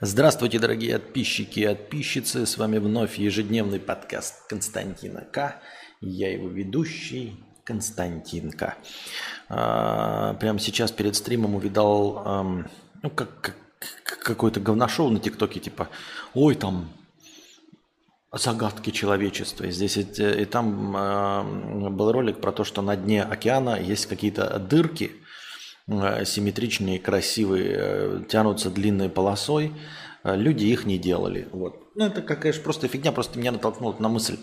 Здравствуйте, дорогие подписчики и подписчицы. С вами вновь ежедневный подкаст Константина К. Я его ведущий Константин К. А, прямо сейчас перед стримом увидал ам, ну, как, как, какое-то говношоу на ТикТоке, типа, ой, там загадки человечества. Здесь и, и там э, был ролик про то, что на дне океана есть какие-то дырки, э, симметричные, красивые, э, тянутся длинной полосой. Э, люди их не делали. Вот. Ну, это какая-то просто фигня, просто меня натолкнуло на мысль.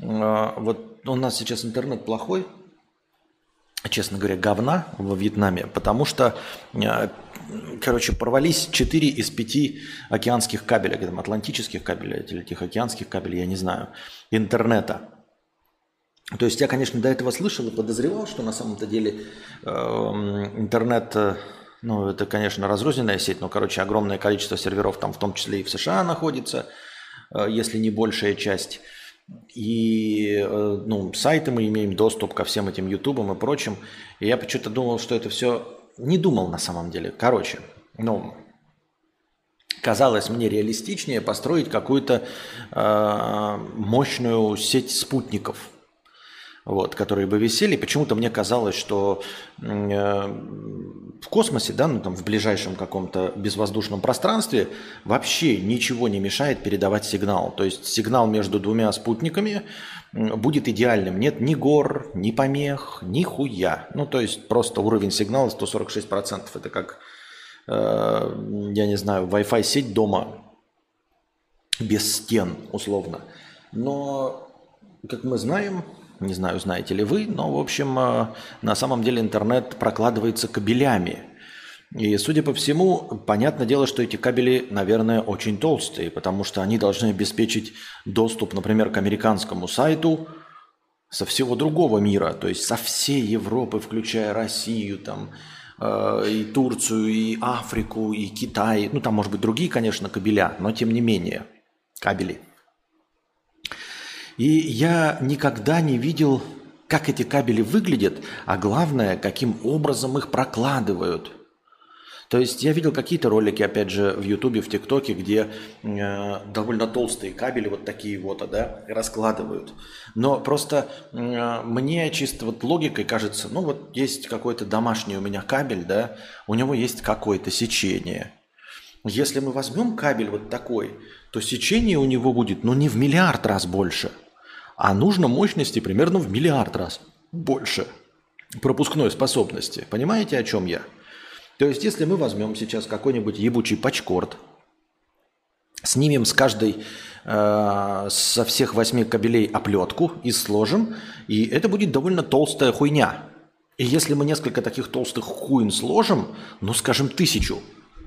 Э, вот у нас сейчас интернет плохой, честно говоря, говна во Вьетнаме, потому что, э, короче, порвались 4 из 5 океанских кабелей, там, атлантических кабелей или тихоокеанских кабелей, я не знаю, интернета. То есть я, конечно, до этого слышал и подозревал, что на самом-то деле э, интернет, э, ну, это, конечно, разрозненная сеть, но, короче, огромное количество серверов там в том числе и в США находится, э, если не большая часть. И э, ну, сайты мы имеем доступ ко всем этим ютубам и прочим. И я почему-то думал, что это все... Не думал на самом деле. Короче, ну, казалось мне реалистичнее построить какую-то э, мощную сеть спутников – вот, которые бы висели. Почему-то мне казалось, что э, в космосе, да, ну там в ближайшем каком-то безвоздушном пространстве вообще ничего не мешает передавать сигнал. То есть сигнал между двумя спутниками будет идеальным. Нет ни гор, ни помех, ни хуя. Ну, то есть просто уровень сигнала 146%. Это как, э, я не знаю, Wi-Fi сеть дома без стен, условно. Но, как мы знаем, не знаю, знаете ли вы, но, в общем, э, на самом деле интернет прокладывается кабелями. И, судя по всему, понятное дело, что эти кабели, наверное, очень толстые, потому что они должны обеспечить доступ, например, к американскому сайту со всего другого мира, то есть со всей Европы, включая Россию, там, э, и Турцию, и Африку, и Китай. Ну, там, может быть, другие, конечно, кабеля, но тем не менее, кабели – и я никогда не видел, как эти кабели выглядят, а главное, каким образом их прокладывают. То есть я видел какие-то ролики, опять же, в Ютубе, в ТикТоке, где э, довольно толстые кабели, вот такие вот, да, раскладывают. Но просто э, мне чисто вот логикой кажется, ну вот есть какой-то домашний у меня кабель, да, у него есть какое-то сечение. Если мы возьмем кабель вот такой, то сечение у него будет, ну, не в миллиард раз больше – а нужно мощности примерно в миллиард раз больше пропускной способности. Понимаете, о чем я? То есть, если мы возьмем сейчас какой-нибудь ебучий пачкорд, снимем с каждой, э, со всех восьми кабелей оплетку и сложим, и это будет довольно толстая хуйня. И если мы несколько таких толстых хуин сложим, ну, скажем, тысячу,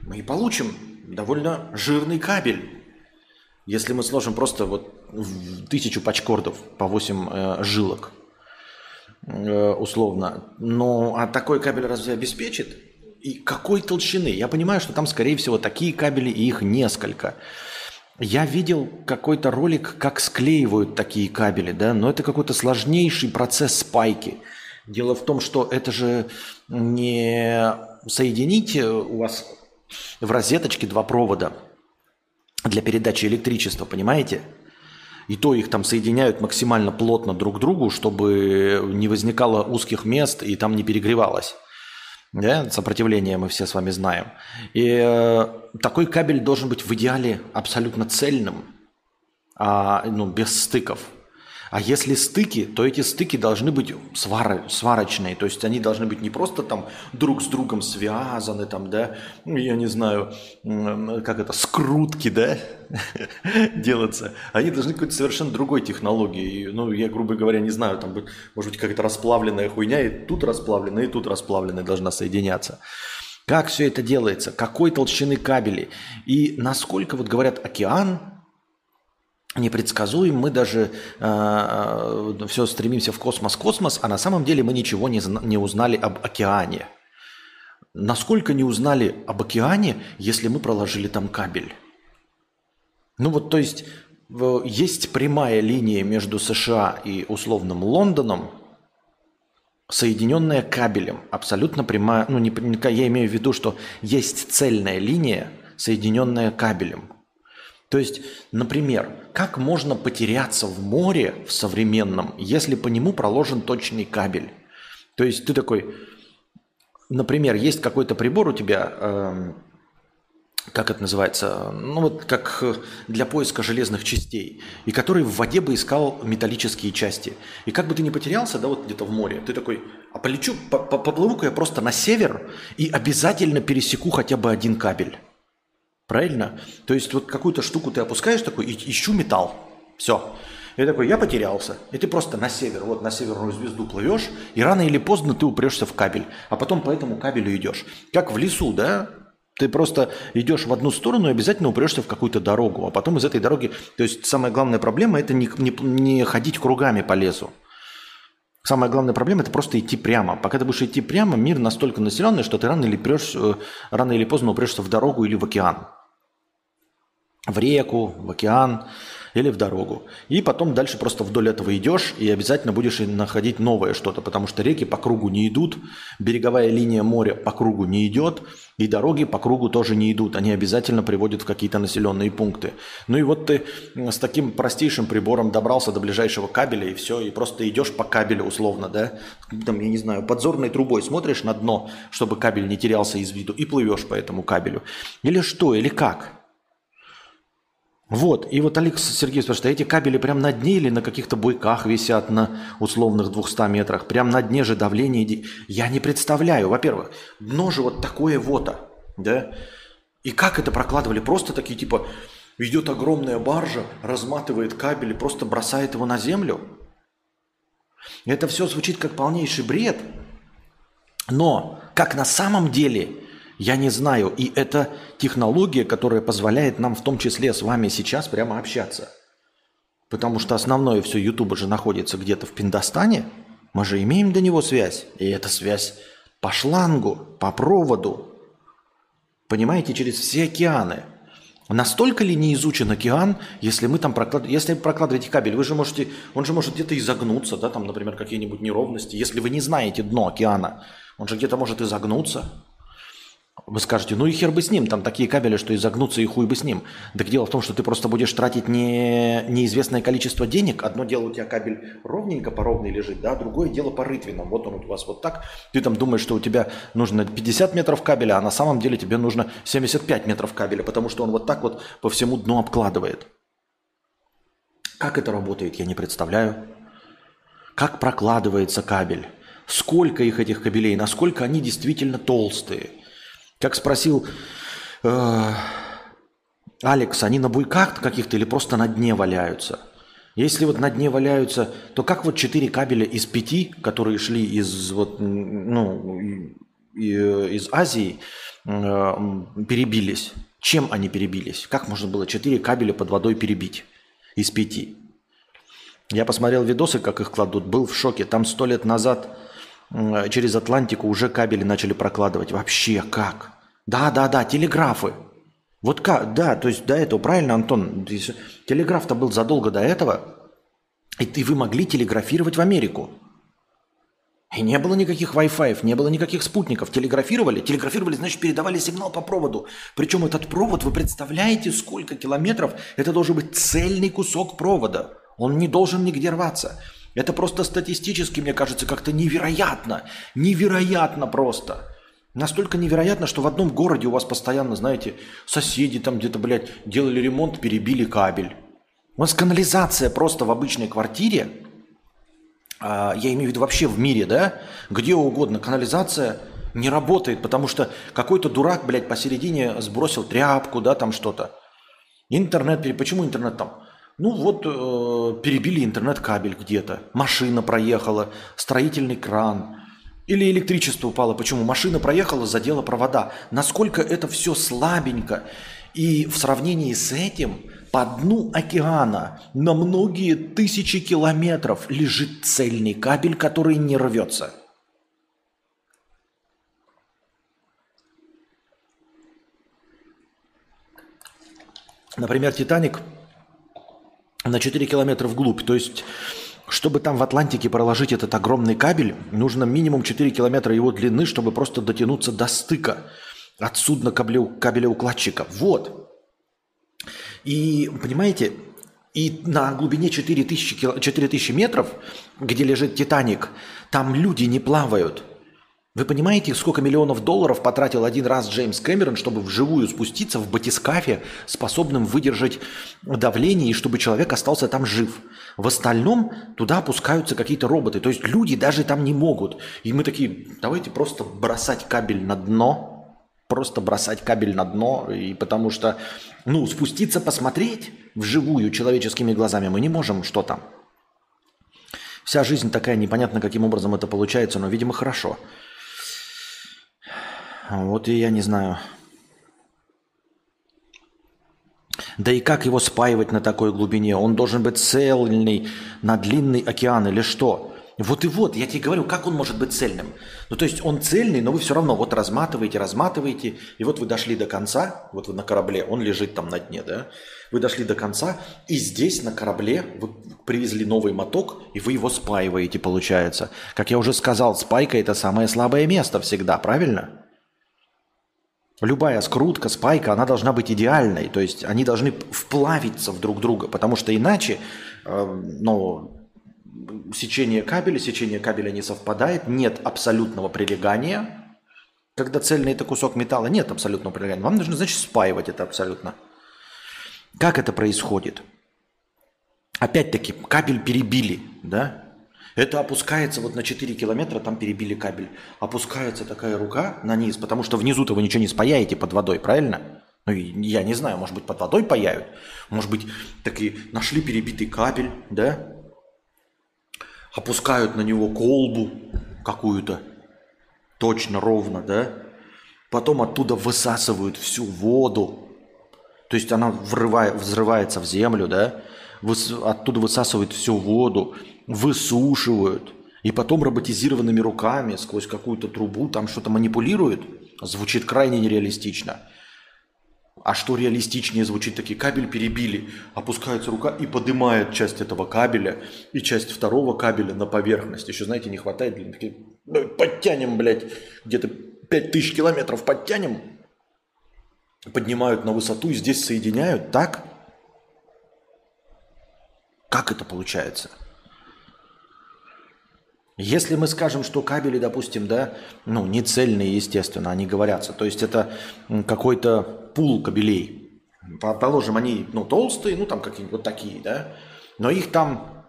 мы и получим довольно жирный кабель. Если мы сложим просто вот тысячу пачкордов по 8 э, жилок, э, условно, ну а такой кабель разве обеспечит? И какой толщины? Я понимаю, что там, скорее всего, такие кабели, и их несколько. Я видел какой-то ролик, как склеивают такие кабели, да, но это какой-то сложнейший процесс спайки. Дело в том, что это же не соединить у вас в розеточке два провода – для передачи электричества, понимаете? И то их там соединяют максимально плотно друг к другу, чтобы не возникало узких мест и там не перегревалось. Да? Сопротивление мы все с вами знаем. И э, такой кабель должен быть в идеале абсолютно цельным, а, ну, без стыков – а если стыки, то эти стыки должны быть свар, сварочные, то есть они должны быть не просто там друг с другом связаны, там, да, ну, я не знаю, как это, скрутки, да, делаться. Они должны какой-то совершенно другой технологии. Ну, я, грубо говоря, не знаю, там, может быть, какая-то расплавленная хуйня, и тут расплавленная, и тут расплавленная должна соединяться. Как все это делается? Какой толщины кабели? И насколько, вот говорят, океан непредсказуем, мы даже э, э, все стремимся в космос-космос, а на самом деле мы ничего не, не узнали об океане. Насколько не узнали об океане, если мы проложили там кабель? Ну вот, то есть, есть прямая линия между США и условным Лондоном, соединенная кабелем, абсолютно прямая, ну не, я имею в виду, что есть цельная линия, соединенное кабелем. То есть, например, как можно потеряться в море в современном, если по нему проложен точный кабель? То есть ты такой, например, есть какой-то прибор у тебя, э, как это называется, ну вот как для поиска железных частей, и который в воде бы искал металлические части. И как бы ты ни потерялся, да, вот где-то в море, ты такой, а полечу, поплыву-ка я просто на север и обязательно пересеку хотя бы один кабель. Правильно? То есть вот какую-то штуку ты опускаешь такой, и ищу металл. Все. И такой, я потерялся. И ты просто на север, вот на северную звезду плывешь, и рано или поздно ты упрешься в кабель, а потом по этому кабелю идешь. Как в лесу, да? Ты просто идешь в одну сторону и обязательно упрешься в какую-то дорогу, а потом из этой дороги... То есть самая главная проблема – это не, не, не ходить кругами по лесу. Самая главная проблема – это просто идти прямо. Пока ты будешь идти прямо, мир настолько населенный, что ты рано или, прешь, э, рано или поздно упрешься в дорогу или в океан в реку, в океан или в дорогу. И потом дальше просто вдоль этого идешь и обязательно будешь находить новое что-то, потому что реки по кругу не идут, береговая линия моря по кругу не идет, и дороги по кругу тоже не идут. Они обязательно приводят в какие-то населенные пункты. Ну и вот ты с таким простейшим прибором добрался до ближайшего кабеля и все, и просто идешь по кабелю условно, да, там, я не знаю, подзорной трубой смотришь на дно, чтобы кабель не терялся из виду, и плывешь по этому кабелю. Или что, или как? Вот, и вот Алекс Сергей спрашивает, а эти кабели прям на дне или на каких-то буйках висят на условных 200 метрах? Прям на дне же давление? Я не представляю. Во-первых, дно же вот такое вот, да? И как это прокладывали? Просто такие типа, идет огромная баржа, разматывает кабель и просто бросает его на землю? Это все звучит как полнейший бред. Но как на самом деле я не знаю. И это технология, которая позволяет нам в том числе с вами сейчас прямо общаться. Потому что основное все Ютуба же находится где-то в Пиндостане. Мы же имеем до него связь. И эта связь по шлангу, по проводу. Понимаете, через все океаны. Настолько ли не изучен океан, если мы там прокладываем, если прокладываете кабель, вы же можете, он же может где-то изогнуться, да, там, например, какие-нибудь неровности. Если вы не знаете дно океана, он же где-то может изогнуться. Вы скажете, ну и хер бы с ним, там такие кабели, что изогнуться и хуй бы с ним. Так дело в том, что ты просто будешь тратить не, неизвестное количество денег. Одно дело у тебя кабель ровненько по ровной лежит, да, другое дело по рытвинам. Вот он у вас вот так. Ты там думаешь, что у тебя нужно 50 метров кабеля, а на самом деле тебе нужно 75 метров кабеля, потому что он вот так вот по всему дну обкладывает. Как это работает, я не представляю. Как прокладывается кабель? Сколько их этих кабелей? Насколько они действительно толстые? Как спросил э, Алекс, они на буйках каких-то или просто на дне валяются? Если вот на дне валяются, то как вот четыре кабеля из пяти, которые шли из, вот, ну, из Азии, э, перебились? Чем они перебились? Как можно было четыре кабеля под водой перебить из пяти? Я посмотрел видосы, как их кладут, был в шоке. Там сто лет назад через Атлантику уже кабели начали прокладывать. Вообще как? Да, да, да, телеграфы. Вот как, да, то есть до этого, правильно, Антон? Телеграф-то был задолго до этого, и, и вы могли телеграфировать в Америку. И не было никаких Wi-Fi, не было никаких спутников. Телеграфировали, телеграфировали, значит, передавали сигнал по проводу. Причем этот провод, вы представляете, сколько километров? Это должен быть цельный кусок провода. Он не должен нигде рваться. Это просто статистически, мне кажется, как-то невероятно. Невероятно просто. Настолько невероятно, что в одном городе у вас постоянно, знаете, соседи там где-то, блядь, делали ремонт, перебили кабель. У вас канализация просто в обычной квартире, а, я имею в виду вообще в мире, да, где угодно, канализация не работает, потому что какой-то дурак, блядь, посередине сбросил тряпку, да, там что-то. Интернет, почему интернет там? Ну вот э, перебили интернет-кабель где-то, машина проехала, строительный кран, или электричество упало. Почему? Машина проехала, задела провода. Насколько это все слабенько. И в сравнении с этим по дну океана на многие тысячи километров лежит цельный кабель, который не рвется. Например, Титаник на 4 километра вглубь. То есть, чтобы там в Атлантике проложить этот огромный кабель, нужно минимум 4 километра его длины, чтобы просто дотянуться до стыка. от судна кабелеукладчика. Вот. И, понимаете, и на глубине 4000, 4000 метров, где лежит Титаник, там люди не плавают. Вы понимаете, сколько миллионов долларов потратил один раз Джеймс Кэмерон, чтобы вживую спуститься в батискафе, способным выдержать давление, и чтобы человек остался там жив. В остальном туда опускаются какие-то роботы. То есть люди даже там не могут. И мы такие, давайте просто бросать кабель на дно, просто бросать кабель на дно, и потому что, ну, спуститься, посмотреть вживую человеческими глазами мы не можем, что там. Вся жизнь такая, непонятно, каким образом это получается, но, видимо, хорошо. Вот и я не знаю. Да и как его спаивать на такой глубине? Он должен быть цельный на длинный океан или что? Вот и вот, я тебе говорю, как он может быть цельным? Ну, то есть он цельный, но вы все равно вот разматываете, разматываете, и вот вы дошли до конца, вот вы на корабле, он лежит там на дне, да? Вы дошли до конца, и здесь на корабле вы привезли новый моток, и вы его спаиваете, получается. Как я уже сказал, спайка – это самое слабое место всегда, правильно? Любая скрутка, спайка, она должна быть идеальной. То есть они должны вплавиться в друг друга, потому что иначе, э, ну, сечение кабеля, сечение кабеля не совпадает, нет абсолютного прилегания. Когда цельный это кусок металла, нет абсолютного прилегания. Вам нужно, значит, спаивать это абсолютно. Как это происходит? Опять-таки, кабель перебили, да? Это опускается вот на 4 километра, там перебили кабель. Опускается такая рука на низ, потому что внизу-то вы ничего не спаяете под водой, правильно? Ну, я не знаю, может быть, под водой паяют. Может быть, такие нашли перебитый кабель, да? опускают на него колбу какую-то, точно, ровно, да? Потом оттуда высасывают всю воду, то есть она врывает, взрывается в землю, да? Выс, оттуда высасывают всю воду, высушивают, и потом роботизированными руками сквозь какую-то трубу там что-то манипулируют. Звучит крайне нереалистично – а что реалистичнее звучит, такие кабель перебили, опускается рука и поднимает часть этого кабеля и часть второго кабеля на поверхность. Еще, знаете, не хватает, блин, такие, подтянем, блядь, где-то 5000 километров подтянем, поднимают на высоту и здесь соединяют, так? Как это получается? Если мы скажем, что кабели, допустим, да, ну, не цельные, естественно, они говорятся, то есть это какой-то пул кабелей. Положим, они ну, толстые, ну там какие-нибудь вот такие, да, но их там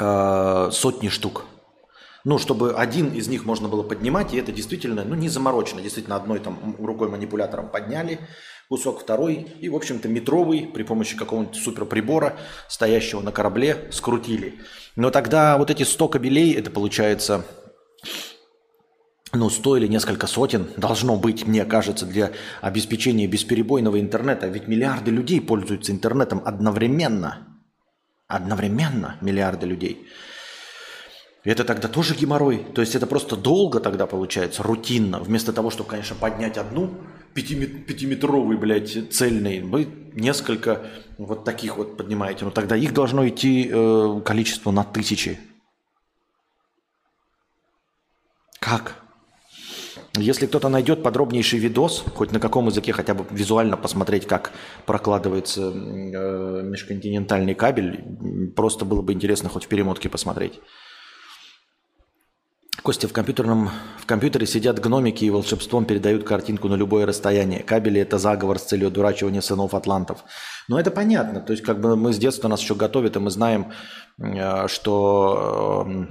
э, сотни штук. Ну, чтобы один из них можно было поднимать, и это действительно, ну, не заморочено. Действительно, одной там рукой манипулятором подняли кусок, второй, и, в общем-то, метровый при помощи какого-нибудь суперприбора, стоящего на корабле, скрутили. Но тогда вот эти 100 кабелей, это получается ну, сто или несколько сотен должно быть, мне кажется, для обеспечения бесперебойного интернета. Ведь миллиарды людей пользуются интернетом одновременно. Одновременно миллиарды людей. Это тогда тоже геморрой. То есть это просто долго тогда получается, рутинно. Вместо того, чтобы, конечно, поднять одну пятиметровый, блядь, цельный, вы несколько вот таких вот поднимаете. Но тогда их должно идти э, количество на тысячи. Как? Если кто-то найдет подробнейший видос, хоть на каком языке хотя бы визуально посмотреть, как прокладывается э, межконтинентальный кабель, просто было бы интересно хоть в перемотке посмотреть. Костя, в, компьютерном, в компьютере сидят гномики и волшебством передают картинку на любое расстояние. Кабели – это заговор с целью одурачивания сынов атлантов. Но это понятно. То есть как бы мы с детства нас еще готовят, и мы знаем, э, что э,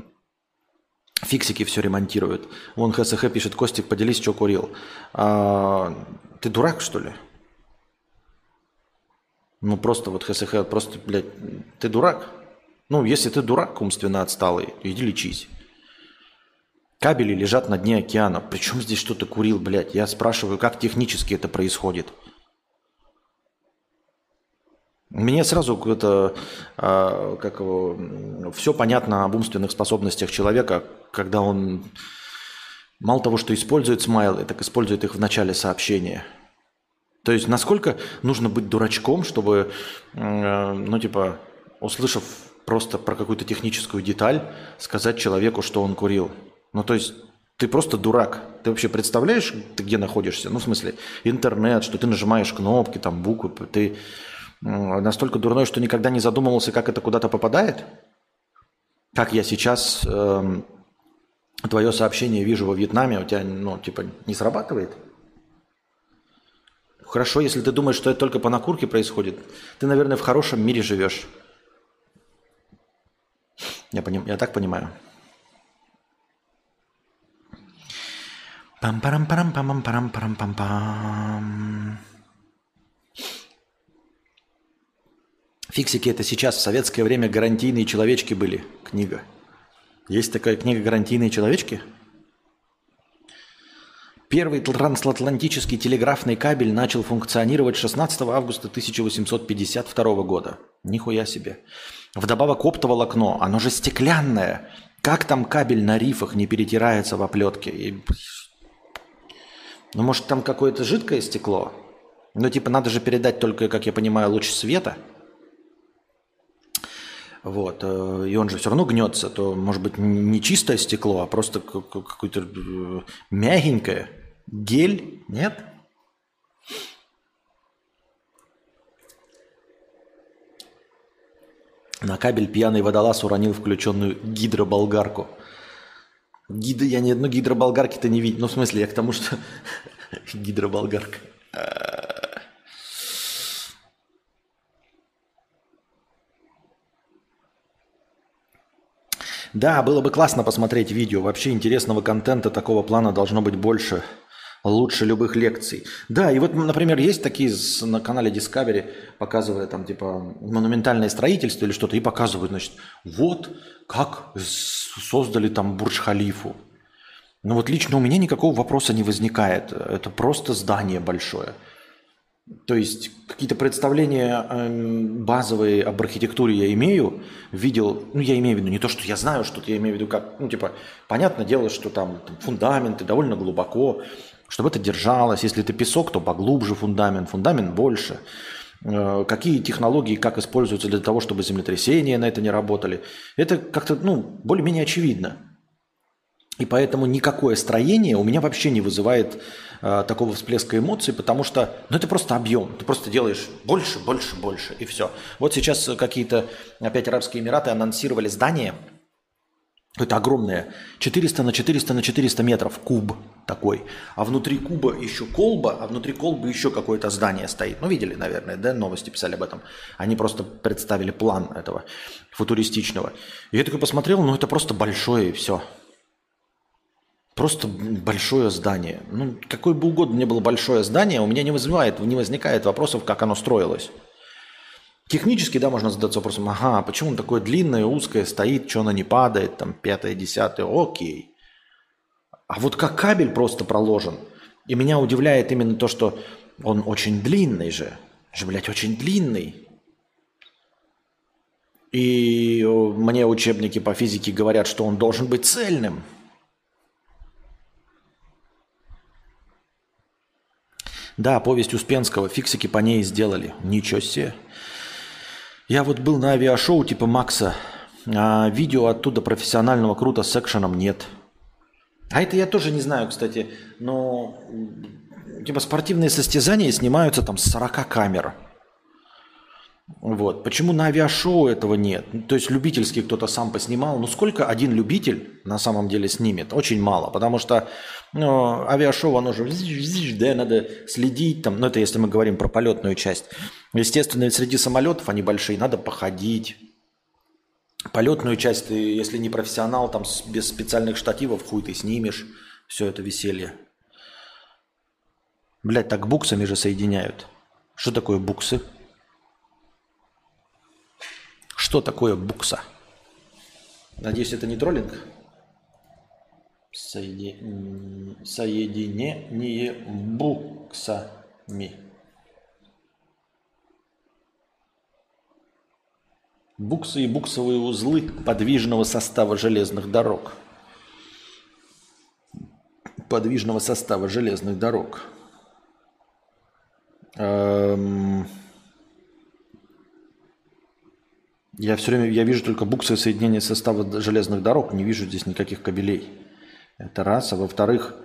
Фиксики все ремонтируют. Вон ХСХ пишет, Костик, поделись, что курил. А, ты дурак, что ли? Ну, просто вот ХСХ, просто, блядь, ты дурак? Ну, если ты дурак умственно отсталый, иди лечись. Кабели лежат на дне океана. Причем здесь что ты курил, блядь? Я спрашиваю, как технически это происходит? Мне сразу это, а, как его, все понятно об умственных способностях человека, когда он мало того, что использует смайлы, так использует их в начале сообщения. То есть насколько нужно быть дурачком, чтобы, ну типа, услышав просто про какую-то техническую деталь, сказать человеку, что он курил. Ну то есть Ты просто дурак. Ты вообще представляешь, ты где находишься? Ну, в смысле, интернет, что ты нажимаешь кнопки, там, буквы. Ты настолько дурной, что никогда не задумывался, как это куда-то попадает? Как я сейчас э, твое сообщение вижу во Вьетнаме, у тебя, ну, типа, не срабатывает? Хорошо, если ты думаешь, что это только по накурке происходит, ты, наверное, в хорошем мире живешь. Я, поним... я так понимаю. Пам парам парам пам парам парам пам пам Фиксики это сейчас, в советское время гарантийные человечки были. Книга. Есть такая книга «Гарантийные человечки»? Первый трансатлантический телеграфный кабель начал функционировать 16 августа 1852 года. Нихуя себе. Вдобавок оптоволокно, оно же стеклянное. Как там кабель на рифах не перетирается в оплетке? Ну, может, там какое-то жидкое стекло? Ну, типа, надо же передать только, как я понимаю, луч света. Вот. Э, и он же все равно гнется. То, может быть, не чистое стекло, а просто какое-то э, мягенькое. Гель? Нет? На кабель пьяный водолаз уронил включенную гидроболгарку. Гидро, я ни одной гидроболгарки-то не видел. Ну, в смысле, я к тому, что гидроболгарка. Да, было бы классно посмотреть видео. Вообще интересного контента такого плана должно быть больше лучше любых лекций. Да, и вот, например, есть такие на канале Discovery, показывая там типа монументальное строительство или что-то, и показывают, значит, вот как создали там Бурдж-Халифу. Ну вот лично у меня никакого вопроса не возникает. Это просто здание большое. То есть какие-то представления эм, базовые об архитектуре я имею, видел, ну я имею в виду не то, что я знаю что-то, я имею в виду как, ну типа, понятное дело, что там, там фундаменты довольно глубоко, чтобы это держалось. Если это песок, то поглубже фундамент, фундамент больше. Э, какие технологии, как используются для того, чтобы землетрясения на это не работали. Это как-то ну, более-менее очевидно. И поэтому никакое строение у меня вообще не вызывает э, такого всплеска эмоций, потому что ну, это просто объем. Ты просто делаешь больше, больше, больше, и все. Вот сейчас какие-то опять Арабские Эмираты анонсировали здание – это огромное. 400 на 400 на 400 метров куб такой. А внутри куба еще колба, а внутри колбы еще какое-то здание стоит. Ну, видели, наверное, да, новости писали об этом. Они просто представили план этого футуристичного. И я такой посмотрел, ну, это просто большое и все. Просто большое здание. Ну, какое бы угодно мне было большое здание, у меня не вызывает, не возникает вопросов, как оно строилось. Технически, да, можно задаться вопросом, ага, почему он такое длинное, узкое стоит, что оно не падает, там, пятое, десятое, окей. А вот как кабель просто проложен, и меня удивляет именно то, что он очень длинный же, же, блядь, очень длинный. И мне учебники по физике говорят, что он должен быть цельным. Да, повесть Успенского, фиксики по ней сделали. Ничего себе. Я вот был на авиашоу типа Макса, а видео оттуда профессионального круто с экшеном нет. А это я тоже не знаю, кстати, но типа спортивные состязания снимаются там с 40 камер. Вот. Почему на авиашоу этого нет? Ну, то есть любительский кто-то сам поснимал. Ну сколько один любитель на самом деле снимет? Очень мало, потому что ну, авиашоу, оно же, да, надо следить там, ну это если мы говорим про полетную часть. Естественно, среди самолетов они большие, надо походить. Полетную часть, ты, если не профессионал, там без специальных штативов, хуй ты снимешь все это веселье. Блять, так буксами же соединяют. Что такое буксы? Что такое букса? Надеюсь, это не троллинг? Соеди... Соединение буксами. Буксы и буксовые узлы подвижного состава железных дорог. Подвижного состава железных дорог. Эм... Я все время я вижу только буксы соединения состава железных дорог, не вижу здесь никаких кабелей. Это раз. А во-вторых,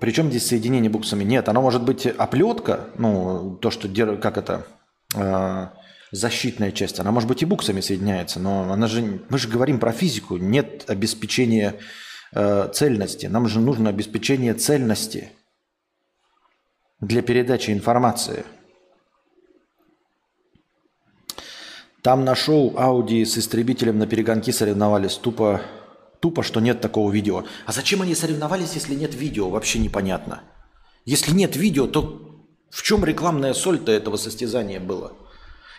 причем здесь соединение буксами? Нет, оно может быть оплетка, ну, то, что, как это, э, защитная часть, она может быть и буксами соединяется, но она же, мы же говорим про физику, нет обеспечения э, цельности, нам же нужно обеспечение цельности для передачи информации. Там на шоу Ауди с истребителем на перегонки соревновались тупо Тупо, что нет такого видео. А зачем они соревновались, если нет видео? Вообще непонятно. Если нет видео, то в чем рекламная соль-то этого состязания было?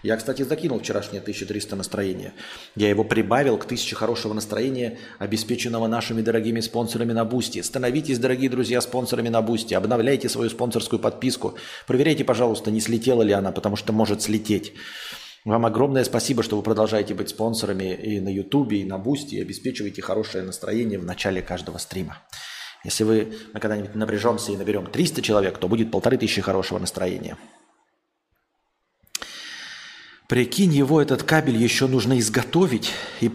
Я, кстати, закинул вчерашнее 1300 настроения. Я его прибавил к 1000 хорошего настроения, обеспеченного нашими дорогими спонсорами на Бусти. Становитесь, дорогие друзья, спонсорами на Бусти. Обновляйте свою спонсорскую подписку. Проверяйте, пожалуйста, не слетела ли она, потому что может слететь. Вам огромное спасибо, что вы продолжаете быть спонсорами и на Ютубе, и на Бусти, и обеспечиваете хорошее настроение в начале каждого стрима. Если вы мы когда-нибудь напряжемся и наберем 300 человек, то будет полторы тысячи хорошего настроения. Прикинь, его этот кабель еще нужно изготовить и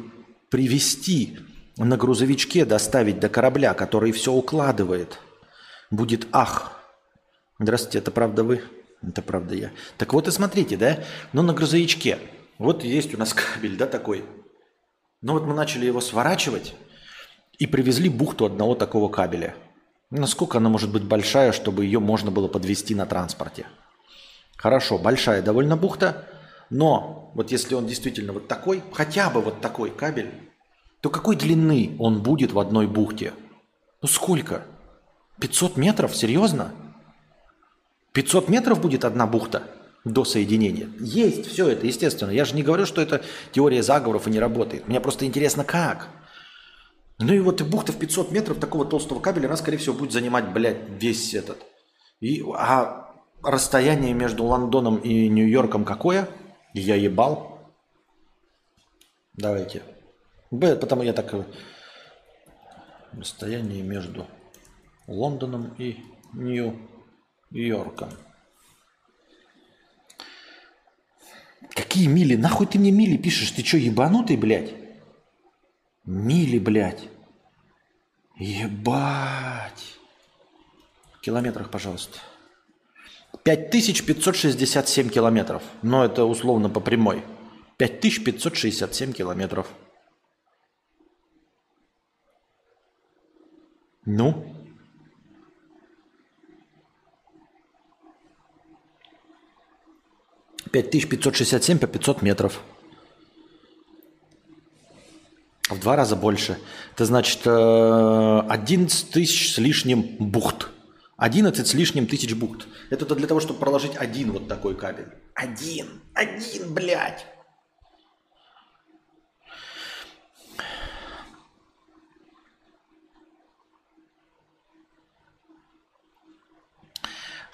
привезти на грузовичке, доставить до корабля, который все укладывает. Будет ах. Здравствуйте, это правда вы? Это правда я. Так вот и смотрите, да? Ну, на грузовичке. Вот есть у нас кабель, да, такой. Ну, вот мы начали его сворачивать и привезли бухту одного такого кабеля. Насколько она может быть большая, чтобы ее можно было подвести на транспорте? Хорошо, большая довольно бухта, но вот если он действительно вот такой, хотя бы вот такой кабель, то какой длины он будет в одной бухте? Ну сколько? 500 метров? Серьезно? 500 метров будет одна бухта до соединения. Есть все это, естественно. Я же не говорю, что это теория заговоров и не работает. Мне просто интересно, как. Ну и вот бухта в 500 метров такого толстого кабеля, она, скорее всего, будет занимать, блядь, весь этот. И, а расстояние между Лондоном и Нью-Йорком какое? Я ебал. Давайте. Б, потому я так... Э, расстояние между Лондоном и Нью-Йорком. Йорком. Какие мили? Нахуй ты мне мили пишешь? Ты что, ебанутый, блядь? Мили, блядь. Ебать. В километрах, пожалуйста. 5567 километров. Но это условно по прямой. 5567 километров. Ну? 5567 по 500 метров. В два раза больше. Это значит 11 э, тысяч с лишним бухт. 11 с лишним тысяч бухт. Это для того, чтобы проложить один вот такой кабель. Один. Один, блядь.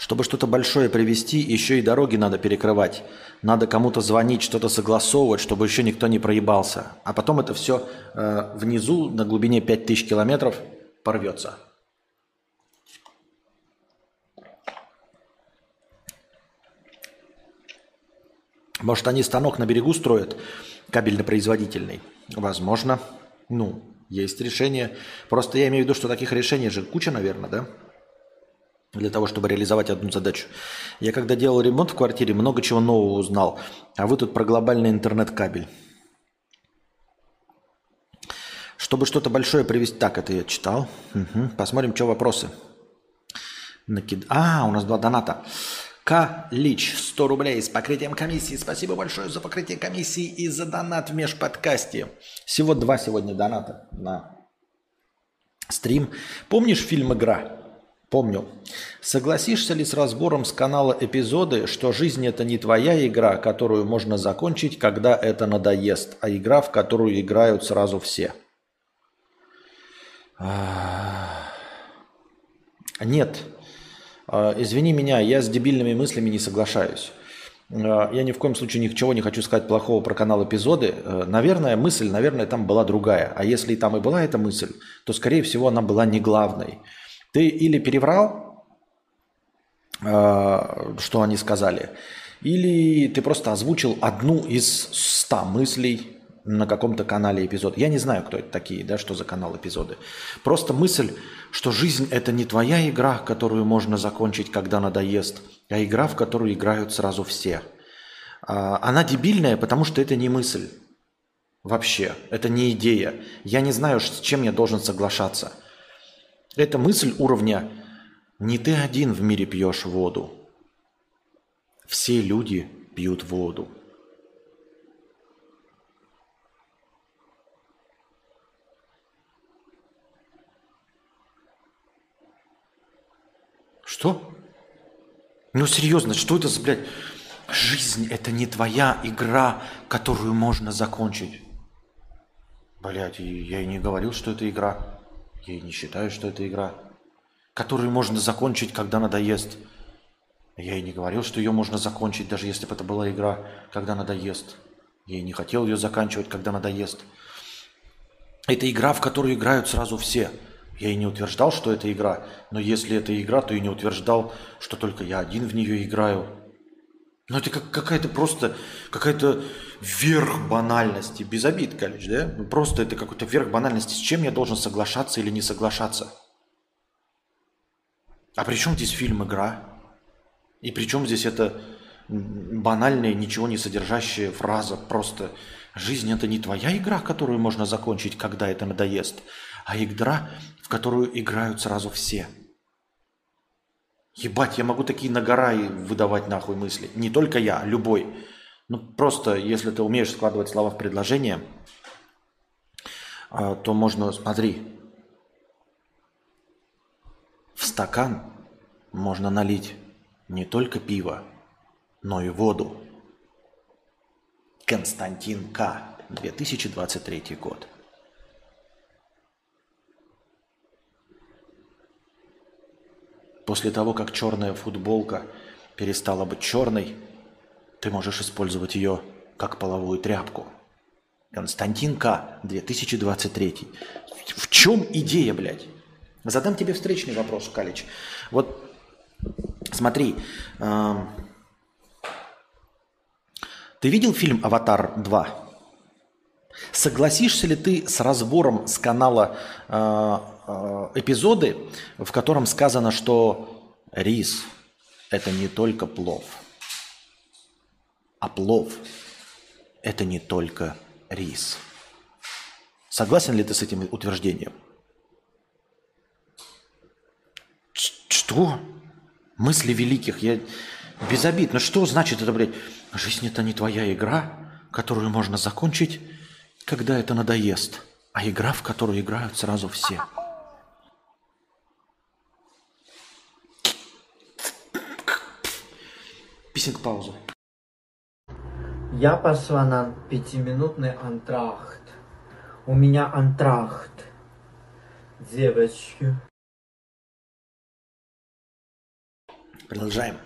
Чтобы что-то большое привезти, еще и дороги надо перекрывать. Надо кому-то звонить, что-то согласовывать, чтобы еще никто не проебался. А потом это все э, внизу на глубине 5000 километров порвется. Может, они станок на берегу строят, кабельно-производительный? Возможно. Ну, есть решение. Просто я имею в виду, что таких решений же куча, наверное, да? Для того, чтобы реализовать одну задачу. Я когда делал ремонт в квартире, много чего нового узнал. А вы тут про глобальный интернет-кабель. Чтобы что-то большое привести... Так, это я читал. Угу. Посмотрим, что вопросы. Накид... А, у нас два доната. К. Лич, 100 рублей с покрытием комиссии. Спасибо большое за покрытие комиссии и за донат в межподкасте. Всего два сегодня доната на стрим. Помнишь фильм «Игра»? Помню. Согласишься ли с разбором с канала эпизоды, что жизнь это не твоя игра, которую можно закончить, когда это надоест, а игра, в которую играют сразу все? Нет. А, извини меня, я с дебильными мыслями не соглашаюсь. А, я ни в коем случае ничего не хочу сказать плохого про канал эпизоды. Наверное, мысль, наверное, там была другая. А если и там и была эта мысль, то, скорее всего, она была не главной. Ты или переврал, э, что они сказали, или ты просто озвучил одну из ста мыслей, на каком-то канале эпизод. Я не знаю, кто это такие, да, что за канал эпизоды. Просто мысль, что жизнь это не твоя игра, которую можно закончить, когда надоест, а игра, в которую играют сразу все. А, она дебильная, потому что это не мысль. Вообще, это не идея. Я не знаю, с чем я должен соглашаться. Это мысль уровня «не ты один в мире пьешь воду». Все люди пьют воду. Что? Ну серьезно, что это за, блядь? Жизнь – это не твоя игра, которую можно закончить. Блядь, я и не говорил, что это игра. Я и не считаю, что это игра. Которую можно закончить, когда надоест. Я и не говорил, что ее можно закончить, даже если бы это была игра, когда надоест. Я и не хотел ее заканчивать, когда надоест. Это игра, в которую играют сразу все – я и не утверждал, что это игра, но если это игра, то и не утверждал, что только я один в нее играю. Ну это как какая-то просто, какая-то верх банальности, без обид, Калич, да? Ну, просто это какой-то верх банальности, с чем я должен соглашаться или не соглашаться. А при чем здесь фильм «Игра»? И при чем здесь эта банальная, ничего не содержащая фраза, просто «Жизнь – это не твоя игра, которую можно закончить, когда это надоест, а игра, в которую играют сразу все. Ебать, я могу такие нагора выдавать нахуй мысли. Не только я, любой. Ну просто, если ты умеешь складывать слова в предложение, а, то можно, смотри, в стакан можно налить не только пиво, но и воду. Константин К. 2023 год. После того, как черная футболка перестала быть черной, ты можешь использовать ее как половую тряпку. Константин К. 2023. В чем идея, блядь? Задам тебе встречный вопрос, Калич. Вот смотри, э, ты видел фильм «Аватар 2»? Согласишься ли ты с разбором с канала э, эпизоды, в котором сказано, что рис – это не только плов, а плов – это не только рис. Согласен ли ты с этим утверждением? Что? Мысли великих. Я без обид. Но что значит это, блядь? Жизнь это не твоя игра, которую можно закончить, когда это надоест, а игра, в которую играют сразу все. Писинг пауза. Я пошла на пятиминутный антрахт. У меня антрахт. Девочки. Продолжаем.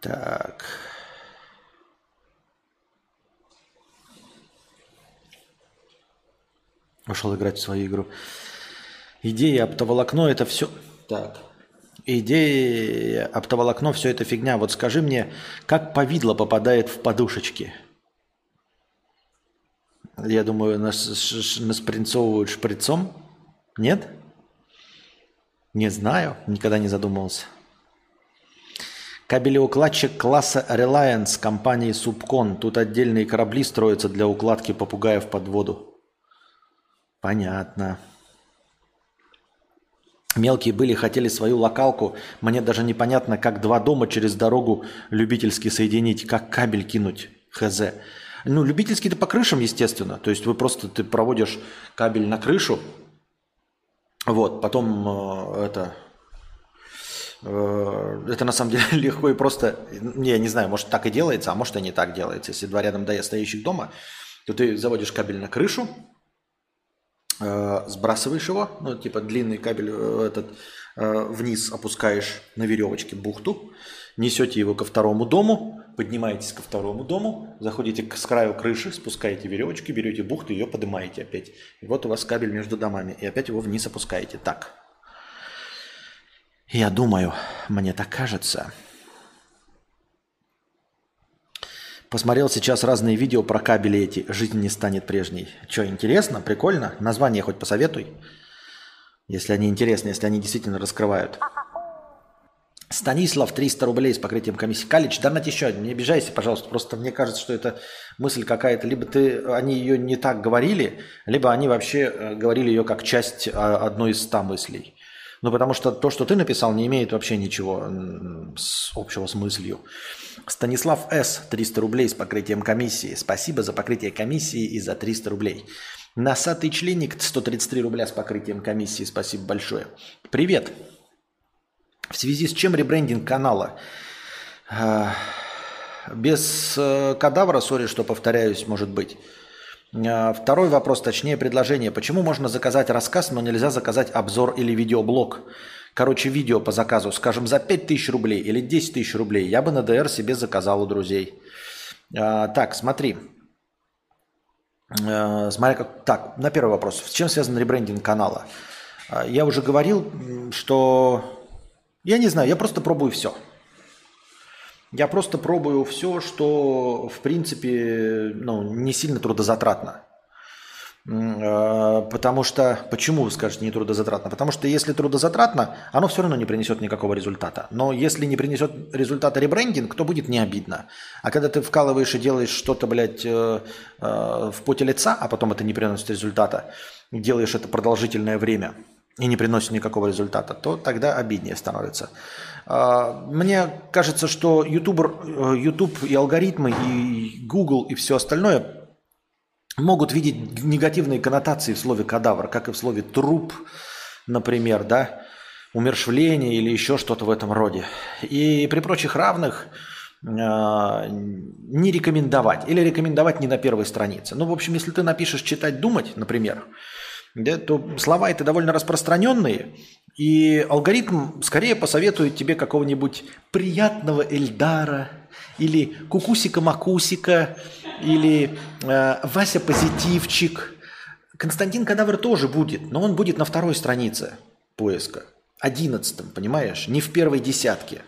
Так. Ушел играть в свою игру. Идея оптоволокно это все... Так. Идея оптоволокно все это фигня. Вот скажи мне, как повидло попадает в подушечки? Я думаю, нас, нас спринцовывают шприцом. Нет? Не знаю, никогда не задумывался. Кабелеукладчик класса Reliance компании Subcon. Тут отдельные корабли строятся для укладки попугаев под воду. Понятно. Мелкие были, хотели свою локалку. Мне даже непонятно, как два дома через дорогу любительски соединить, как кабель кинуть. Хз. Ну, любительский-то по крышам, естественно. То есть вы просто ты проводишь кабель на крышу. Вот, потом э, это... Э, это на самом деле легко и просто... Я не знаю, может так и делается, а может и не так делается. Если два рядом стоящих дома, то ты заводишь кабель на крышу, сбрасываешь его, ну, типа длинный кабель э, этот э, вниз опускаешь на веревочке бухту, несете его ко второму дому, поднимаетесь ко второму дому, заходите к, с краю крыши, спускаете веревочки, берете бухту, ее поднимаете опять. И вот у вас кабель между домами, и опять его вниз опускаете. Так. Я думаю, мне так кажется. Посмотрел сейчас разные видео про кабели эти. Жизнь не станет прежней. Что, интересно? Прикольно? Название хоть посоветуй. Если они интересны, если они действительно раскрывают. Станислав, 300 рублей с покрытием комиссии. Калич, донать еще. Не обижайся, пожалуйста. Просто мне кажется, что это мысль какая-то. Либо ты, они ее не так говорили, либо они вообще э, говорили ее как часть а, одной из ста мыслей. Ну, потому что то, что ты написал, не имеет вообще ничего общего с мыслью. Станислав С. 300 рублей с покрытием комиссии. Спасибо за покрытие комиссии и за 300 рублей. Носатый членик 133 рубля с покрытием комиссии. Спасибо большое. Привет. В связи с чем ребрендинг канала? А, без э, кадавра, сори, что повторяюсь, может быть. А, второй вопрос, точнее предложение. Почему можно заказать рассказ, но нельзя заказать обзор или видеоблог? Короче, видео по заказу, скажем, за 5000 рублей или 10 тысяч рублей. Я бы на ДР себе заказал у друзей. А, так, смотри. А, смотри, как... Так, на первый вопрос. С чем связан ребрендинг канала? А, я уже говорил, что... Я не знаю, я просто пробую все. Я просто пробую все, что, в принципе, ну, не сильно трудозатратно. А, потому что, почему вы скажете не трудозатратно? Потому что если трудозатратно, оно все равно не принесет никакого результата. Но если не принесет результата ребрендинг, то будет не обидно. А когда ты вкалываешь и делаешь что-то, блядь, э, э, в поте лица, а потом это не приносит результата, делаешь это продолжительное время и не приносит никакого результата, то тогда обиднее становится. А, мне кажется, что YouTube, э, YouTube и алгоритмы, и Google, и все остальное могут видеть негативные коннотации в слове кадавр, как и в слове труп, например, да, умершвление или еще что-то в этом роде. И при прочих равных э, не рекомендовать или рекомендовать не на первой странице. Ну, в общем, если ты напишешь читать, думать, например, да, то слова это довольно распространенные, и алгоритм скорее посоветует тебе какого-нибудь приятного Эльдара или Кукусика-Макусика, или э, Вася Позитивчик. Константин Кадавр тоже будет, но он будет на второй странице поиска. Одиннадцатом, понимаешь? Не в первой десятке.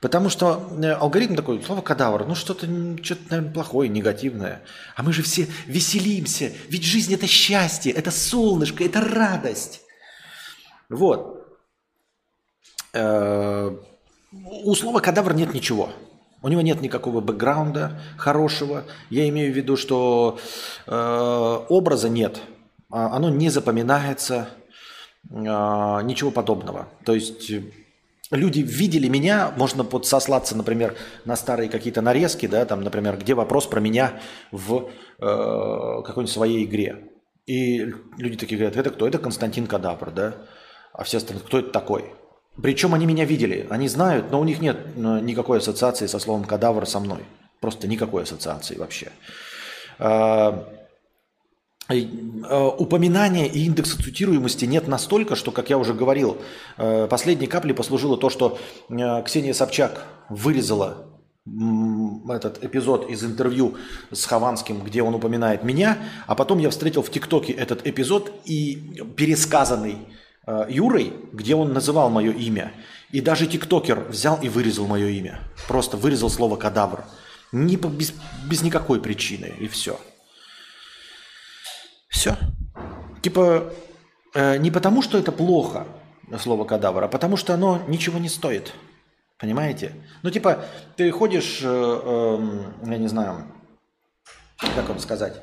Потому что э, алгоритм такой, слово кадавр, ну что-то, что-то, наверное, плохое, негативное. А мы же все веселимся, ведь жизнь это счастье, это солнышко, это радость. Вот. Э, у слова кадавр нет ничего. У него нет никакого бэкграунда хорошего. Я имею в виду, что э, образа нет. А оно не запоминается. Э, ничего подобного. То есть люди видели меня, можно под сослаться, например, на старые какие-то нарезки, да, там, например, где вопрос про меня в э, какой-нибудь своей игре. И люди такие говорят, это кто? Это Константин Кадавр, да? А все остальные, кто это такой? Причем они меня видели, они знают, но у них нет э, никакой ассоциации со словом кадавр со мной. Просто никакой ассоциации вообще. А, Э, упоминания и индекса цитируемости нет настолько, что, как я уже говорил, э, последней каплей послужило то, что э, Ксения Собчак вырезала этот эпизод из интервью с Хованским, где он упоминает меня, а потом я встретил в ТикТоке этот эпизод и пересказанный Юрой, где он называл мое имя. И даже ТикТокер взял и вырезал мое имя. Просто вырезал слово «кадавр». Не, без, без никакой причины, и все. Все. Типа, э, не потому, что это плохо, слово кадавр, а потому, что оно ничего не стоит. Понимаете? Ну, типа, ты ходишь, э, э, я не знаю, как вам сказать,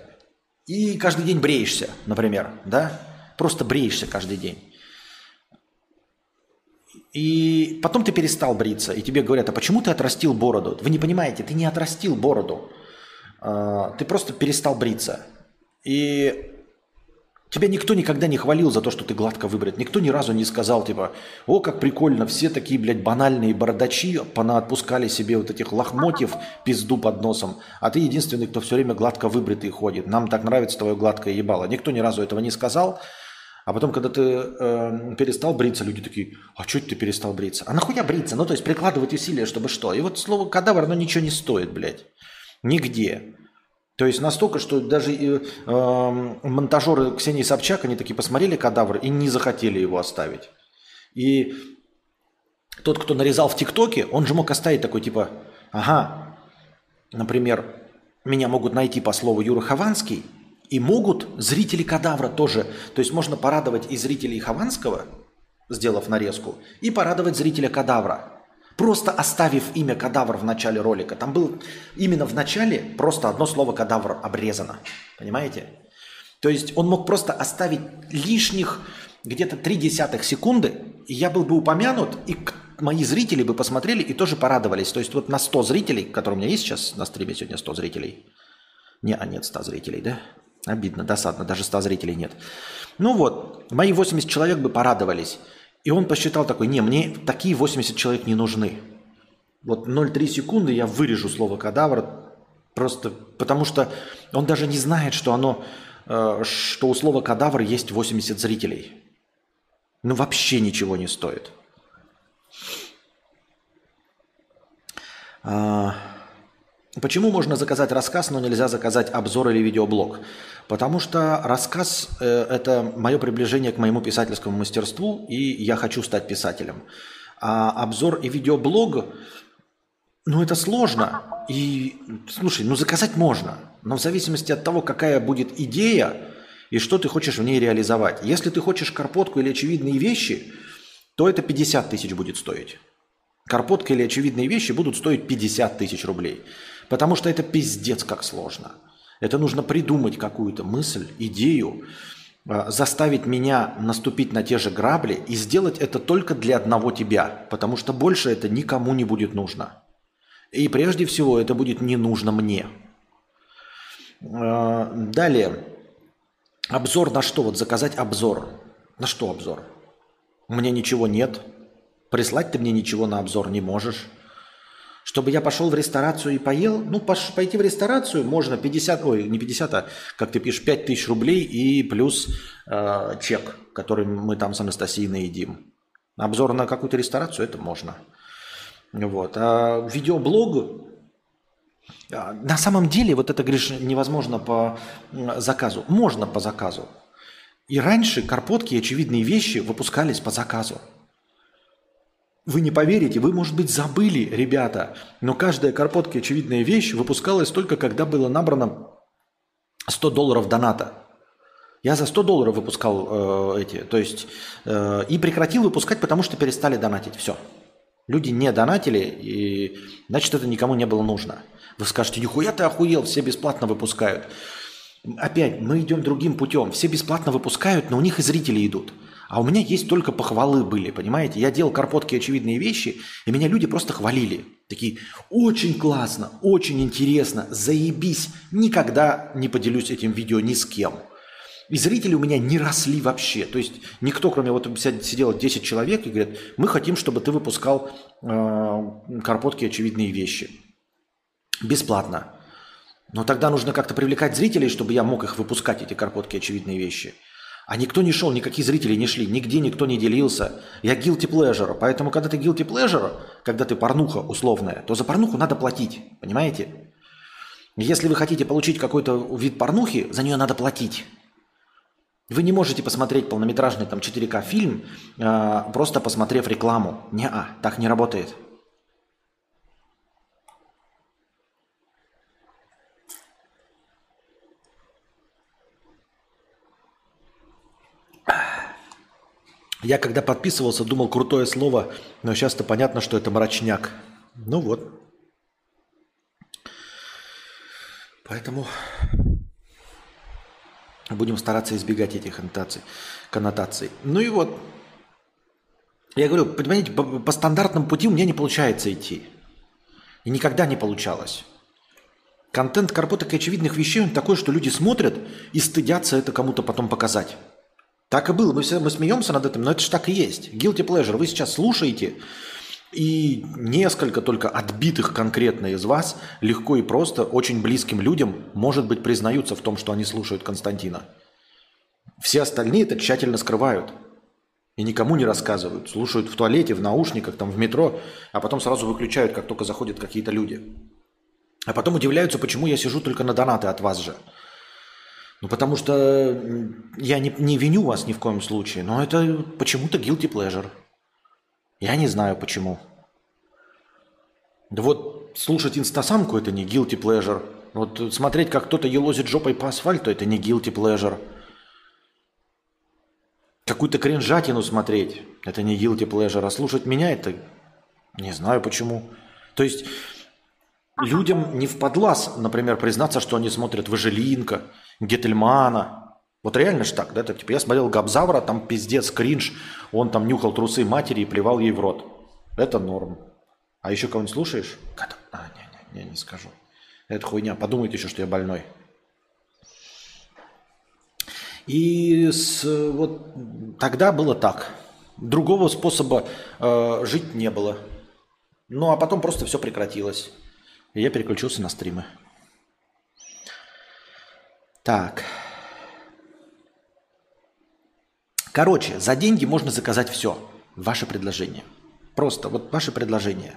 и каждый день бреешься, например, да? Просто бреешься каждый день. И потом ты перестал бриться, и тебе говорят, а почему ты отрастил бороду? Вы не понимаете, ты не отрастил бороду, а, ты просто перестал бриться. И Тебя никто никогда не хвалил за то, что ты гладко выбрит. Никто ни разу не сказал, типа, о, как прикольно, все такие, блядь, банальные бородачи понаотпускали себе вот этих лохмотьев пизду под носом, а ты единственный, кто все время гладко выбритый ходит. Нам так нравится твое гладкое ебало. Никто ни разу этого не сказал. А потом, когда ты э, перестал бриться, люди такие, а что ты перестал бриться? А нахуя бриться? Ну, то есть прикладывать усилия, чтобы что? И вот слово кадавр, оно ничего не стоит, блядь. Нигде. То есть настолько, что даже э, э, монтажеры Ксении Собчак, они такие посмотрели кадавр и не захотели его оставить. И тот, кто нарезал в ТикТоке, он же мог оставить такой типа, ага, например, меня могут найти по слову Юра Хованский, и могут зрители кадавра тоже. То есть можно порадовать и зрителей Хованского, сделав нарезку, и порадовать зрителя кадавра. Просто оставив имя кадавр в начале ролика. Там было именно в начале просто одно слово кадавр обрезано. Понимаете? То есть он мог просто оставить лишних где-то три десятых секунды, и я был бы упомянут, и мои зрители бы посмотрели и тоже порадовались. То есть вот на 100 зрителей, которые у меня есть сейчас на стриме сегодня 100 зрителей. Не, а нет 100 зрителей, да? Обидно, досадно, даже 100 зрителей нет. Ну вот, мои 80 человек бы порадовались. И он посчитал такой, не, мне такие 80 человек не нужны. Вот 0,3 секунды я вырежу слово кадавр, просто потому что он даже не знает, что оно, э, что у слова кадавр есть 80 зрителей. Ну вообще ничего не стоит. А, почему можно заказать рассказ, но нельзя заказать обзор или видеоблог? Потому что рассказ э, – это мое приближение к моему писательскому мастерству, и я хочу стать писателем. А обзор и видеоблог, ну это сложно. И, слушай, ну заказать можно, но в зависимости от того, какая будет идея и что ты хочешь в ней реализовать. Если ты хочешь карпотку или очевидные вещи, то это 50 тысяч будет стоить. Карпотка или очевидные вещи будут стоить 50 тысяч рублей. Потому что это пиздец как сложно. Это нужно придумать какую-то мысль, идею, а, заставить меня наступить на те же грабли и сделать это только для одного тебя, потому что больше это никому не будет нужно. И прежде всего это будет не нужно мне. А, далее. Обзор на что? Вот заказать обзор. На что обзор? У меня ничего нет. Прислать ты мне ничего на обзор не можешь. Чтобы я пошел в ресторацию и поел, ну, пош, пойти в ресторацию можно 50, ой, не 50, а, как ты пишешь, 5 тысяч рублей и плюс э, чек, который мы там с Анастасией наедим. Обзор на какую-то ресторацию, это можно. Вот. А видеоблог, а, на самом деле, вот это, говоришь, невозможно по заказу. Можно по заказу. И раньше карпотки и очевидные вещи выпускались по заказу. Вы не поверите, вы, может быть, забыли, ребята, но каждая карпотка очевидная вещь выпускалась только когда было набрано 100 долларов доната. Я за 100 долларов выпускал э, эти, то есть, э, и прекратил выпускать, потому что перестали донатить. Все. Люди не донатили, и значит, это никому не было нужно. Вы скажете, нихуя ты охуел, все бесплатно выпускают. Опять, мы идем другим путем. Все бесплатно выпускают, но у них и зрители идут. А у меня есть только похвалы были, понимаете? Я делал карпотки очевидные вещи, и меня люди просто хвалили. Такие, очень классно, очень интересно, заебись. Никогда не поделюсь этим видео ни с кем. И зрители у меня не росли вообще. То есть никто, кроме вот сидело 10 человек и говорят, мы хотим, чтобы ты выпускал э, карпотки очевидные вещи. Бесплатно. Но тогда нужно как-то привлекать зрителей, чтобы я мог их выпускать, эти карпотки очевидные вещи. А никто не шел, никакие зрители не шли, нигде никто не делился. Я guilty pleasure, поэтому когда ты guilty pleasure, когда ты порнуха условная, то за порнуху надо платить, понимаете? Если вы хотите получить какой-то вид порнухи, за нее надо платить. Вы не можете посмотреть полнометражный там 4К фильм, э, просто посмотрев рекламу. Не, а, так не работает. Я когда подписывался, думал крутое слово, но сейчас-то понятно, что это мрачняк. Ну вот. Поэтому будем стараться избегать этих коннотаций. Ну и вот. Я говорю, понимаете, по, по стандартному пути у меня не получается идти. И никогда не получалось. Контент карпоток и очевидных вещей, он такой, что люди смотрят и стыдятся это кому-то потом показать. Так и было. Мы, мы смеемся над этим, но это же так и есть. Guilty pleasure. Вы сейчас слушаете, и несколько только отбитых конкретно из вас легко и просто очень близким людям, может быть, признаются в том, что они слушают Константина. Все остальные это тщательно скрывают. И никому не рассказывают. Слушают в туалете, в наушниках, там, в метро, а потом сразу выключают, как только заходят какие-то люди. А потом удивляются, почему я сижу только на донаты от вас же. Ну, потому что я не, не виню вас ни в коем случае, но это почему-то guilty pleasure. Я не знаю почему. Да вот слушать инстасамку – это не guilty pleasure. Вот смотреть, как кто-то елозит жопой по асфальту – это не guilty pleasure. Какую-то кринжатину смотреть – это не guilty pleasure. А слушать меня – это не знаю почему. То есть людям не впадлас, например, признаться, что они смотрят Важелинка, Гетельмана. Вот реально ж так, да? Это, типа, я смотрел Габзавра, там пиздец, кринж, он там нюхал трусы матери и плевал ей в рот. Это норм. А еще кого-нибудь слушаешь? А, не, не, не, не скажу. Это хуйня. Подумайте еще, что я больной. И с, вот тогда было так. Другого способа э, жить не было. Ну а потом просто все прекратилось. И я переключился на стримы. Так. Короче, за деньги можно заказать все. Ваше предложение. Просто вот ваше предложение.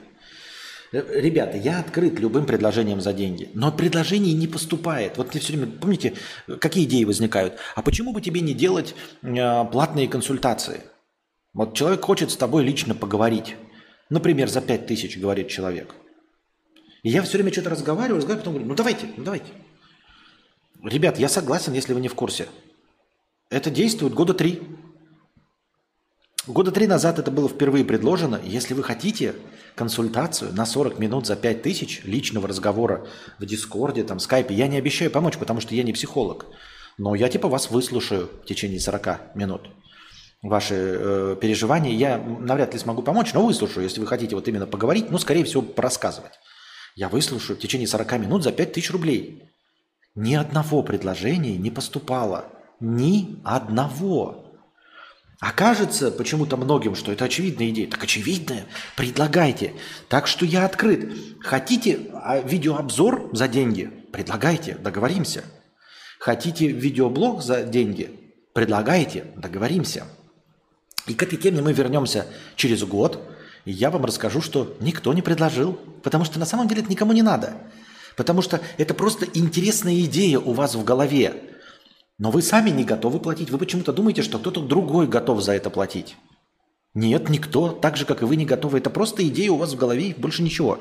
Э, ребята, я открыт любым предложением за деньги, но предложений не поступает. Вот ты все время, помните, какие идеи возникают? А почему бы тебе не делать э, платные консультации? Вот человек хочет с тобой лично поговорить. Например, за 5 тысяч, говорит человек – и я все время что-то разговариваю, разговариваю, потом говорю, ну давайте, ну давайте. Ребят, я согласен, если вы не в курсе. Это действует года три. Года три назад это было впервые предложено. Если вы хотите консультацию на 40 минут за 5 тысяч личного разговора в Дискорде, там, Скайпе, я не обещаю помочь, потому что я не психолог. Но я типа вас выслушаю в течение 40 минут. Ваши э, переживания я навряд ли смогу помочь, но выслушаю, если вы хотите вот именно поговорить, ну, скорее всего, порассказывать. Я выслушаю в течение 40 минут за 5000 рублей. Ни одного предложения не поступало. Ни одного. Окажется почему-то многим, что это очевидная идея. Так очевидная. Предлагайте. Так что я открыт. Хотите а, видеообзор за деньги? Предлагайте. Договоримся. Хотите видеоблог за деньги? Предлагайте. Договоримся. И к этой теме мы вернемся через год – и я вам расскажу, что никто не предложил, потому что на самом деле это никому не надо. Потому что это просто интересная идея у вас в голове. Но вы сами не готовы платить. Вы почему-то думаете, что кто-то другой готов за это платить. Нет, никто, так же, как и вы, не готовы. Это просто идея у вас в голове и больше ничего.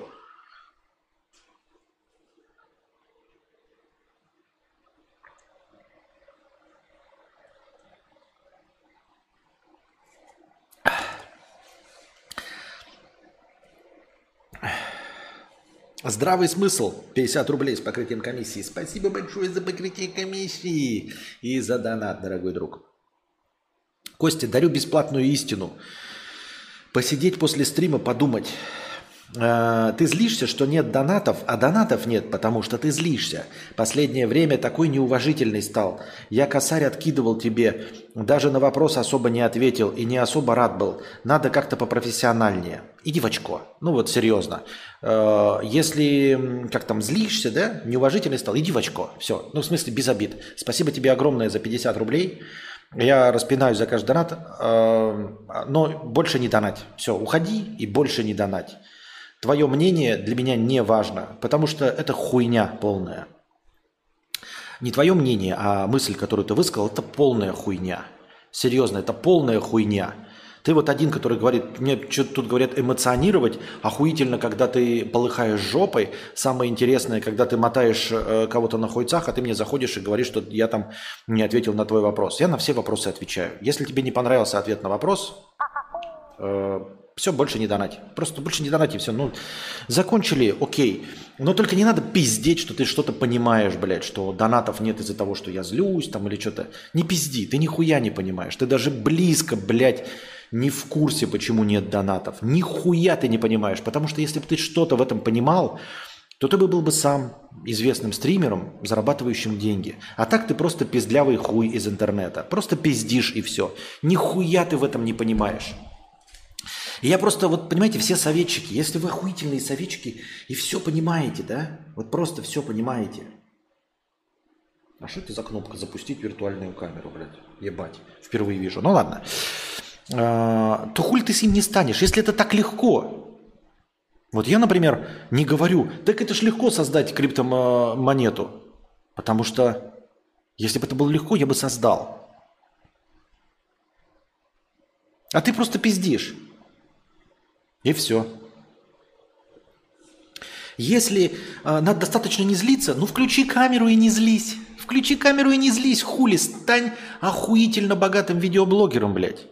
Здравый смысл. 50 рублей с покрытием комиссии. Спасибо большое за покрытие комиссии и за донат, дорогой друг. Костя, дарю бесплатную истину. Посидеть после стрима, подумать. Э, ты злишься, что нет донатов, а донатов нет, потому что ты злишься. Последнее время такой неуважительный стал. Я косарь откидывал тебе, даже на вопрос особо не ответил и не особо рад был. Надо как-то попрофессиональнее. Иди в очко. Ну вот серьезно. Э, если как там злишься, да, неуважительный стал, иди в очко. Все. Ну в смысле без обид. Спасибо тебе огромное за 50 рублей. Я распинаюсь за каждый донат, э, но больше не донать. Все, уходи и больше не донать. Твое мнение для меня не важно, потому что это хуйня полная. Не твое мнение, а мысль, которую ты высказал, это полная хуйня. Серьезно, это полная хуйня. Ты вот один, который говорит, мне что-то тут говорят эмоционировать, охуительно, когда ты полыхаешь жопой. Самое интересное, когда ты мотаешь э, кого-то на хуйцах, а ты мне заходишь и говоришь, что я там не ответил на твой вопрос. Я на все вопросы отвечаю. Если тебе не понравился ответ на вопрос, э, все, больше не донать. Просто больше не донать и все. Ну, закончили, окей. Но только не надо пиздеть, что ты что-то понимаешь, блядь, что донатов нет из-за того, что я злюсь там или что-то. Не пизди, ты нихуя не понимаешь. Ты даже близко, блядь, не в курсе, почему нет донатов. Нихуя ты не понимаешь. Потому что если бы ты что-то в этом понимал, то ты бы был бы сам известным стримером, зарабатывающим деньги. А так ты просто пиздлявый хуй из интернета. Просто пиздишь и все. Нихуя ты в этом не понимаешь. И я просто, вот понимаете, все советчики, если вы охуительные советчики и все понимаете, да, вот просто все понимаете, А что это за кнопка «Запустить виртуальную камеру», блядь? Ебать. Впервые вижу. Ну ладно. А, то хуй ты с ним не станешь, если это так легко. Вот я, например, не говорю, так это ж легко создать криптомонету. Потому что если бы это было легко, я бы создал. А ты просто пиздишь. И все. Если э, надо достаточно не злиться, ну включи камеру и не злись. Включи камеру и не злись, хули, стань охуительно богатым видеоблогером, блядь.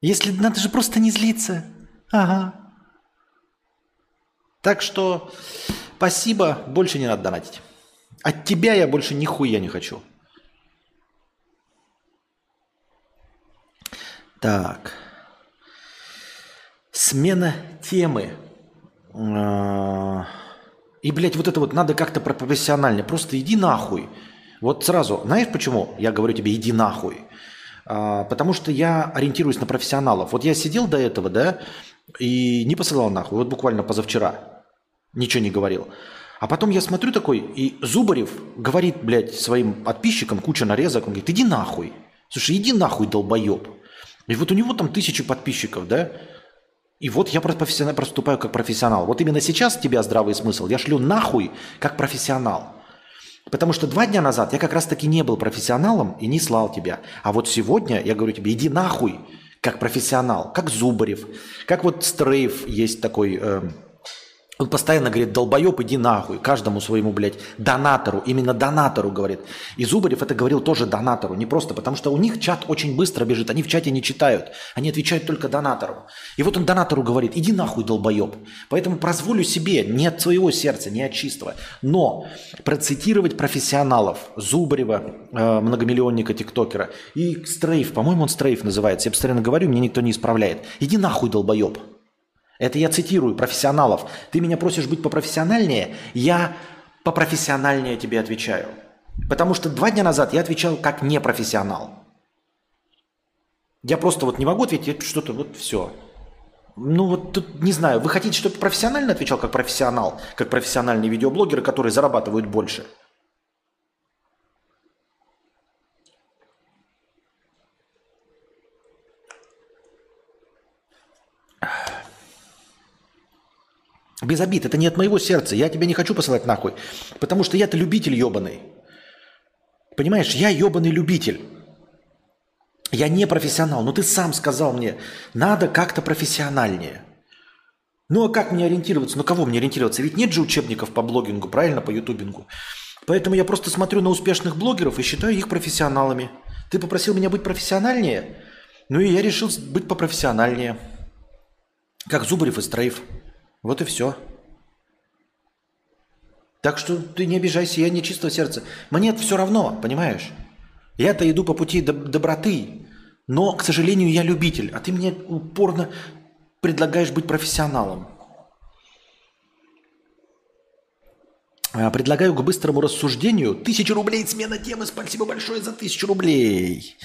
Если надо же просто не злиться. Ага. Так что спасибо, больше не надо донатить. От тебя я больше нихуя не хочу. Так. Смена темы. А, и, блядь, вот это вот надо как-то профессиональнее. Просто иди нахуй. Вот сразу, знаешь почему я говорю тебе иди нахуй? А, потому что я ориентируюсь на профессионалов. Вот я сидел до этого, да, и не посылал нахуй. Вот буквально позавчера. Ничего не говорил. А потом я смотрю такой, и Зубарев говорит, блядь, своим подписчикам, куча нарезок, он говорит, иди нахуй. Слушай, иди нахуй, долбоеб. И вот у него там тысячи подписчиков, да, и вот я профессионал, проступаю как профессионал. Вот именно сейчас тебя здравый смысл. Я шлю нахуй как профессионал. Потому что два дня назад я как раз таки не был профессионалом и не слал тебя. А вот сегодня я говорю тебе, иди нахуй как профессионал, как Зубарев, как вот Стрейф есть такой... Э, он постоянно говорит, долбоеб, иди нахуй, каждому своему, блядь, донатору, именно донатору говорит. И Зубарев это говорил тоже донатору, не просто, потому что у них чат очень быстро бежит, они в чате не читают, они отвечают только донатору. И вот он донатору говорит, иди нахуй, долбоеб. Поэтому позволю себе, не от своего сердца, не от чистого, но процитировать профессионалов, Зубарева, э, многомиллионника, тиктокера, и Стрейф, по-моему, он Стрейф называется, я постоянно говорю, мне никто не исправляет. Иди нахуй, долбоеб. Это я цитирую профессионалов. Ты меня просишь быть попрофессиональнее, я попрофессиональнее тебе отвечаю. Потому что два дня назад я отвечал как непрофессионал. Я просто вот не могу ответить, что-то вот все. Ну вот тут не знаю, вы хотите, чтобы профессионально отвечал как профессионал, как профессиональные видеоблогеры, которые зарабатывают больше – Без обид, это не от моего сердца. Я тебя не хочу посылать нахуй. Потому что я-то любитель ебаный. Понимаешь, я ебаный любитель. Я не профессионал, но ты сам сказал мне, надо как-то профессиональнее. Ну а как мне ориентироваться? Ну кого мне ориентироваться? Ведь нет же учебников по блогингу, правильно, по ютубингу. Поэтому я просто смотрю на успешных блогеров и считаю их профессионалами. Ты попросил меня быть профессиональнее? Ну и я решил быть попрофессиональнее. Как Зубарев и Строев. Вот и все. Так что ты не обижайся, я не чистого сердца. Мне это все равно, понимаешь? Я-то иду по пути доброты, но, к сожалению, я любитель, а ты мне упорно предлагаешь быть профессионалом. А, предлагаю к быстрому рассуждению. Тысяча рублей смена темы. Спасибо большое за тысячу рублей.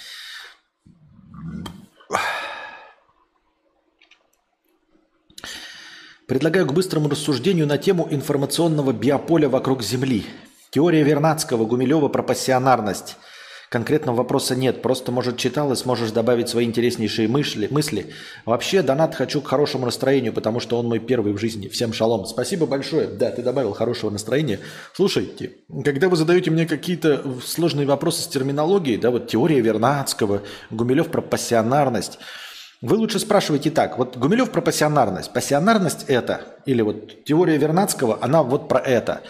Предлагаю к быстрому рассуждению на тему информационного биополя вокруг Земли. Теория Вернадского, Гумилева про пассионарность. Конкретного вопроса нет, просто, может, читал и сможешь добавить свои интереснейшие мысли. мысли. Вообще, донат хочу к хорошему настроению, потому что он мой первый в жизни. Всем шалом. Спасибо большое. Да, ты добавил хорошего настроения. Слушайте, когда вы задаете мне какие-то сложные вопросы с терминологией, да, вот теория Вернадского, Гумилев про пассионарность – вы лучше спрашивайте так. Вот Гумилев про пассионарность. Пассионарность это, или вот теория Вернадского, она вот про это.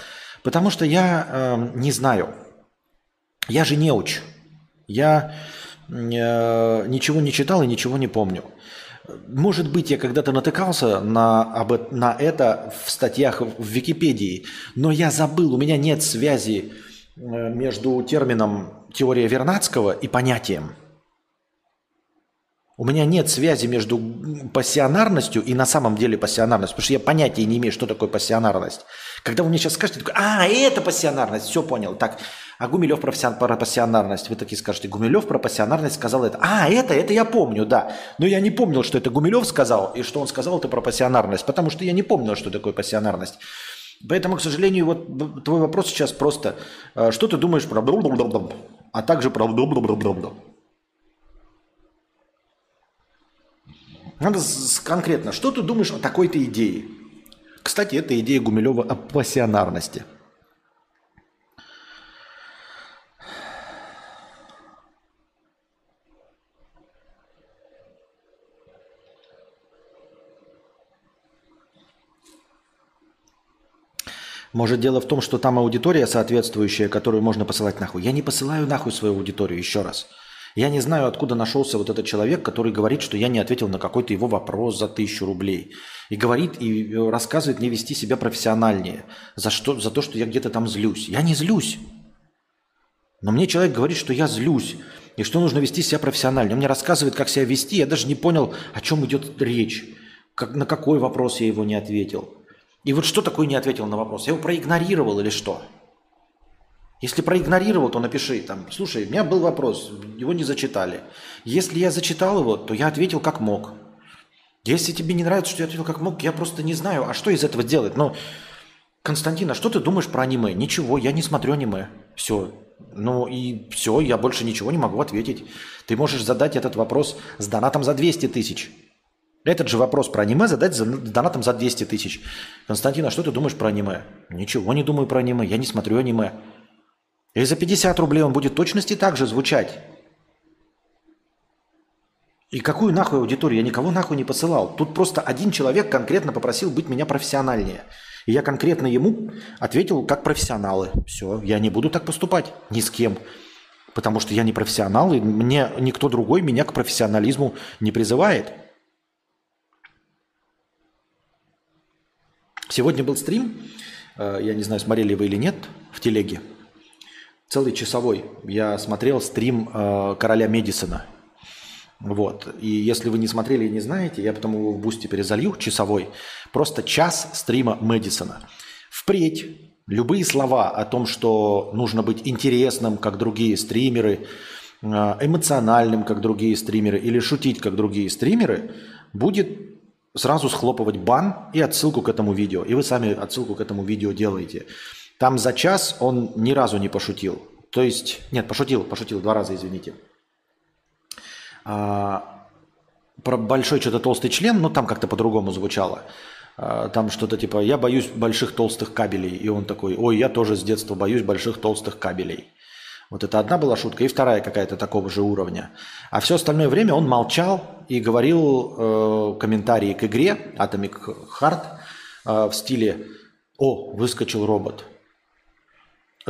Потому что я э, не знаю. Я же не уч. Я э, ничего не читал и ничего не помню. Может быть, я когда-то натыкался на, об, на это в статьях в Википедии, но я забыл, у меня нет связи э, между термином теория Вернадского и понятием. У меня нет связи между пассионарностью и на самом деле пассионарностью, потому что я понятия не имею, что такое пассионарность. Когда вы мне сейчас скажете, такой, а, это пассионарность, все понял. Так, а Гумилев про, про пассионарность, вы такие скажете, Гумилев про пассионарность сказал это. А, это, это я помню, да. Но я не помнил, что это Гумилев сказал, и что он сказал это про пассионарность, потому что я не помнил, что такое пассионарность. Поэтому, к сожалению, вот твой вопрос сейчас просто, э, что ты думаешь про а также про Надо конкретно, что ты думаешь о такой-то идее? Кстати, это идея Гумилева о пассионарности – Может, дело в том, что там аудитория соответствующая, которую можно посылать нахуй. Я не посылаю нахуй свою аудиторию, еще раз. Я не знаю, откуда нашелся вот этот человек, который говорит, что я не ответил на какой-то его вопрос за тысячу рублей. И говорит, и рассказывает мне вести себя профессиональнее. За, что, за то, что я где-то там злюсь. Я не злюсь. Но мне человек говорит, что я злюсь. И что нужно вести себя профессионально. Он мне рассказывает, как себя вести. Я даже не понял, о чем идет речь. Как, на какой вопрос я его не ответил. И вот что такое не ответил на вопрос? Я его проигнорировал или что? Если проигнорировал, то напиши там, слушай, у меня был вопрос, его не зачитали. Если я зачитал его, то я ответил как мог. Если тебе не нравится, что я ответил как мог, я просто не знаю, а что из этого делать? Но, Константин, а что ты думаешь про аниме? Ничего, я не смотрю аниме. Все. Ну и все, я больше ничего не могу ответить. Ты можешь задать этот вопрос с донатом за 200 тысяч. Этот же вопрос про аниме задать за, донатом за 200 тысяч. Константин, а что ты думаешь про аниме? Ничего не думаю про аниме, я не смотрю аниме. И за 50 рублей он будет точности так же звучать. И какую нахуй аудиторию? Я никого нахуй не посылал. Тут просто один человек конкретно попросил быть меня профессиональнее. И я конкретно ему ответил как профессионалы. Все, я не буду так поступать ни с кем. Потому что я не профессионал, и мне никто другой меня к профессионализму не призывает. Сегодня был стрим, э, я не знаю, смотрели вы или нет, в телеге. Целый часовой. Я смотрел стрим э, короля Медисона. Вот. И если вы не смотрели и не знаете, я потом его в бусте перезалью, часовой. Просто час стрима Мэдисона. Впредь любые слова о том, что нужно быть интересным, как другие стримеры, э, эмоциональным, как другие стримеры, или шутить, как другие стримеры, будет сразу схлопывать бан и отсылку к этому видео. И вы сами отсылку к этому видео делаете. Там за час он ни разу не пошутил. То есть, нет, пошутил, пошутил два раза, извините. А, про большой что-то толстый член, ну там как-то по-другому звучало. А, там что-то типа «я боюсь больших толстых кабелей». И он такой «ой, я тоже с детства боюсь больших толстых кабелей». Вот это одна была шутка, и вторая какая-то такого же уровня. А все остальное время он молчал и говорил э, комментарии к игре Atomic Heart э, в стиле «О, выскочил робот».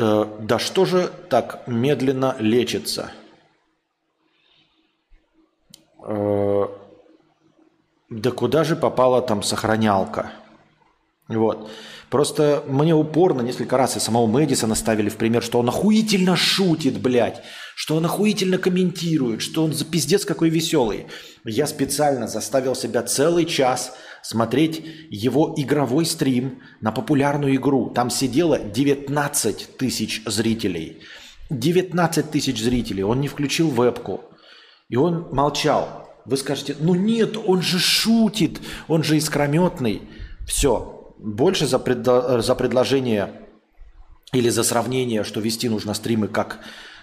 Э, «Да что же так медленно лечится?» э, «Да куда же попала там сохранялка?» Вот. Просто мне упорно несколько раз и самого Мэдисона ставили в пример, что он охуительно шутит, блядь, что он охуительно комментирует, что он за пиздец какой веселый. Я специально заставил себя целый час смотреть его игровой стрим на популярную игру. Там сидело 19 тысяч зрителей. 19 тысяч зрителей. Он не включил вебку. И он молчал. Вы скажете, ну нет, он же шутит, он же искрометный. Все, больше за, пред, за предложение или за сравнение, что вести нужно стримы как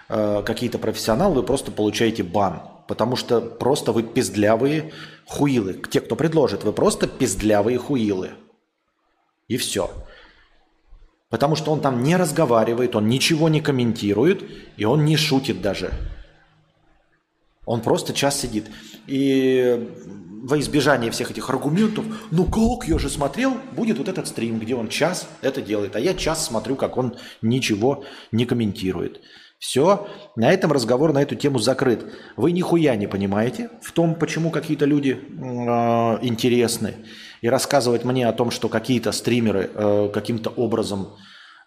э, какие-то профессионалы, вы просто получаете бан. Потому что просто вы пиздлявые хуилы. Те, кто предложит, вы просто пиздлявые хуилы. И все. Потому что он там не разговаривает, он ничего не комментирует, и он не шутит даже. Он просто час сидит. И во избежание всех этих аргументов, ну как, я же смотрел, будет вот этот стрим, где он час это делает, а я час смотрю, как он ничего не комментирует. Все, на этом разговор на эту тему закрыт. Вы нихуя не понимаете в том, почему какие-то люди э, интересны. И рассказывать мне о том, что какие-то стримеры э, каким-то образом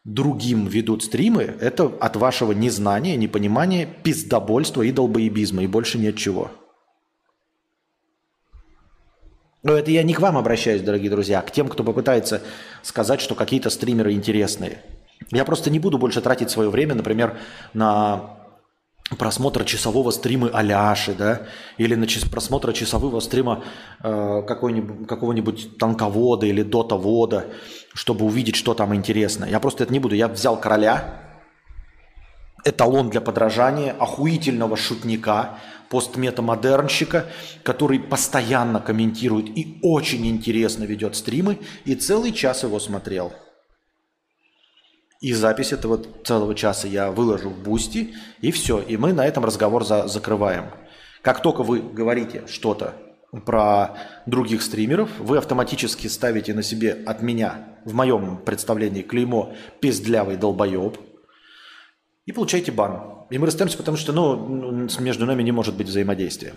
другим ведут стримы, это от вашего незнания, непонимания, пиздобольства и долбоебизма, и больше ни от чего. Но это я не к вам обращаюсь, дорогие друзья, а к тем, кто попытается сказать, что какие-то стримеры интересные. Я просто не буду больше тратить свое время, например, на просмотра часового стрима Аляши, да, или на час, просмотра часового стрима э, какого-нибудь танковода или дотовода, чтобы увидеть, что там интересно. Я просто это не буду. Я взял короля, эталон для подражания, охуительного шутника, постметамодернщика, который постоянно комментирует и очень интересно ведет стримы, и целый час его смотрел. И запись этого целого часа я выложу в Бусти, и все. И мы на этом разговор за закрываем. Как только вы говорите что-то про других стримеров, вы автоматически ставите на себе от меня, в моем представлении, клеймо «пиздлявый долбоеб», и получаете бан. И мы расстаемся, потому что ну, между нами не может быть взаимодействия.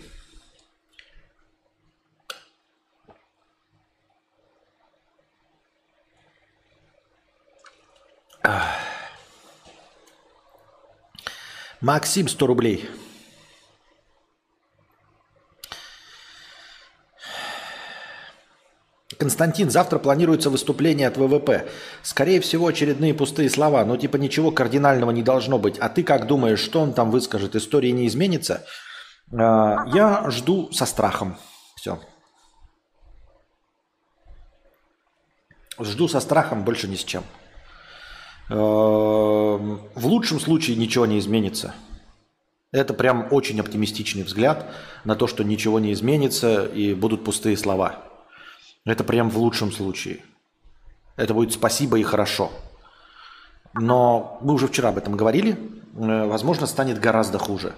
Максим, 100 рублей. Константин, завтра планируется выступление от ВВП. Скорее всего, очередные пустые слова, но типа ничего кардинального не должно быть. А ты как думаешь, что он там выскажет? История не изменится? А, я жду со страхом. Все. Жду со страхом, больше ни с чем. Эм, в лучшем случае ничего не изменится. Это прям очень оптимистичный взгляд на то, что ничего не изменится и будут пустые слова. Это прям в лучшем случае. Это будет спасибо и хорошо. Но мы уже вчера об этом говорили. Э, возможно, станет гораздо хуже.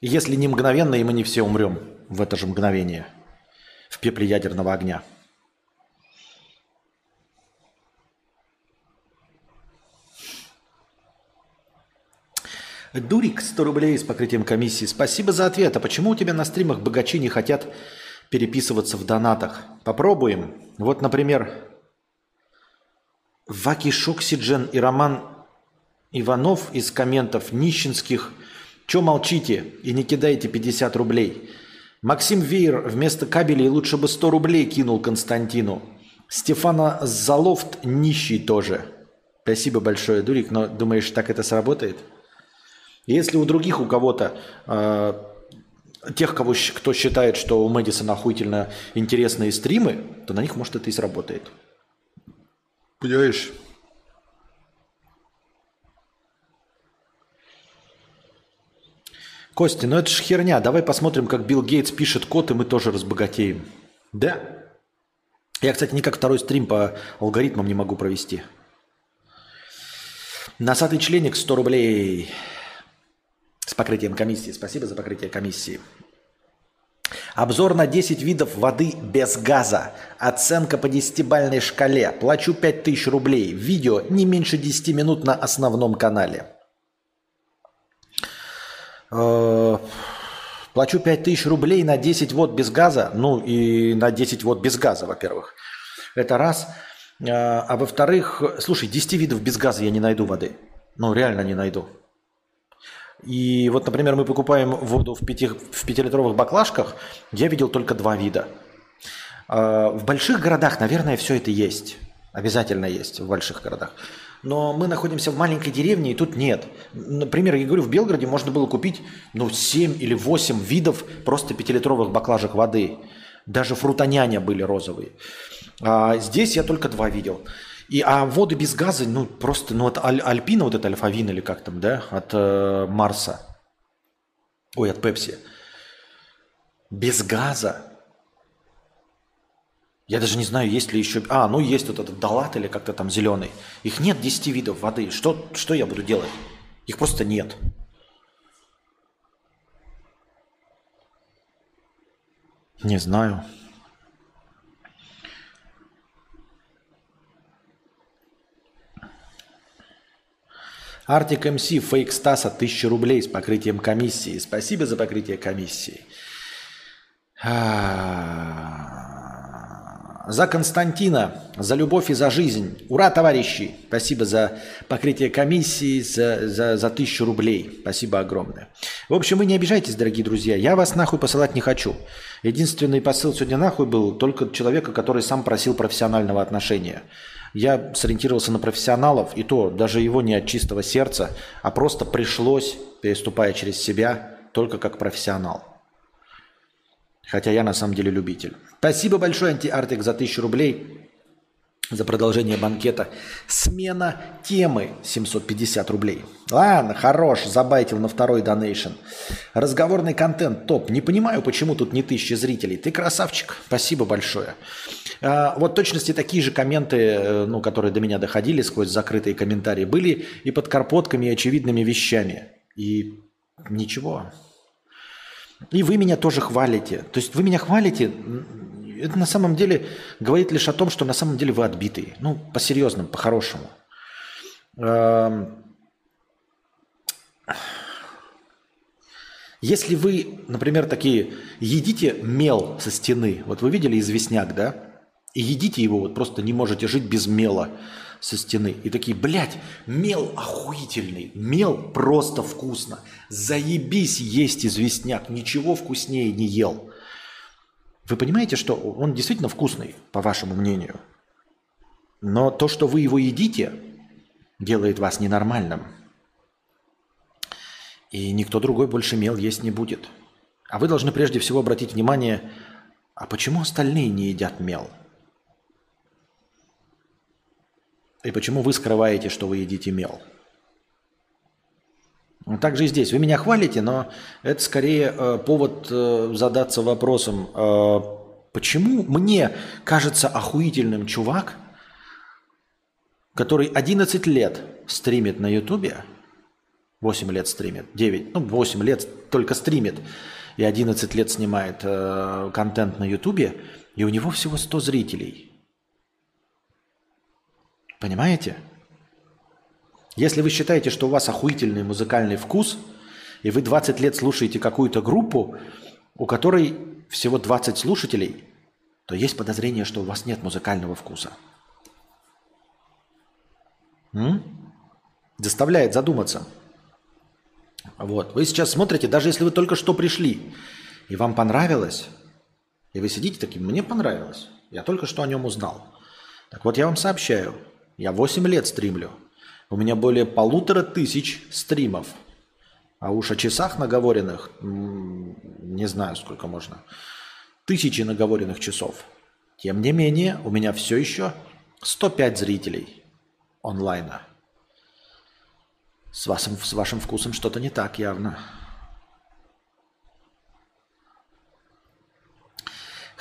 Если не мгновенно, и мы не все умрем в это же мгновение в пепле ядерного огня. Дурик, 100 рублей с покрытием комиссии. Спасибо за ответ. А почему у тебя на стримах богачи не хотят переписываться в донатах? Попробуем. Вот, например, Ваки Шоксиджен и Роман Иванов из комментов нищенских. Че молчите и не кидаете 50 рублей? Максим Вейер вместо кабелей лучше бы 100 рублей кинул Константину. Стефана Залофт нищий тоже. Спасибо большое, Дурик, но думаешь, так это сработает? Если у других, у кого-то, э, тех, кого, кто считает, что у Мэдисона охуительно интересные стримы, то на них, может, это и сработает. Понимаешь? Костя, ну это ж херня. Давай посмотрим, как Билл Гейтс пишет код, и мы тоже разбогатеем. Да. Я, кстати, никак второй стрим по алгоритмам не могу провести. Носатый членик 100 рублей. С покрытием комиссии. Спасибо за покрытие комиссии. Обзор на 10 видов воды без газа. Оценка по 10-бальной шкале. Плачу 5000 рублей. Видео не меньше 10 минут на основном канале. Э, плачу 5000 рублей на 10 вод без газа. Ну и на 10 вод без газа, во-первых. Это раз. Э, а во-вторых, слушай, 10 видов без газа я не найду воды. Ну, реально не найду. И вот, например, мы покупаем воду в, пяти, в пятилитровых баклажках, я видел только два вида. А, в больших городах, наверное, все это есть. Обязательно есть в больших городах. Но мы находимся в маленькой деревне, и тут нет. Например, я говорю, в Белгороде можно было купить ну, 7 или 8 видов просто пятилитровых баклажек воды. Даже фрутоняня были розовые. А здесь я только два видел. И, а воды без газа, ну, просто, ну, от Аль, Альпина, вот это Альфавин или как там, да, от э, Марса, ой, от Пепси, без газа. Я даже не знаю, есть ли еще... А, ну есть вот этот Далат или как-то там зеленый. Их нет 10 видов воды. Что, что я буду делать? Их просто нет. Не знаю. Артик МС, фейк Стаса, 1000 рублей с покрытием комиссии. Спасибо за покрытие комиссии. За Константина, за любовь и за жизнь. Ура, товарищи! Спасибо за покрытие комиссии, за, за, за тысячу рублей. Спасибо огромное. В общем, вы не обижайтесь, дорогие друзья. Я вас нахуй посылать не хочу. Единственный посыл сегодня нахуй был только человека, который сам просил профессионального отношения. Я сориентировался на профессионалов, и то даже его не от чистого сердца, а просто пришлось, переступая через себя, только как профессионал. Хотя я на самом деле любитель. Спасибо большое, антиартик, за тысячу рублей за продолжение банкета. Смена темы 750 рублей. Ладно, хорош, забайтил на второй донейшн. Разговорный контент топ. Не понимаю, почему тут не тысяча зрителей. Ты красавчик. Спасибо большое. А, вот точности такие же комменты, э, ну, которые до меня доходили сквозь закрытые комментарии, были и под карпотками, и очевидными вещами. И ничего. И вы меня тоже хвалите. То есть вы меня хвалите, это на самом деле говорит лишь о том, что на самом деле вы отбитые. Ну, по-серьезному, по-хорошему. Эм, если вы, например, такие, едите мел со стены, вот вы видели известняк, да? И едите его, вот просто не можете жить без мела со стены. И такие, блядь, мел охуительный, мел просто вкусно. Заебись есть известняк, ничего вкуснее не ел. Вы понимаете, что он действительно вкусный, по вашему мнению. Но то, что вы его едите, делает вас ненормальным. И никто другой больше мел есть не будет. А вы должны прежде всего обратить внимание, а почему остальные не едят мел? – И почему вы скрываете, что вы едите мел? Ну, так же и здесь. Вы меня хвалите, но это скорее э, повод э, задаться вопросом, э, почему мне кажется охуительным чувак, который 11 лет стримит на Ютубе, 8 лет стримит, 9, ну 8 лет только стримит, и 11 лет снимает э, контент на Ютубе, и у него всего 100 зрителей – Понимаете? Если вы считаете, что у вас охуительный музыкальный вкус, и вы 20 лет слушаете какую-то группу, у которой всего 20 слушателей, то есть подозрение, что у вас нет музыкального вкуса. М? Заставляет задуматься. Вот. Вы сейчас смотрите, даже если вы только что пришли, и вам понравилось, и вы сидите таким, мне понравилось, я только что о нем узнал. Так вот, я вам сообщаю, я 8 лет стримлю. У меня более полутора тысяч стримов. А уж о часах наговоренных, не знаю, сколько можно. Тысячи наговоренных часов. Тем не менее, у меня все еще 105 зрителей онлайна. С вашим, с вашим вкусом что-то не так явно.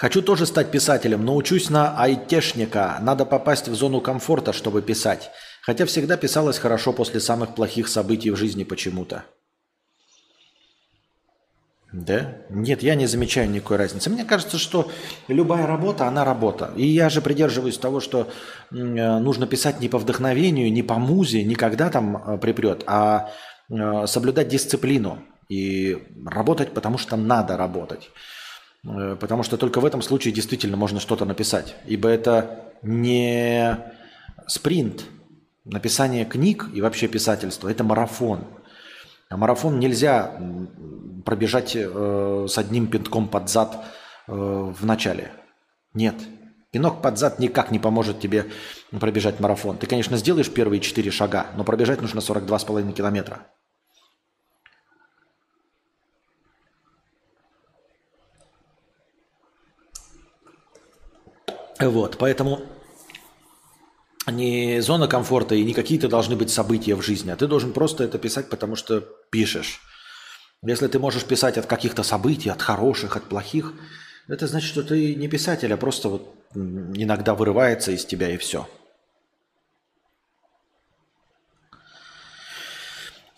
Хочу тоже стать писателем, но учусь на айтешника. Надо попасть в зону комфорта, чтобы писать. Хотя всегда писалось хорошо после самых плохих событий в жизни почему-то. Да? Нет, я не замечаю никакой разницы. Мне кажется, что любая работа, она работа. И я же придерживаюсь того, что э, нужно писать не по вдохновению, не по музе, не когда там э, припрет, а э, соблюдать дисциплину и работать, потому что надо работать. Э, потому что только в этом случае действительно можно что-то написать. Ибо это не спринт. Написание книг и вообще писательство – это марафон. А марафон нельзя пробежать э, с одним пинком под зад э, в начале. Нет. Пинок под зад никак не поможет тебе пробежать марафон. Ты, конечно, сделаешь первые четыре шага, но пробежать нужно 42,5 километра. Вот, поэтому не зона комфорта и не какие-то должны быть события в жизни, а ты должен просто это писать, потому что пишешь. Если ты можешь писать от каких-то событий, от хороших, от плохих, это значит, что ты не писатель, а просто вот иногда вырывается из тебя и все.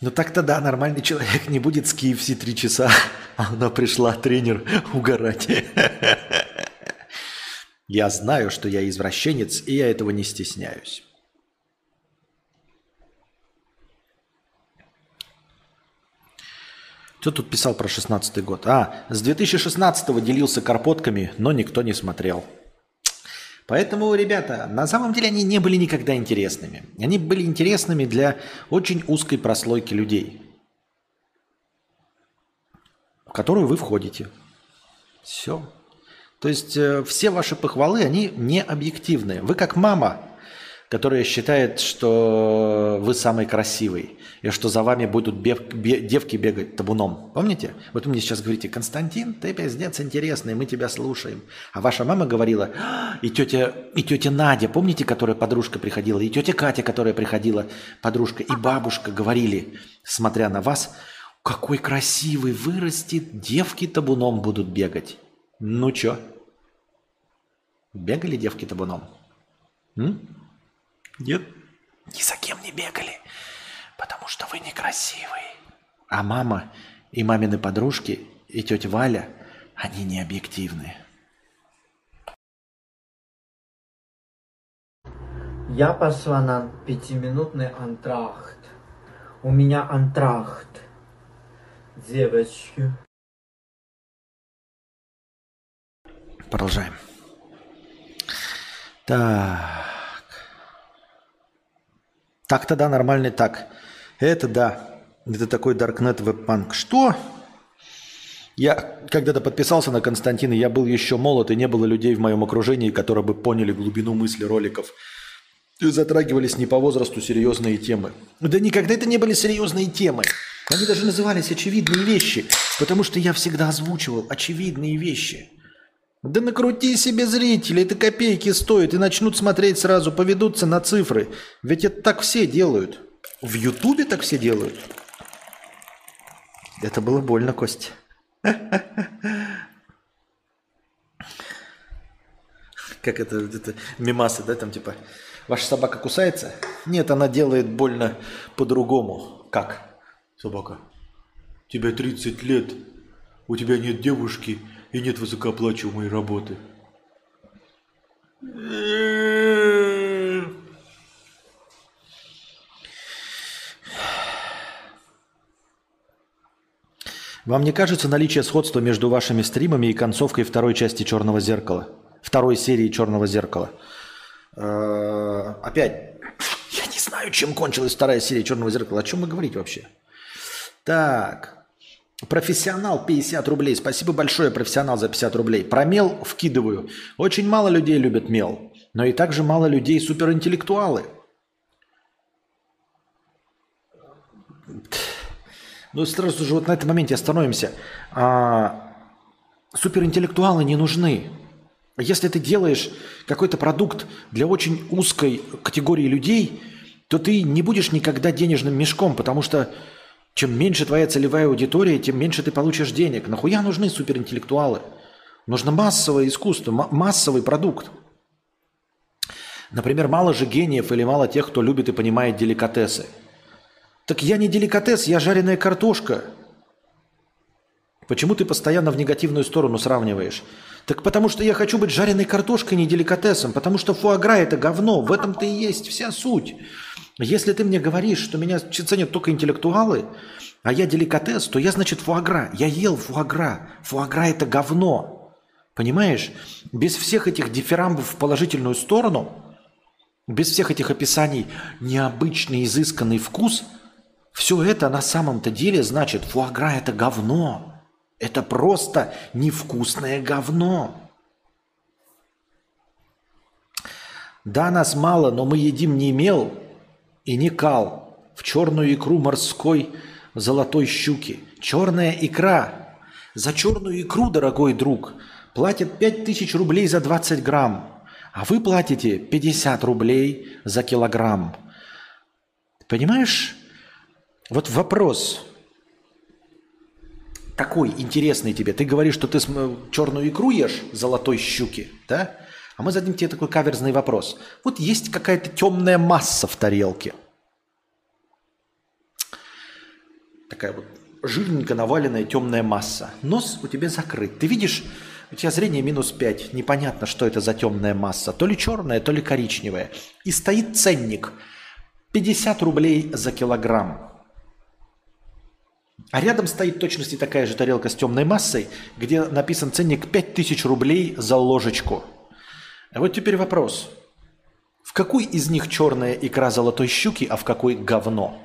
Ну так-то да, нормальный человек не будет с KFC три часа, она пришла, тренер, угорать. Я знаю, что я извращенец, и я этого не стесняюсь. Кто тут писал про 16 год? А, с 2016 делился карпотками, но никто не смотрел. Поэтому, ребята, на самом деле они не были никогда интересными. Они были интересными для очень узкой прослойки людей, в которую вы входите. Все. То есть э, все ваши похвалы, они не объективные. Вы как мама, которая считает, что вы самый красивый, и что за вами будут бег, бе, девки бегать табуном. Помните? Вот вы мне сейчас говорите, Константин, ты пиздец интересный, мы тебя слушаем. А ваша мама говорила, «А, и тетя, и тетя Надя, помните, которая подружка приходила, и тетя Катя, которая приходила, подружка, и бабушка говорили, смотря на вас, какой красивый вырастет, девки табуном будут бегать. Ну чё? Бегали девки табуном? М? Нет? Ни за кем не бегали, потому что вы некрасивый. А мама и мамины подружки, и тетя Валя, они не объективны. Я пошла на пятиминутный антрахт. У меня антрахт. Девочки. Продолжаем. Так. Так-то да, нормальный так. Это да. Это такой Darknet веб-панк. Что? Я когда-то подписался на Константина, я был еще молод, и не было людей в моем окружении, которые бы поняли глубину мысли роликов. И затрагивались не по возрасту серьезные темы. Да никогда это не были серьезные темы. Они даже назывались очевидные вещи, потому что я всегда озвучивал очевидные вещи. Да накрути себе зрителей, это копейки стоит, и начнут смотреть сразу, поведутся на цифры. Ведь это так все делают. В Ютубе так все делают. Это было больно, Костя. Как это, это мимасы, да, там типа, ваша собака кусается? Нет, она делает больно по-другому. Как? Собака. Тебе 30 лет, у тебя нет девушки и нет высокооплачиваемой работы. Вам не кажется наличие сходства между вашими стримами и концовкой второй части «Черного зеркала»? Второй серии «Черного зеркала». Э, опять, я не знаю, чем кончилась вторая серия «Черного зеркала». О чем мы говорить вообще? Так, профессионал 50 рублей. Спасибо большое, профессионал, за 50 рублей. Про мел вкидываю. Очень мало людей любят мел, но и также мало людей суперинтеллектуалы. Ну, сразу же вот на этом моменте остановимся. А, суперинтеллектуалы не нужны. Если ты делаешь какой-то продукт для очень узкой категории людей, то ты не будешь никогда денежным мешком, потому что чем меньше твоя целевая аудитория, тем меньше ты получишь денег. Нахуя нужны суперинтеллектуалы? Нужно массовое искусство, массовый продукт. Например, мало же гениев или мало тех, кто любит и понимает деликатесы – так я не деликатес, я жареная картошка. Почему ты постоянно в негативную сторону сравниваешь? Так потому что я хочу быть жареной картошкой, не деликатесом. Потому что фуагра – это говно. В этом-то и есть вся суть. Если ты мне говоришь, что меня ценят только интеллектуалы, а я деликатес, то я, значит, фуагра. Я ел фуагра. Фуагра – это говно. Понимаешь? Без всех этих дифирамбов в положительную сторону, без всех этих описаний необычный, изысканный вкус – все это на самом-то деле значит, фуагра это говно. Это просто невкусное говно. Да, нас мало, но мы едим не мел и не кал. В черную икру морской золотой щуки. Черная икра. За черную икру, дорогой друг, платят 5000 рублей за 20 грамм. А вы платите 50 рублей за килограмм. Понимаешь, вот вопрос такой интересный тебе. Ты говоришь, что ты черную икру ешь золотой щуки, да? А мы зададим тебе такой каверзный вопрос. Вот есть какая-то темная масса в тарелке. Такая вот жирненько наваленная темная масса. Нос у тебя закрыт. Ты видишь, у тебя зрение минус 5. Непонятно, что это за темная масса. То ли черная, то ли коричневая. И стоит ценник. 50 рублей за килограмм. А рядом стоит точности такая же тарелка с темной массой, где написан ценник 5000 рублей за ложечку. А вот теперь вопрос. В какой из них черная икра золотой щуки, а в какой говно?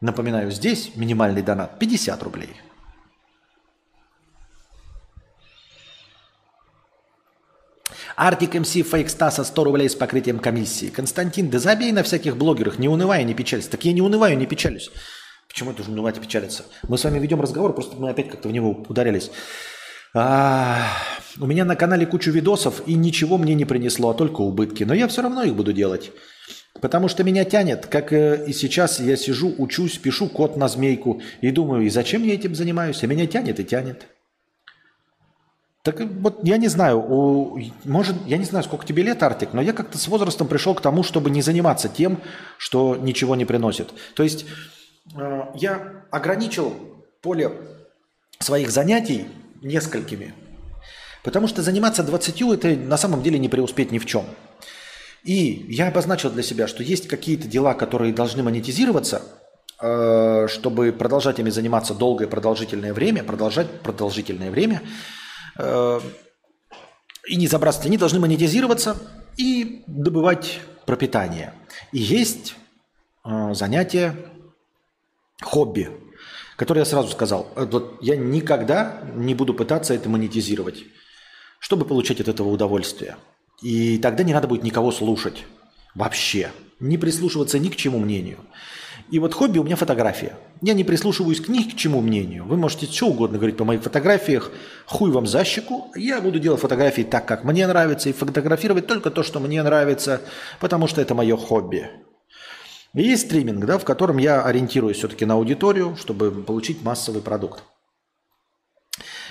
Напоминаю, здесь минимальный донат 50 рублей. Артик МС Фейк Стаса 100 рублей с покрытием комиссии. Константин, да забей на всяких блогерах, не унывай, не печалься. Так я не унываю, не печалюсь. Почему я должен унывать и печалиться? Мы с вами ведем разговор, просто мы опять как-то в него ударились. А, у меня на канале кучу видосов, и ничего мне не принесло, а только убытки. Но я все равно их буду делать. Потому что меня тянет, как э, и сейчас я сижу, учусь, пишу код на змейку и думаю, и зачем я этим занимаюсь? А меня тянет и тянет. Так вот, я не знаю, у, может, я не знаю, сколько тебе лет, Артик, но я как-то с возрастом пришел к тому, чтобы не заниматься тем, что ничего не приносит. То есть э, я ограничил поле своих занятий несколькими, потому что заниматься 20 это на самом деле не преуспеть ни в чем. И я обозначил для себя, что есть какие-то дела, которые должны монетизироваться, э, чтобы продолжать ими заниматься долгое продолжительное время, продолжать продолжительное время – Э, и не забрасывать, они должны монетизироваться и добывать пропитание. И есть э, занятие хобби, которое я сразу сказал, э, вот я никогда не буду пытаться это монетизировать, чтобы получать от этого удовольствие. И тогда не надо будет никого слушать вообще, не прислушиваться ни к чему мнению. И вот хобби у меня фотография. Я не прислушиваюсь к ни к чему мнению. Вы можете что угодно говорить по моих фотографиях. Хуй вам за щеку. Я буду делать фотографии так, как мне нравится. И фотографировать только то, что мне нравится. Потому что это мое хобби. Есть стриминг, да, в котором я ориентируюсь все-таки на аудиторию, чтобы получить массовый продукт.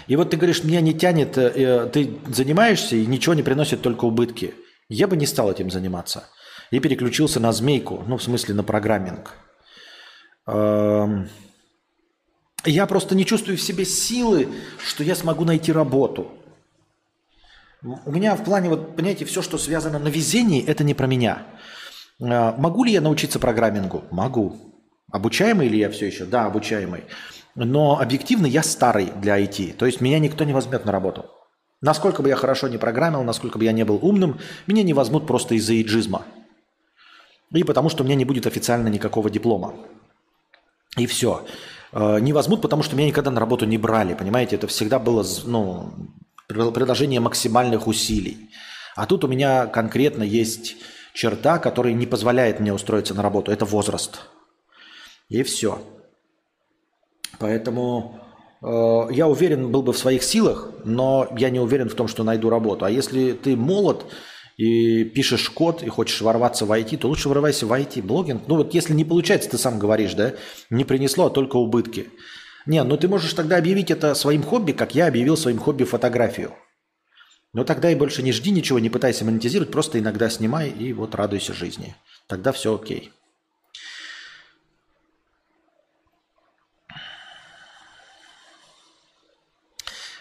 И вот ты говоришь, меня не тянет, э, ты занимаешься и ничего не приносит, только убытки. Я бы не стал этим заниматься. И переключился на змейку, ну, в смысле, на программинг. Эм, я просто не чувствую в себе силы, что я смогу найти работу. У меня в плане, вот, понимаете, все, что связано на везении, это не про меня. Э, могу ли я научиться программингу? Могу. Обучаемый ли я все еще? Да, обучаемый. Но объективно я старый для IT. То есть меня никто не возьмет на работу. Насколько бы я хорошо не программил, насколько бы я не был умным, меня не возьмут просто из-за иджизма. И потому что у меня не будет официально никакого диплома. И все. Э, не возьмут, потому что меня никогда на работу не брали, понимаете? Это всегда было ну, приложение максимальных усилий. А тут у меня конкретно есть черта, которая не позволяет мне устроиться на работу. Это возраст. И все. Поэтому э, я уверен был бы в своих силах, но я не уверен в том, что найду работу. А если ты молод, и пишешь код, и хочешь ворваться в IT, то лучше врывайся в IT-блогинг. Ну вот если не получается, ты сам говоришь, да, не принесло, а только убытки. Не, ну ты можешь тогда объявить это своим хобби, как я объявил своим хобби фотографию. Но тогда и больше не жди ничего, не пытайся монетизировать, просто иногда снимай и вот радуйся жизни. Тогда все окей.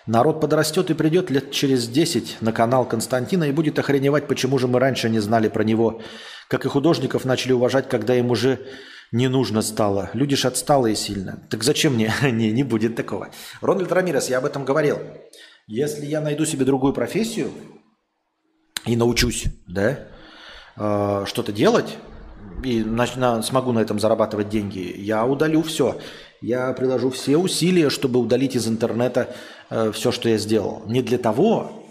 Народ подрастет и придет лет через 10 на канал Константина и будет охреневать, почему же мы раньше не знали про него. Как и художников начали уважать, когда им уже не нужно стало. Люди ж отсталые сильно. Так зачем мне? не, не будет такого. Рональд Рамирес, я об этом говорил. Если я найду себе другую профессию и научусь, да, э, что-то делать, и смогу на этом зарабатывать деньги, я удалю все. Я приложу все усилия, чтобы удалить из интернета э, все, что я сделал. Не для того,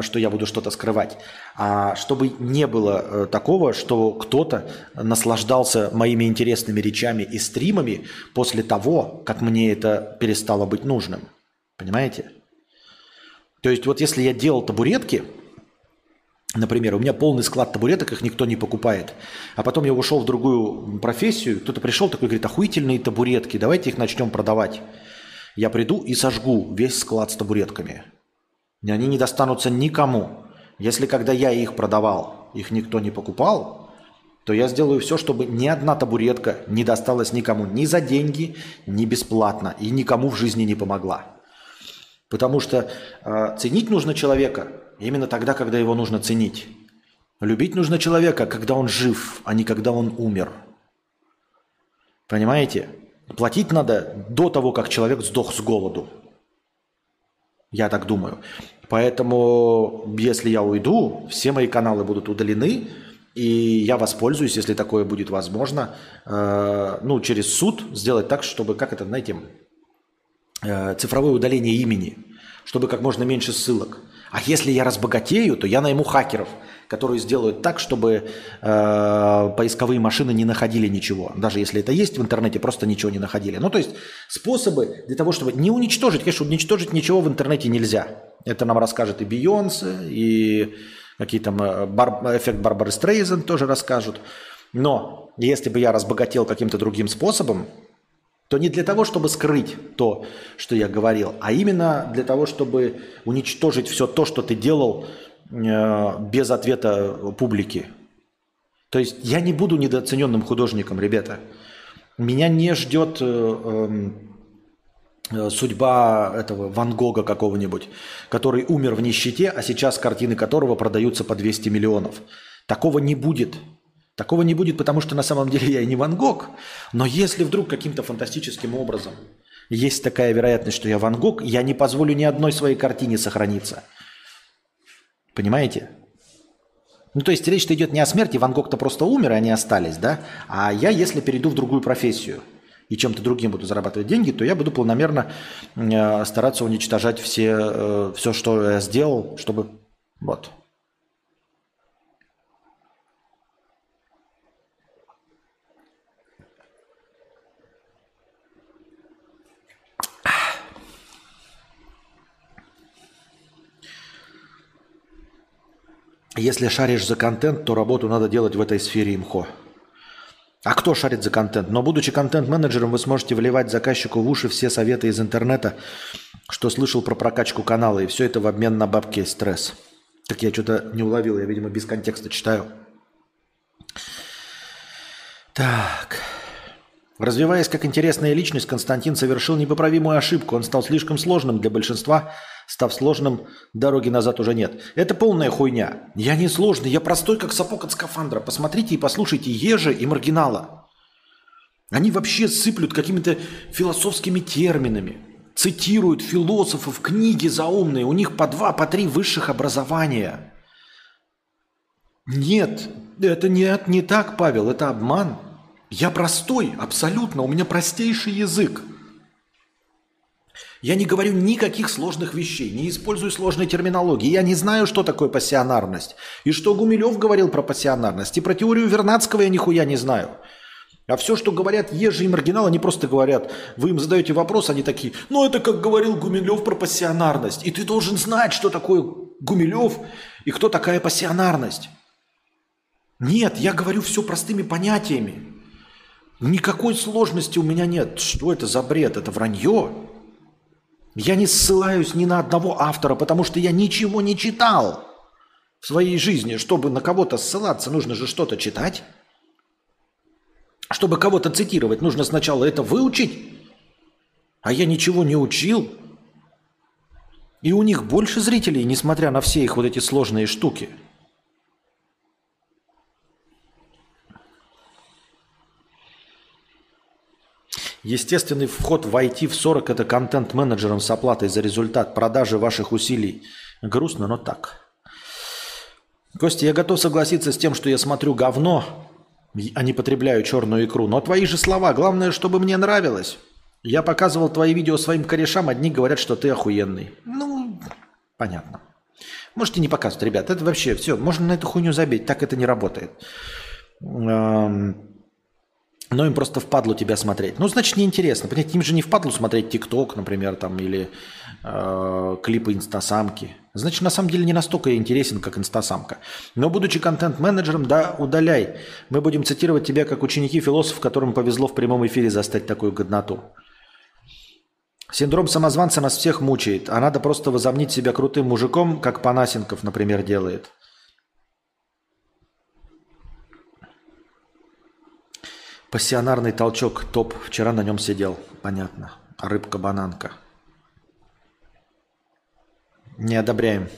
что я буду что-то скрывать, а чтобы не было э, такого, что кто-то наслаждался моими интересными речами и стримами после того, как мне это перестало быть нужным. Понимаете? То есть вот если я делал табуретки, Например, у меня полный склад табуреток, их никто не покупает. А потом я ушел в другую профессию, кто-то пришел такой, говорит, охуительные табуретки, давайте их начнем продавать. Я приду и сожгу весь склад с табуретками. И они не достанутся никому. Если когда я их продавал, их никто не покупал, то я сделаю все, чтобы ни одна табуретка не досталась никому ни за деньги, ни бесплатно, и никому в жизни не помогла. Потому что э, ценить нужно человека Именно тогда, когда его нужно ценить. Любить нужно человека, когда он жив, а не когда он умер. Понимаете? Платить надо до того, как человек сдох с голоду. Я так думаю. Поэтому, если я уйду, все мои каналы будут удалены, и я воспользуюсь, если такое будет возможно, э, ну, через суд сделать так, чтобы, как это, знаете, цифровое удаление имени, чтобы как можно меньше ссылок. А если я разбогатею, то я найму хакеров, которые сделают так, чтобы э, поисковые машины не находили ничего. Даже если это есть в интернете, просто ничего не находили. Ну, то есть способы для того, чтобы не уничтожить, конечно, уничтожить ничего в интернете нельзя. Это нам расскажет и Бейонсе, и какие там э, бар, эффект Барбары Стрейзен тоже расскажут. Но если бы я разбогател каким-то другим способом, то не для того, чтобы скрыть то, что я говорил, а именно для того, чтобы уничтожить все то, что ты делал э, без ответа публики. То есть я не буду недооцененным художником, ребята. Меня не ждет э, эм, Э, судьба этого Ван Гога какого-нибудь, который умер в нищете, а сейчас картины которого продаются по 200 миллионов. Такого не будет. Такого не будет, потому что на самом деле я и не Ван Гог. Но если вдруг каким-то фантастическим образом есть такая вероятность, что я Ван Гог, я не позволю ни одной своей картине сохраниться. Понимаете? Ну, то есть речь-то идет не о смерти, Ван Гог-то просто умер, и они остались, да? А я, если перейду в другую профессию – и чем-то другим буду зарабатывать деньги, то я буду планомерно э, стараться уничтожать все, э, все, что я сделал, чтобы... Вот. Если шаришь за контент, то работу надо делать в этой сфере имхо. А кто шарит за контент? Но будучи контент-менеджером, вы сможете вливать заказчику в уши все советы из интернета, что слышал про прокачку канала, и все это в обмен на бабки и стресс. Так я что-то не уловил, я, видимо, без контекста читаю. Так. Развиваясь как интересная личность, Константин совершил непоправимую ошибку. Он стал слишком сложным для большинства, став сложным, дороги назад уже нет. Это полная хуйня. Я не сложный, я простой, как сапог от скафандра. Посмотрите и послушайте Ежи и Маргинала. Они вообще сыплют какими-то философскими терминами, цитируют философов, книги заумные, у них по два, по три высших образования. Нет, это не, не так, Павел, это обман. Я простой, абсолютно, у меня простейший язык. Я не говорю никаких сложных вещей, не использую сложной терминологии. Я не знаю, что такое пассионарность. И что Гумилев говорил про пассионарность. И про теорию Вернадского я нихуя не знаю. А все, что говорят ежи и маргиналы, они просто говорят, вы им задаете вопрос, они такие, ну это как говорил Гумилев про пассионарность. И ты должен знать, что такое Гумилев и кто такая пассионарность. Нет, я говорю все простыми понятиями. Никакой сложности у меня нет. Что это за бред? Это вранье. Я не ссылаюсь ни на одного автора, потому что я ничего не читал в своей жизни. Чтобы на кого-то ссылаться, нужно же что-то читать. Чтобы кого-то цитировать, нужно сначала это выучить. А я ничего не учил. И у них больше зрителей, несмотря на все их вот эти сложные штуки – Естественный вход в IT в 40 – это контент-менеджером с оплатой за результат продажи ваших усилий. Грустно, но так. Костя, я готов согласиться с тем, что я смотрю говно, а не потребляю черную икру. Но твои же слова, главное, чтобы мне нравилось. Я показывал твои видео своим корешам, одни говорят, что ты охуенный. Ну, понятно. Можете не показывать, ребят. Это вообще все. Можно на эту хуйню забить. Так это не работает. Но им просто впадлу тебя смотреть. Ну, значит, неинтересно. Понимаете, им же не впадлу смотреть ТикТок, например, там, или э, клипы инстасамки. Значит, на самом деле не настолько интересен, как инстасамка. Но, будучи контент-менеджером, да, удаляй. Мы будем цитировать тебя как ученики философов, которым повезло в прямом эфире застать такую годноту. Синдром самозванца нас всех мучает, а надо просто возомнить себя крутым мужиком, как Панасенков, например, делает. Пассионарный толчок, топ. Вчера на нем сидел. Понятно. Рыбка-бананка. Не одобряем.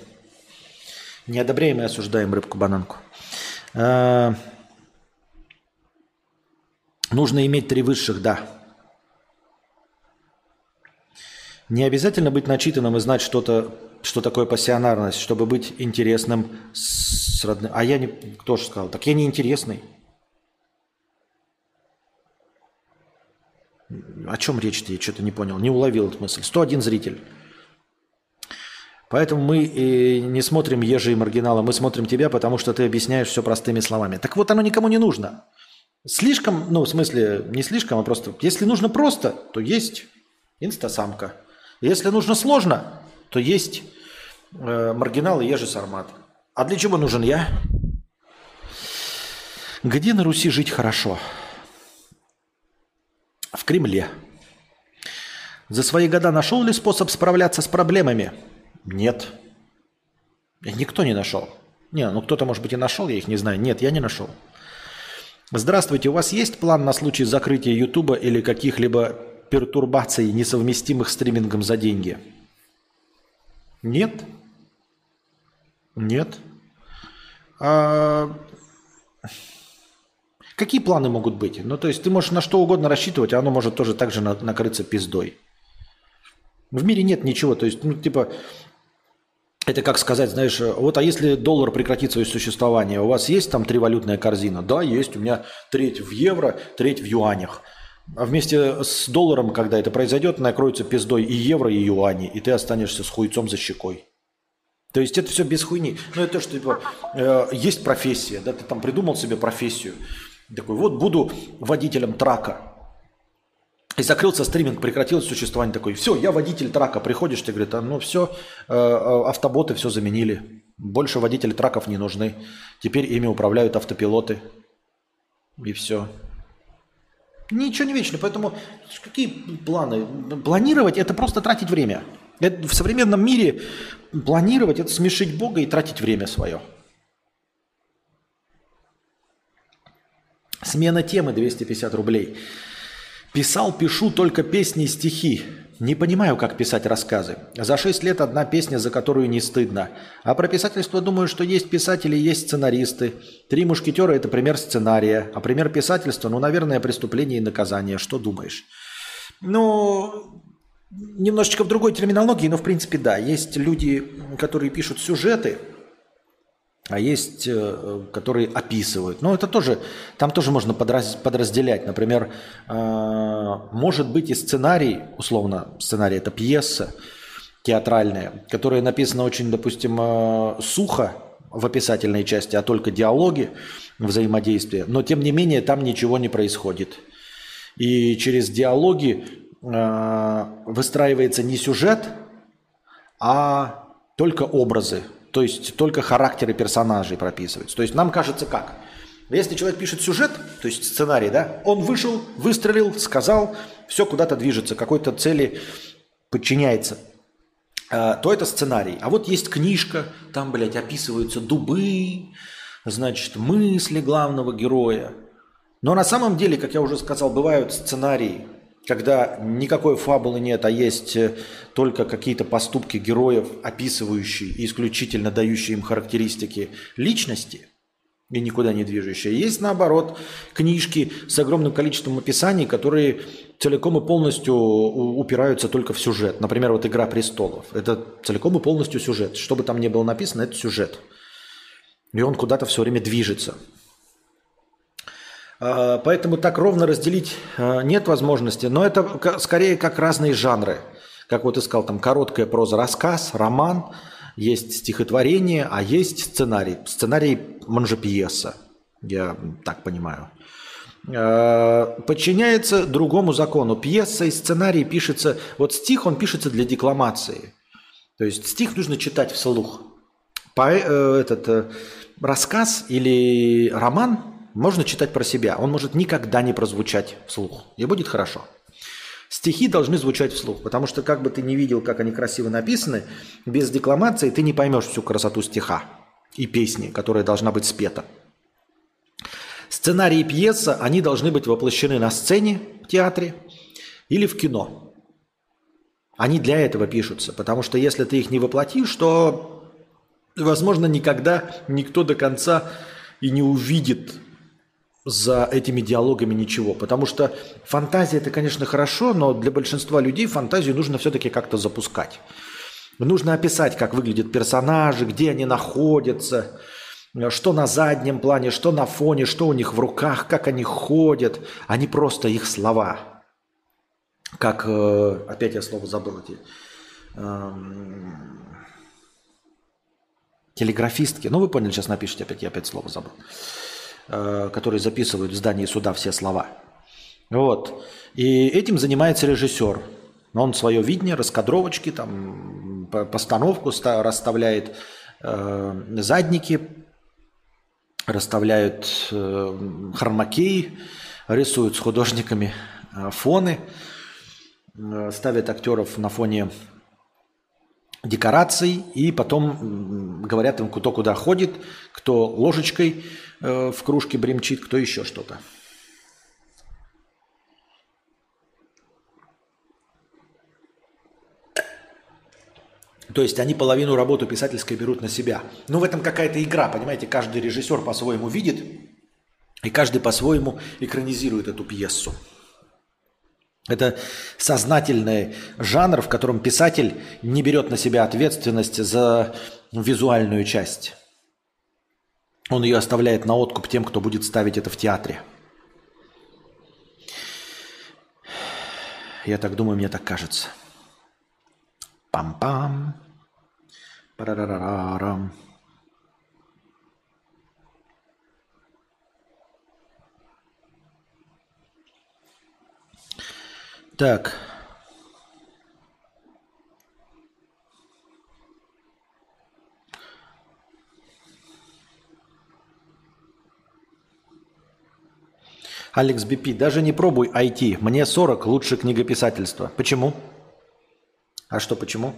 Не одобряем и осуждаем рыбку-бананку. Э, нужно иметь три высших, да. Не обязательно быть начитанным и знать что-то, что такое пассионарность, чтобы быть интересным с родным. А я не... Кто же сказал? Так я не интересный. О чем речь-то? Я что-то не понял. Не уловил эту мысль. 101 зритель. Поэтому мы и не смотрим Ежи и Маргинала, мы смотрим тебя, потому что ты объясняешь все простыми словами. Так вот, оно никому не нужно. Слишком, ну, в смысле, не слишком, а просто, если нужно просто, то есть инстасамка. Если нужно сложно, то есть э, маргинал и Ежи Сармат. А для чего нужен я? Где на Руси жить хорошо? В Кремле. За свои года нашел ли способ справляться с проблемами? Нет. Никто не нашел. Не, ну кто-то, может быть, и нашел, я их не знаю. Нет, я не нашел. Здравствуйте, у вас есть план на случай закрытия Ютуба или каких-либо пертурбаций, несовместимых с стримингом за деньги? Нет. Нет. А... Какие планы могут быть? Ну, то есть ты можешь на что угодно рассчитывать, а оно может тоже так же накрыться пиздой. В мире нет ничего. То есть, ну, типа, это как сказать, знаешь, вот а если доллар прекратит свое существование, у вас есть там три валютная корзина? Да, есть. У меня треть в евро, треть в юанях. А вместе с долларом, когда это произойдет, накроются пиздой и евро, и юани, и ты останешься с хуйцом за щекой. То есть это все без хуйни. Ну это что, типа, э, есть профессия, да, ты там придумал себе профессию. Такой, вот буду водителем трака. И закрылся стриминг, прекратилось существование такой. Все, я водитель трака. Приходишь, тебе говорят, а, ну все, э, э, автоботы все заменили. Больше водители траков не нужны. Теперь ими управляют автопилоты. И все. Ничего не вечно. Поэтому какие планы? Планировать – это просто тратить время. Это, в современном мире планировать – это смешить Бога и тратить время свое. Смена темы 250 рублей. Писал, пишу только песни и стихи. Не понимаю, как писать рассказы. За шесть лет одна песня, за которую не стыдно. А про писательство думаю, что есть писатели, есть сценаристы. «Три мушкетера» – это пример сценария. А пример писательства, ну, наверное, преступление и наказание. Что думаешь? Ну, немножечко в другой терминологии, но в принципе да. Есть люди, которые пишут сюжеты – а есть, э, которые описывают. Но это тоже, там тоже можно подраз, подразделять. Например, э, может быть и сценарий, условно, сценарий это пьеса театральная, которая написана очень, допустим, э, сухо в описательной части, а только диалоги, взаимодействия. Но тем не менее там ничего не происходит. И через диалоги выстраивается не сюжет, а только образы, то есть только характеры персонажей прописываются. То есть нам кажется как? Если человек пишет сюжет, то есть сценарий, да, он вышел, выстрелил, сказал, все куда-то движется, какой-то цели подчиняется, а, то это сценарий. А вот есть книжка, там, блядь, описываются дубы, значит, мысли главного героя. Но на самом деле, как я уже сказал, бывают сценарии, когда никакой фабулы нет, а есть э, только какие-то поступки героев, описывающие и исключительно дающие им характеристики личности и никуда не движущие. Есть, наоборот, книжки с огромным количеством описаний, которые целиком и полностью упираются только в сюжет. Например, вот «Игра престолов». Это целиком и полностью сюжет. Что бы там ни было написано, это сюжет. И он куда-то все время движется. А, поэтому так ровно разделить а, нет возможности. Но это скорее как разные жанры. Как вот искал там короткая проза, рассказ, роман, есть стихотворение, а есть сценарий. Сценарий манжепьеса, я так понимаю. А, подчиняется другому закону. Пьеса и сценарий пишется... Вот стих, он пишется для декламации. То есть стих нужно читать вслух. По, э, этот э, рассказ или роман можно читать про себя. Он может никогда не прозвучать вслух. И будет хорошо. Стихи должны звучать вслух, потому что как бы ты не видел, как они красиво написаны, без декламации ты не поймешь всю красоту стиха и песни, которая должна быть спета. Сценарий и пьеса, они должны быть воплощены на сцене в театре или в кино. Они для этого пишутся, потому что если ты их не воплотишь, то, возможно, никогда никто до конца и не увидит за этими диалогами ничего. Потому что фантазия это, конечно, хорошо, но для большинства людей фантазию нужно все-таки как-то запускать. Нужно описать, как выглядят персонажи, где они находятся, что на заднем плане, что на фоне, что у них в руках, как они ходят, а не просто их слова. Как, э, опять я слово забыл эти, эм, телеграфистки, ну вы поняли, сейчас напишите опять, я опять слово забыл, э, которые записывают в здании суда все слова. Вот. И этим занимается режиссер. Он свое видение, раскадровочки, там, постановку расставляет, э, задники, расставляют э, хромакеи, рисуют с художниками э, фоны, ставят актеров на фоне декораций и потом говорят им, кто куда ходит, кто ложечкой э, в кружке бремчит, кто еще что-то. То есть они половину работы писательской берут на себя. Но в этом какая-то игра, понимаете, каждый режиссер по-своему видит, и каждый по-своему экранизирует эту пьесу. Это сознательный жанр, в котором писатель не берет на себя ответственность за визуальную часть. Он ее оставляет на откуп тем, кто будет ставить это в театре. Я так думаю, мне так кажется. Пам-пам. Парарарарам. Так. Алекс Бипи, даже не пробуй IT. Мне 40, лучше книгописательство. Почему? А что, почему?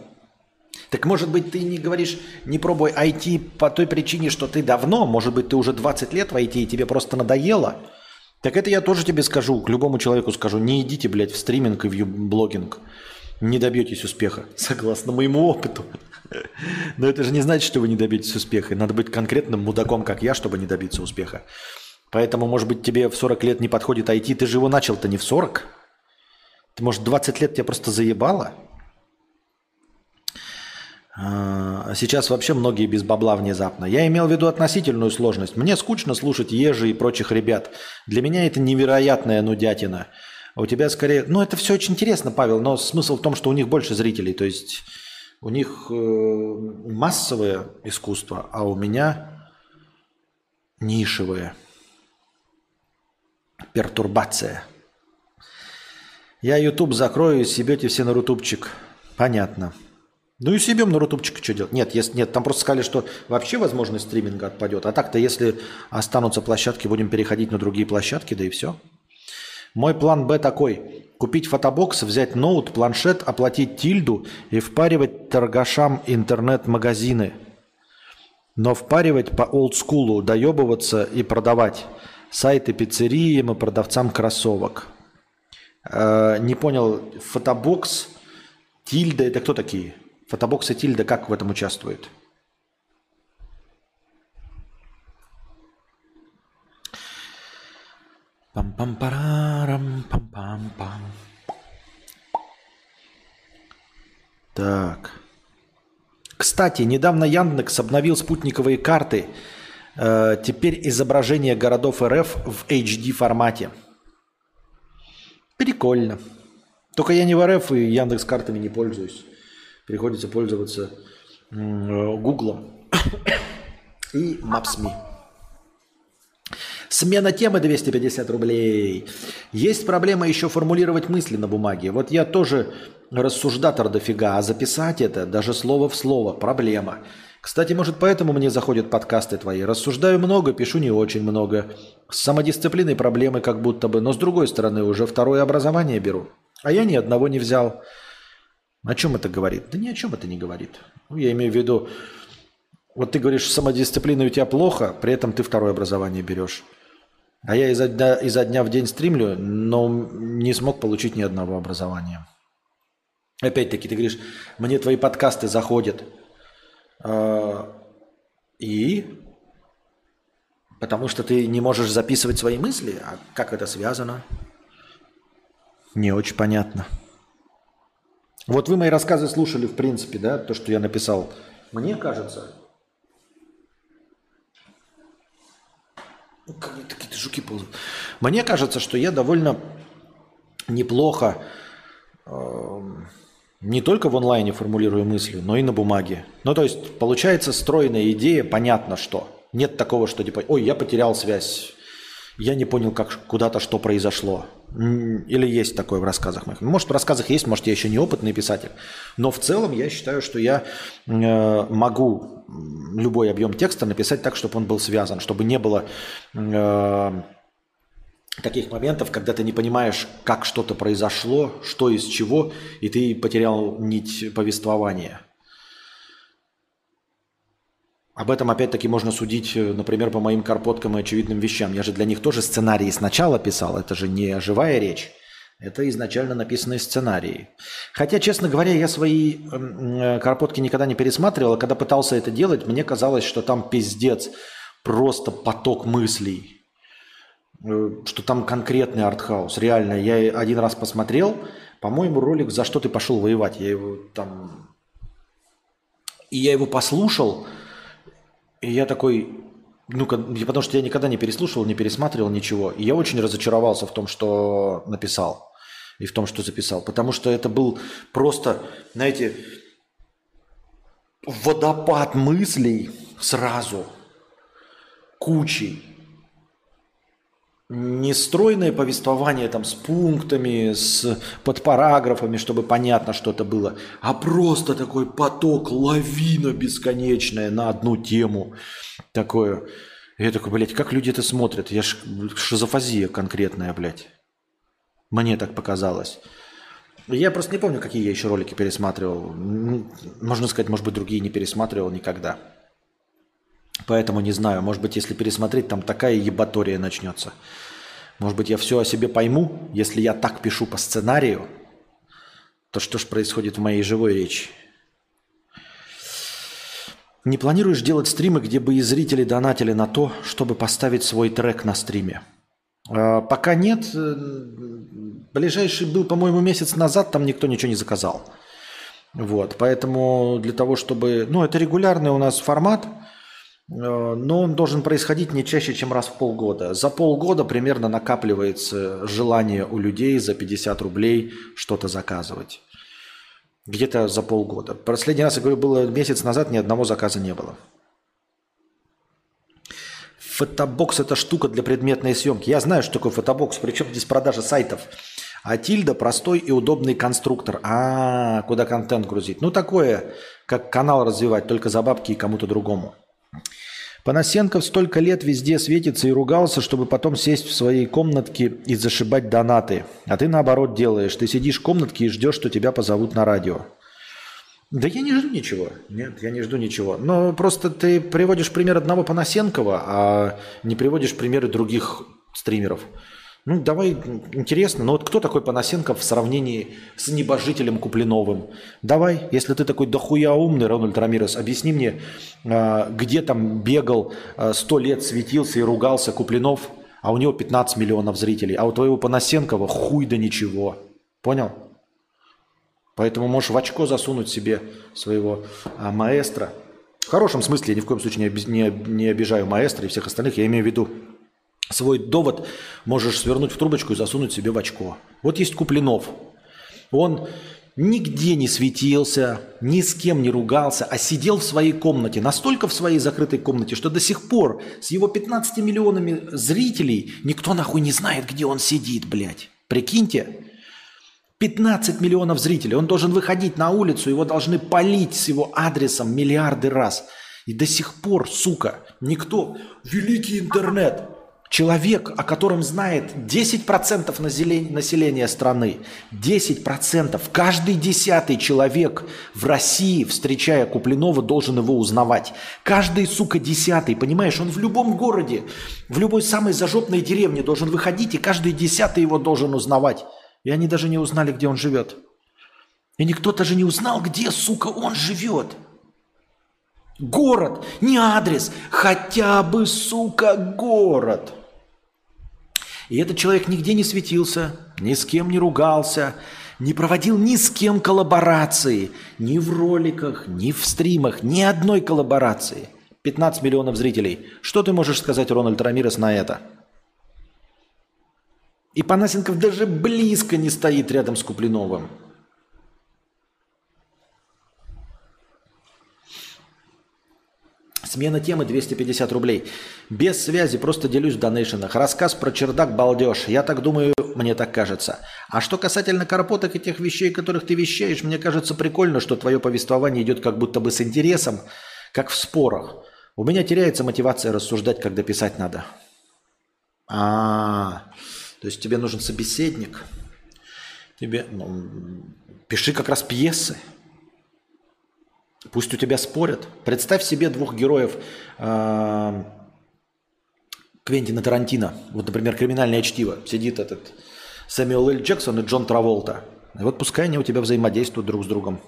Так может быть ты не говоришь, не пробуй IT по той причине, что ты давно, может быть ты уже 20 лет в IT и тебе просто надоело? Так это я тоже тебе скажу, к любому человеку скажу, не идите, блядь, в стриминг и в блогинг. Не добьетесь успеха, согласно моему опыту. Но это же не значит, что вы не добьетесь успеха. Надо быть конкретным мудаком, как я, чтобы не добиться успеха. Поэтому, может быть, тебе в 40 лет не подходит IT, ты же его начал-то не в 40. Ты, может, 20 лет тебя просто заебало? А сейчас вообще многие без бабла внезапно. Я имел в виду относительную сложность. Мне скучно слушать Ежи и прочих ребят. Для меня это невероятная нудятина. А у тебя скорее... Ну, это все очень интересно, Павел, но смысл в том, что у них больше зрителей. То есть у них э, массовое искусство, а у меня нишевое. Пертурбация. Я YouTube закрою и съебете все на рутубчик. Понятно. Ну и себе на рутубчик что делать? Нет, если, нет, там просто сказали, что вообще возможность стриминга отпадет. А так-то, если останутся площадки, будем переходить на другие площадки, да и все. Мой план Б такой. Купить фотобокс, взять ноут, планшет, оплатить тильду и впаривать торгашам интернет-магазины. Но впаривать по олдскулу, доебываться и продавать. Сайты пиццериям и продавцам кроссовок. Э, не понял, фотобокс, тильда, это кто такие? Фотобокс и Тильда как в этом участвует? Пам-пам-парарам, пам-пам-пам. Так. Кстати, недавно Яндекс обновил спутниковые карты. Э, теперь изображение городов РФ в HD формате. Прикольно. Только я не в РФ и Яндекс картами не пользуюсь приходится пользоваться Гуглом и Maps.me. Смена темы 250 рублей. Есть проблема еще формулировать мысли на бумаге. Вот я тоже рассуждатор дофига, а записать это даже слово в слово – проблема. Кстати, может, поэтому мне заходят подкасты твои. Рассуждаю много, пишу не очень много. С самодисциплиной проблемы как будто бы, но с другой стороны уже второе образование беру. А я ни одного не взял. О чем это говорит? Да ни о чем это не говорит. Ну, я имею в виду, вот ты говоришь, самодисциплина у тебя плохо, при этом ты второе образование берешь. А я изо дня, изо дня в день стримлю, но не смог получить ни одного образования. Опять-таки, ты говоришь, мне твои подкасты заходят. А, и Потому что ты не можешь записывать свои мысли? А как это связано? Не очень понятно. Вот вы мои рассказы слушали, в принципе, да, то, что я написал. Мне кажется, ну, какие-то жуки ползают. Мне кажется, что я довольно неплохо э, не только в онлайне формулирую мысли, но и на бумаге. Ну, то есть, получается стройная идея, понятно что. Нет такого, что типа, ой, я потерял связь, я не понял, как куда-то что произошло. Или есть такое в рассказах моих. Может, в рассказах есть, может, я еще не опытный писатель. Но в целом я считаю, что я э, могу любой объем текста написать так, чтобы он был связан, чтобы не было э, таких моментов, когда ты не понимаешь, как что-то произошло, что из чего, и ты потерял нить повествования. Об этом опять-таки можно судить, э, например, по моим карпоткам и очевидным вещам. Я же для них тоже сценарии сначала писал, это же не живая речь. Это изначально написанные сценарии. Хотя, честно говоря, я свои э, карпотки никогда не пересматривал, а когда пытался это делать, мне казалось, что там пиздец, просто поток мыслей, что там конкретный артхаус. Реально, я один раз посмотрел, по-моему, ролик «За что ты пошел воевать?» Я его там... И я его послушал, и я такой, ну, потому что я никогда не переслушивал, не пересматривал ничего. И я очень разочаровался в том, что написал и в том, что записал. Потому что это был просто, знаете, водопад мыслей сразу, кучей не стройное повествование там с пунктами, с подпараграфами, чтобы понятно, что это было, а просто такой поток, лавина бесконечная на одну тему. Такое. Я такой, блядь, как люди это смотрят? Я ж шизофазия конкретная, блядь. Мне так показалось. Я просто не помню, какие я еще ролики пересматривал. Можно сказать, может быть, другие не пересматривал никогда. Поэтому не знаю, может быть, если пересмотреть, там такая ебатория начнется. Может быть, я все о себе пойму, если я так пишу по сценарию, то что же происходит в моей живой речи? Не планируешь делать стримы, где бы и зрители донатили на то, чтобы поставить свой трек на стриме? А, пока нет. Ближайший был, по-моему, месяц назад, там никто ничего не заказал. Вот, поэтому для того, чтобы... Ну, это регулярный у нас формат – но он должен происходить не чаще, чем раз в полгода. За полгода примерно накапливается желание у людей за 50 рублей что-то заказывать. Где-то за полгода. Последний раз, я говорю, было месяц назад, ни одного заказа не было. Фотобокс – это штука для предметной съемки. Я знаю, что такое фотобокс, причем здесь продажа сайтов. А тильда – простой и удобный конструктор. А, куда контент грузить. Ну, такое, как канал развивать, только за бабки и кому-то другому. Панасенков столько лет везде светится и ругался, чтобы потом сесть в своей комнатке и зашибать донаты. А ты наоборот делаешь. Ты сидишь в комнатке и ждешь, что тебя позовут на радио. Да я не жду ничего. Нет, я не жду ничего. Но просто ты приводишь пример одного Панасенкова, а не приводишь примеры других стримеров. Ну, давай, интересно, но вот кто такой Панасенков в сравнении с небожителем Куплиновым? Давай, если ты такой дохуя умный, Рональд Рамирес, объясни мне, а, где там бегал, а, сто лет светился и ругался Куплинов, а у него 15 миллионов зрителей, а у твоего Панасенкова хуй да ничего. Понял? Поэтому можешь в очко засунуть себе своего а, маэстро. В хорошем смысле, я ни в коем случае не обижаю маэстро и всех остальных, я имею в виду свой довод можешь свернуть в трубочку и засунуть себе в очко. Вот есть Куплинов. Он нигде не светился, ни с кем не ругался, а сидел в своей комнате, настолько в своей закрытой комнате, что до сих пор с его 15 миллионами зрителей никто нахуй не знает, где он сидит, блядь. Прикиньте, 15 миллионов зрителей, он должен выходить на улицу, его должны полить с его адресом миллиарды раз. И до сих пор, сука, никто, великий интернет, Человек, о котором знает 10% населения страны, 10%, каждый десятый человек в России, встречая Куплинова, должен его узнавать. Каждый, сука, десятый, понимаешь, он в любом городе, в любой самой зажопной деревне должен выходить, и каждый десятый его должен узнавать. И они даже не узнали, где он живет. И никто даже не узнал, где, сука, он живет. Город, не адрес, хотя бы, сука, город. И этот человек нигде не светился, ни с кем не ругался, не проводил ни с кем коллаборации, ни в роликах, ни в стримах, ни одной коллаборации. 15 миллионов зрителей. Что ты можешь сказать, Рональд Рамирес, на это? И Панасенков даже близко не стоит рядом с Куплиновым. Смена темы 250 рублей. Без связи, просто делюсь в донейшенах. Рассказ про чердак балдеж. Я так думаю, мне так кажется. А что касательно карпоток и тех вещей, которых ты вещаешь, мне кажется прикольно, что твое повествование идет как будто бы с интересом, как в спорах. У меня теряется мотивация рассуждать, когда писать надо. А, то есть тебе нужен собеседник. Тебе, ну, пиши как раз пьесы. Пусть у тебя спорят. Представь себе двух героев э, Квентина Тарантино. Вот, например, «Криминальное чтиво». Сидит этот Сэмюэл Л. Джексон и Джон Траволта. И вот пускай они у тебя взаимодействуют друг с другом.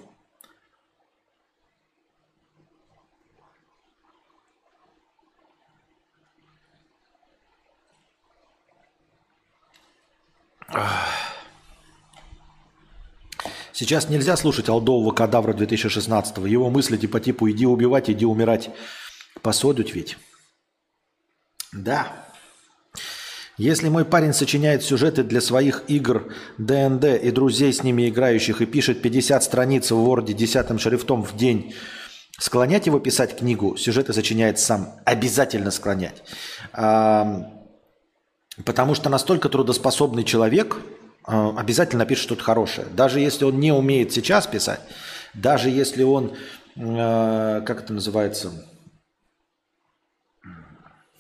Сейчас нельзя слушать Алдового кадавра 2016 Его мысли типа типу «иди убивать, иди умирать». Посодуть ведь. Да. Если мой парень сочиняет сюжеты для своих игр ДНД и друзей с ними играющих и пишет 50 страниц в Word десятым шрифтом в день, склонять его писать книгу, сюжеты сочиняет сам. Обязательно склонять. Потому что настолько трудоспособный человек обязательно напишет что-то хорошее. Даже если он не умеет сейчас писать, даже если он, а, как это называется,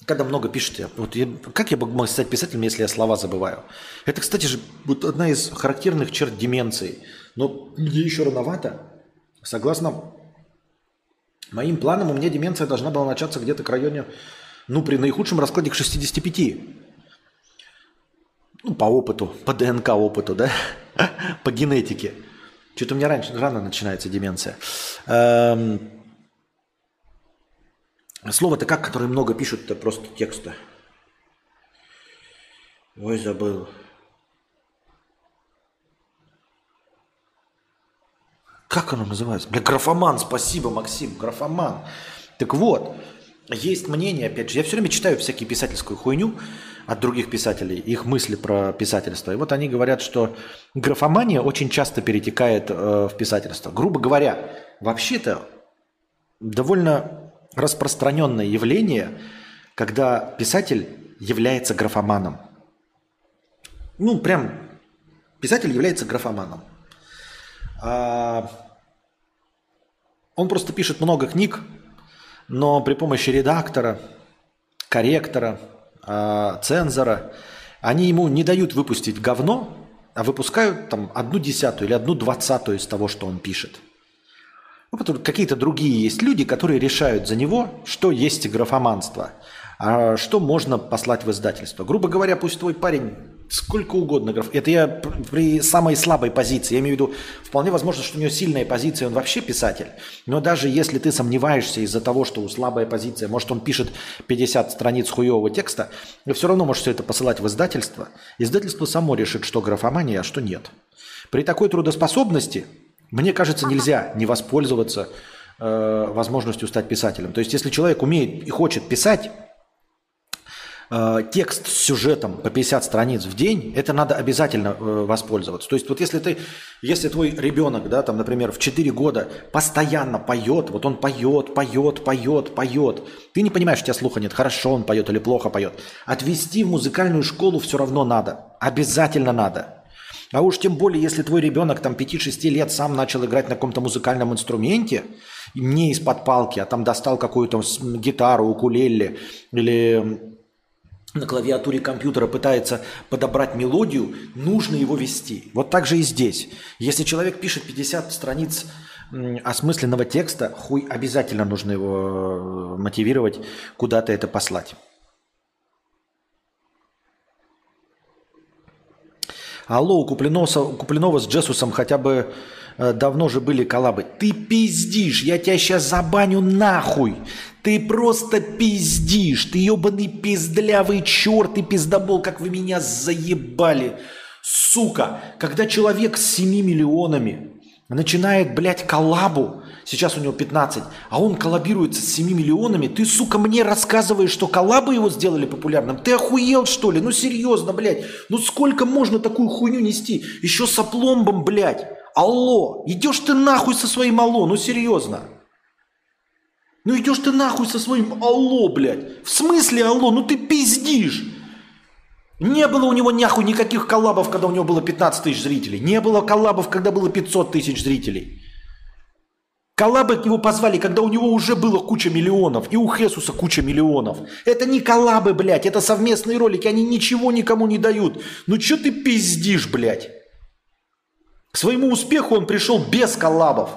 когда много пишете, вот я, как я могу стать писателем, если я слова забываю? Это, кстати же, вот одна из характерных черт деменции. Но мне еще рановато. Согласно моим планам, у меня деменция должна была начаться где-то к районе, ну, при наихудшем раскладе к 65 ну, по опыту, по ДНК опыту, да, по генетике. Что-то у меня раньше, рано начинается деменция. Эм... Слово-то как, которое много пишут, это просто текста. Ой, забыл. Как оно называется? Бля, графоман, спасибо, Максим, графоман. Так вот, есть мнение, опять же, я все время читаю всякие писательскую хуйню, от других писателей, их мысли про писательство. И вот они говорят, что графомания очень часто перетекает э, в писательство. Грубо говоря, вообще-то довольно распространенное явление, когда писатель является графоманом. Ну, прям писатель является графоманом. А, он просто пишет много книг, но при помощи редактора, корректора, цензора, они ему не дают выпустить говно, а выпускают там одну десятую или одну двадцатую из того, что он пишет. Ну, потому какие-то другие есть люди, которые решают за него, что есть графоманство, а что можно послать в издательство. Грубо говоря, пусть твой парень сколько угодно граф. Это я при самой слабой позиции. Я имею в виду, вполне возможно, что у него сильная позиция, он вообще писатель. Но даже если ты сомневаешься из-за того, что у слабая позиция, может, он пишет 50 страниц хуевого текста, вы все равно можешь все это посылать в издательство. Издательство само решит, что графомания, а что нет. При такой трудоспособности, мне кажется, нельзя не воспользоваться э, возможностью стать писателем. То есть, если человек умеет и хочет писать, Э, текст с сюжетом по 50 страниц в день, это надо обязательно э, воспользоваться. То есть вот если ты, если твой ребенок, да, там, например, в 4 года постоянно поет, вот он поет, поет, поет, поет, ты не понимаешь, у тебя слуха нет, хорошо он поет или плохо поет, отвести в музыкальную школу все равно надо, обязательно надо. А уж тем более, если твой ребенок там 5-6 лет сам начал играть на каком-то музыкальном инструменте, не из-под палки, а там достал какую-то гитару, укулеле или на клавиатуре компьютера пытается подобрать мелодию, нужно его вести. Вот так же и здесь. Если человек пишет 50 страниц осмысленного текста, хуй обязательно нужно его э, мотивировать, куда-то это послать. Алло, у Куплинова, Куплинова с Джесусом хотя бы э, давно же были коллабы. Ты пиздишь, я тебя сейчас забаню нахуй. Ты просто пиздишь, ты ебаный пиздлявый черт и пиздобол, как вы меня заебали. Сука, когда человек с 7 миллионами начинает, блядь, коллабу, сейчас у него 15, а он коллабируется с 7 миллионами, ты, сука, мне рассказываешь, что коллабы его сделали популярным? Ты охуел, что ли? Ну, серьезно, блядь. Ну, сколько можно такую хуйню нести? Еще с опломбом, блядь. Алло, идешь ты нахуй со своим алло, ну, серьезно. Ну, идешь ты нахуй со своим алло, блядь. В смысле алло? Ну, ты пиздишь. Не было у него нахуй никаких коллабов, когда у него было 15 тысяч зрителей. Не было коллабов, когда было 500 тысяч зрителей. Коллабы к него позвали, когда у него уже было куча миллионов. И у Хесуса куча миллионов. Это не коллабы, блядь, это совместные ролики. Они ничего никому не дают. Ну что ты пиздишь, блядь? К своему успеху он пришел без коллабов.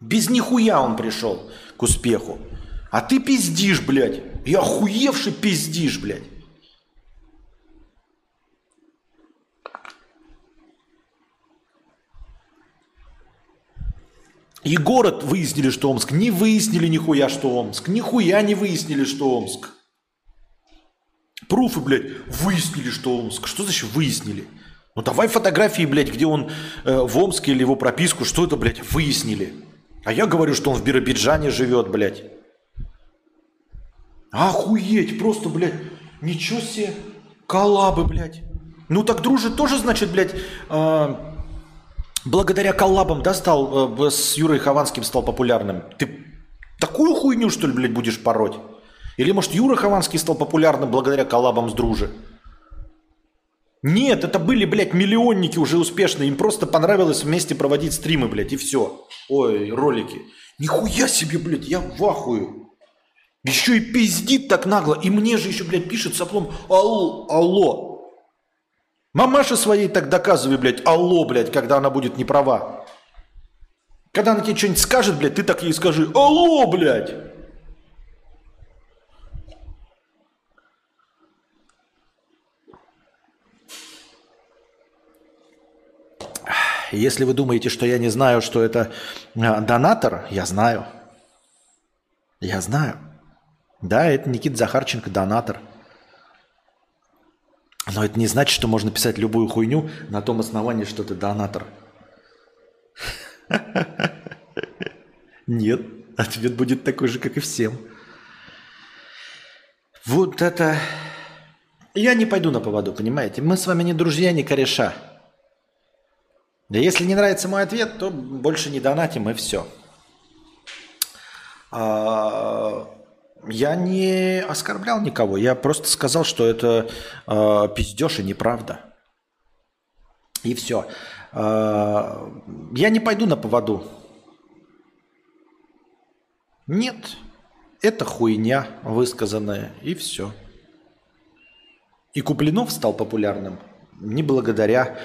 Без нихуя он пришел к успеху. А ты пиздишь, блядь. И охуевший пиздишь, блядь. И город выяснили, что Омск. Не выяснили нихуя, что Омск. Нихуя не выяснили, что Омск. Пруфы, блядь, выяснили, что Омск. Что значит выяснили? Ну давай фотографии, блядь, где он э, в Омске или его прописку. Что это, блядь, выяснили? А я говорю, что он в Биробиджане живет, блядь. Охуеть, просто, блядь, ничего себе. Коллабы, блядь. Ну так дружит тоже, значит, блядь, э, благодаря коллабам, да, стал, э, с Юрой Хованским стал популярным. Ты такую хуйню, что ли, блядь, будешь пороть? Или, может, Юра Хованский стал популярным благодаря коллабам с Дружи? Нет, это были, блядь, миллионники уже успешные. Им просто понравилось вместе проводить стримы, блядь, и все. Ой, ролики. Нихуя себе, блядь, я в ахую. Еще и пиздит так нагло. И мне же еще, блядь, пишет соплом «Алло, алло». Мамаше своей так доказывай, блядь, алло, блядь, когда она будет не права. Когда она тебе что-нибудь скажет, блядь, ты так ей скажи «Алло, блядь». Если вы думаете, что я не знаю, что это а, донатор, я знаю. Я знаю. Да, это Никита Захарченко, донатор. Но это не значит, что можно писать любую хуйню на том основании, что ты донатор. Нет, ответ будет такой же, как и всем. Вот это... Я не пойду на поводу, понимаете? Мы с вами не друзья, не кореша. Да если не нравится мой ответ, то больше не донатим и все. А, я не оскорблял никого, я просто сказал, что это э, пиздеж и неправда. И все. А, я не пойду на поводу. Нет, это хуйня высказанная, и все. И Куплинов стал популярным не благодаря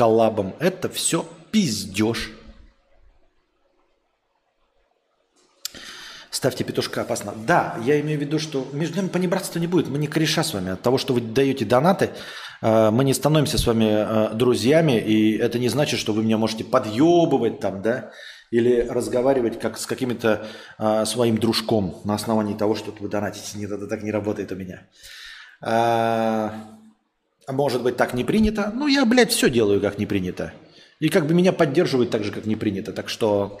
коллабам. Это все пиздеж. Ставьте петушка опасно. Да, я имею в виду, что между нами понебратства не будет. Мы не кореша с вами. От того, что вы даете донаты, э, мы не становимся с вами э, друзьями. И это не значит, что вы меня можете подъебывать там, да, или разговаривать как с каким-то э, своим дружком на основании того, что вы донатите. Нет, это так не работает у меня. А может быть, так не принято. Ну, я, блядь, все делаю, как не принято. И как бы меня поддерживают так же, как не принято. Так что...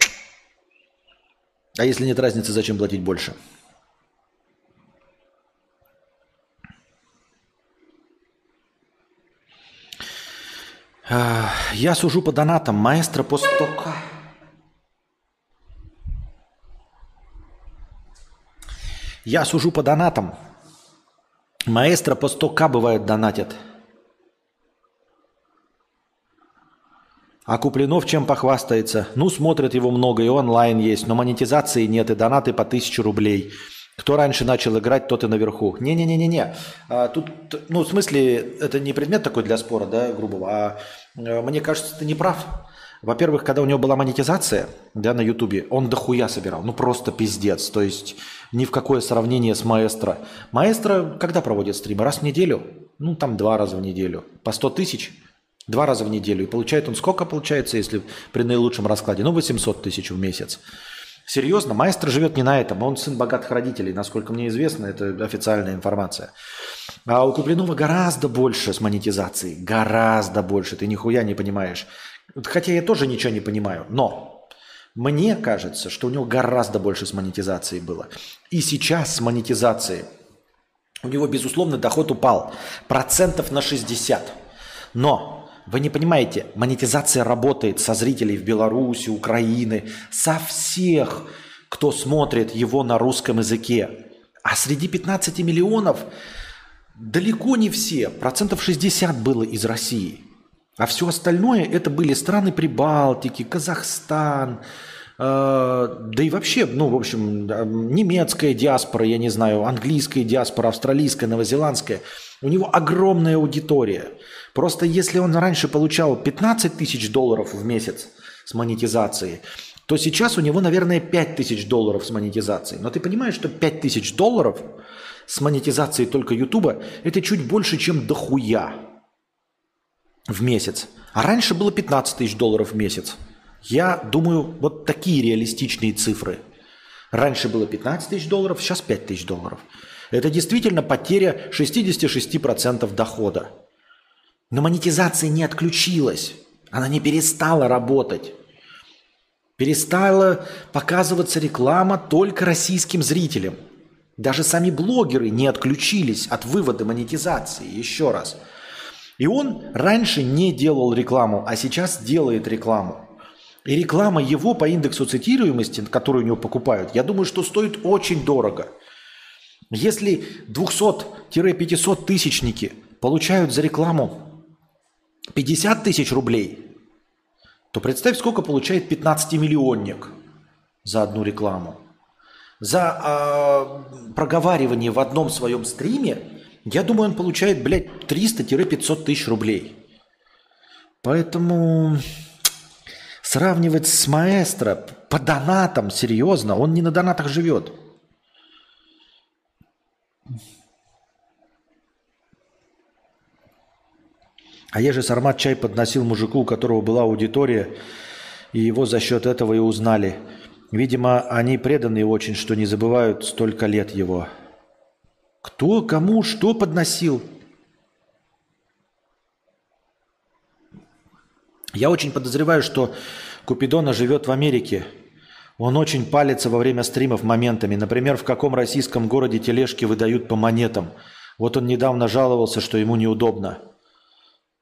А если нет разницы, зачем платить больше? Я сужу по донатам. Маэстро по стока. Я сужу по донатам. Маэстро по 100к бывает донатят. А Куплинов чем похвастается? Ну, смотрят его много, и онлайн есть, но монетизации нет, и донаты по тысячу рублей. Кто раньше начал играть, тот и наверху. Не-не-не-не-не. А, тут, ну, в смысле, это не предмет такой для спора, да, грубого, а, а мне кажется, ты не прав. Во-первых, когда у него была монетизация, да, на Ютубе, он дохуя собирал, ну просто пиздец. То есть ни в какое сравнение с Маэстро. Маэстро когда проводит стримы? Раз в неделю? Ну, там два раза в неделю. По 100 тысяч – Два раза в неделю. И получает он сколько получается, если при наилучшем раскладе? Ну, 800 тысяч в месяц. Серьезно, маэстро живет не на этом. Он сын богатых родителей, насколько мне известно, это официальная информация. А у Куплинова гораздо больше с монетизацией. Гораздо больше. Ты нихуя не понимаешь. Хотя я тоже ничего не понимаю. Но мне кажется, что у него гораздо больше с монетизацией было. И сейчас с монетизацией у него, безусловно, доход упал. Процентов на 60. Но вы не понимаете, монетизация работает со зрителей в Беларуси, Украины, со всех, кто смотрит его на русском языке. А среди 15 миллионов далеко не все, процентов 60 было из России. А все остальное это были страны Прибалтики, Казахстан, э, да и вообще, ну, в общем, немецкая диаспора, я не знаю, английская диаспора, австралийская, новозеландская. У него огромная аудитория – Просто если он раньше получал 15 тысяч долларов в месяц с монетизацией, то сейчас у него, наверное, 5 тысяч долларов с монетизацией. Но ты понимаешь, что 5 тысяч долларов с монетизацией только Ютуба – это чуть больше, чем дохуя в месяц. А раньше было 15 тысяч долларов в месяц. Я думаю, вот такие реалистичные цифры. Раньше было 15 тысяч долларов, сейчас 5 тысяч долларов. Это действительно потеря 66% дохода. Но монетизация не отключилась. Она не перестала работать. Перестала показываться реклама только российским зрителям. Даже сами блогеры не отключились от вывода монетизации. Еще раз. И он раньше не делал рекламу, а сейчас делает рекламу. И реклама его по индексу цитируемости, которую у него покупают, я думаю, что стоит очень дорого. Если 200-500 тысячники получают за рекламу 50 тысяч рублей, то представь, сколько получает 15-миллионник за одну рекламу. За э, проговаривание в одном своем стриме, я думаю, он получает, блядь, 300-500 тысяч рублей. Поэтому сравнивать с маэстро по донатам, серьезно, он не на донатах живет. А я же Сармат чай подносил мужику, у которого была аудитория, и его за счет этого и узнали. Видимо, они преданные очень, что не забывают столько лет его. Кто, кому, что подносил? Я очень подозреваю, что Купидона живет в Америке. Он очень палится во время стримов моментами. Например, в каком российском городе тележки выдают по монетам. Вот он недавно жаловался, что ему неудобно.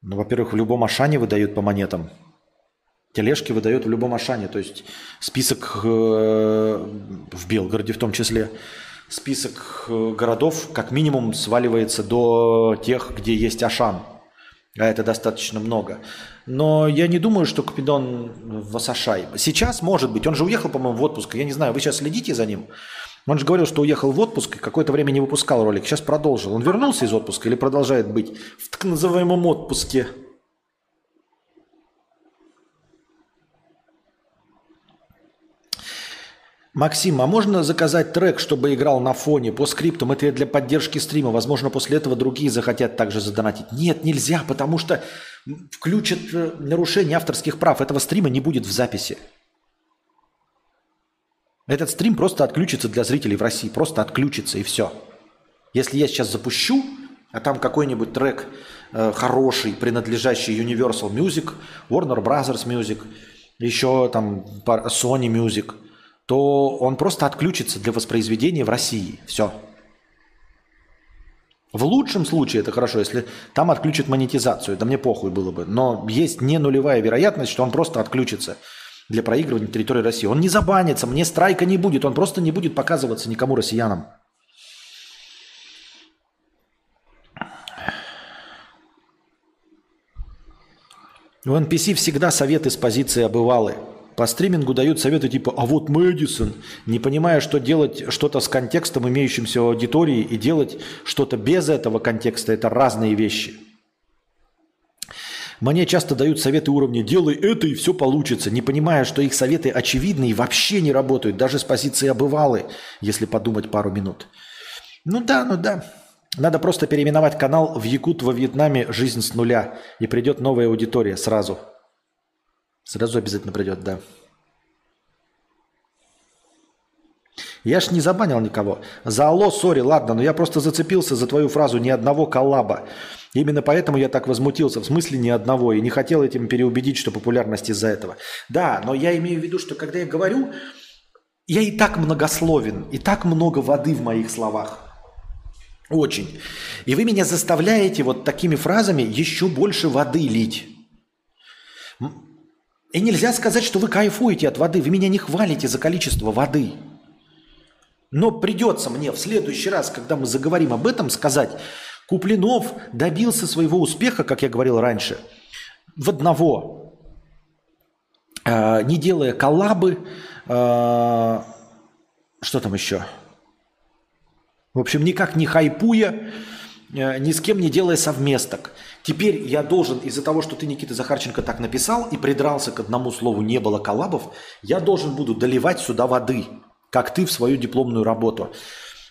Ну, во-первых, в любом Ашане выдают по монетам. Тележки выдают в любом Ашане. То есть список э, в Белгороде в том числе. Список э, городов как минимум сваливается до тех, где есть Ашан. А это достаточно много. Но я не думаю, что Купидон в Асашай. Сейчас, может быть, он же уехал, по-моему, в отпуск. Я не знаю, вы сейчас следите за ним? Он же говорил, что уехал в отпуск и какое-то время не выпускал ролик. Сейчас продолжил. Он вернулся из отпуска или продолжает быть в так называемом отпуске? Максим, а можно заказать трек, чтобы играл на фоне по скриптам? Это для поддержки стрима. Возможно, после этого другие захотят также задонатить. Нет, нельзя, потому что включат э, нарушение авторских прав. Этого стрима не будет в записи. Этот стрим просто отключится для зрителей в России. Просто отключится и все. Если я сейчас запущу, а там какой-нибудь трек э, хороший, принадлежащий Universal Music, Warner Brothers Music, еще там Sony Music, то он просто отключится для воспроизведения в России. Все. В лучшем случае это хорошо, если там отключат монетизацию, это мне похуй было бы. Но есть не нулевая вероятность, что он просто отключится для проигрывания территории России. Он не забанится, мне страйка не будет, он просто не будет показываться никому россиянам. В NPC всегда советы с позиции обывалы. По стримингу дают советы типа «А вот Мэдисон», не понимая, что делать что-то с контекстом, имеющимся в аудитории, и делать что-то без этого контекста – это разные вещи – мне часто дают советы уровня «делай это и все получится», не понимая, что их советы очевидны и вообще не работают, даже с позиции обывалы, если подумать пару минут. Ну да, ну да. Надо просто переименовать канал в Якут во Вьетнаме «Жизнь с нуля». И придет новая аудитория сразу. Сразу обязательно придет, да. Я ж не забанил никого. За алло, сори, ладно, но я просто зацепился за твою фразу «ни одного коллаба». Именно поэтому я так возмутился, в смысле ни одного, и не хотел этим переубедить, что популярность из-за этого. Да, но я имею в виду, что когда я говорю, я и так многословен, и так много воды в моих словах. Очень. И вы меня заставляете вот такими фразами еще больше воды лить. И нельзя сказать, что вы кайфуете от воды. Вы меня не хвалите за количество воды. Но придется мне в следующий раз, когда мы заговорим об этом, сказать, Куплинов добился своего успеха, как я говорил раньше, в одного, э, не делая коллабы, э, что там еще? В общем, никак не хайпуя, э, ни с кем не делая совместок. Теперь я должен, из-за того, что ты, Никита Захарченко, так написал и придрался к одному слову «не было коллабов», я должен буду доливать сюда воды, как ты в свою дипломную работу.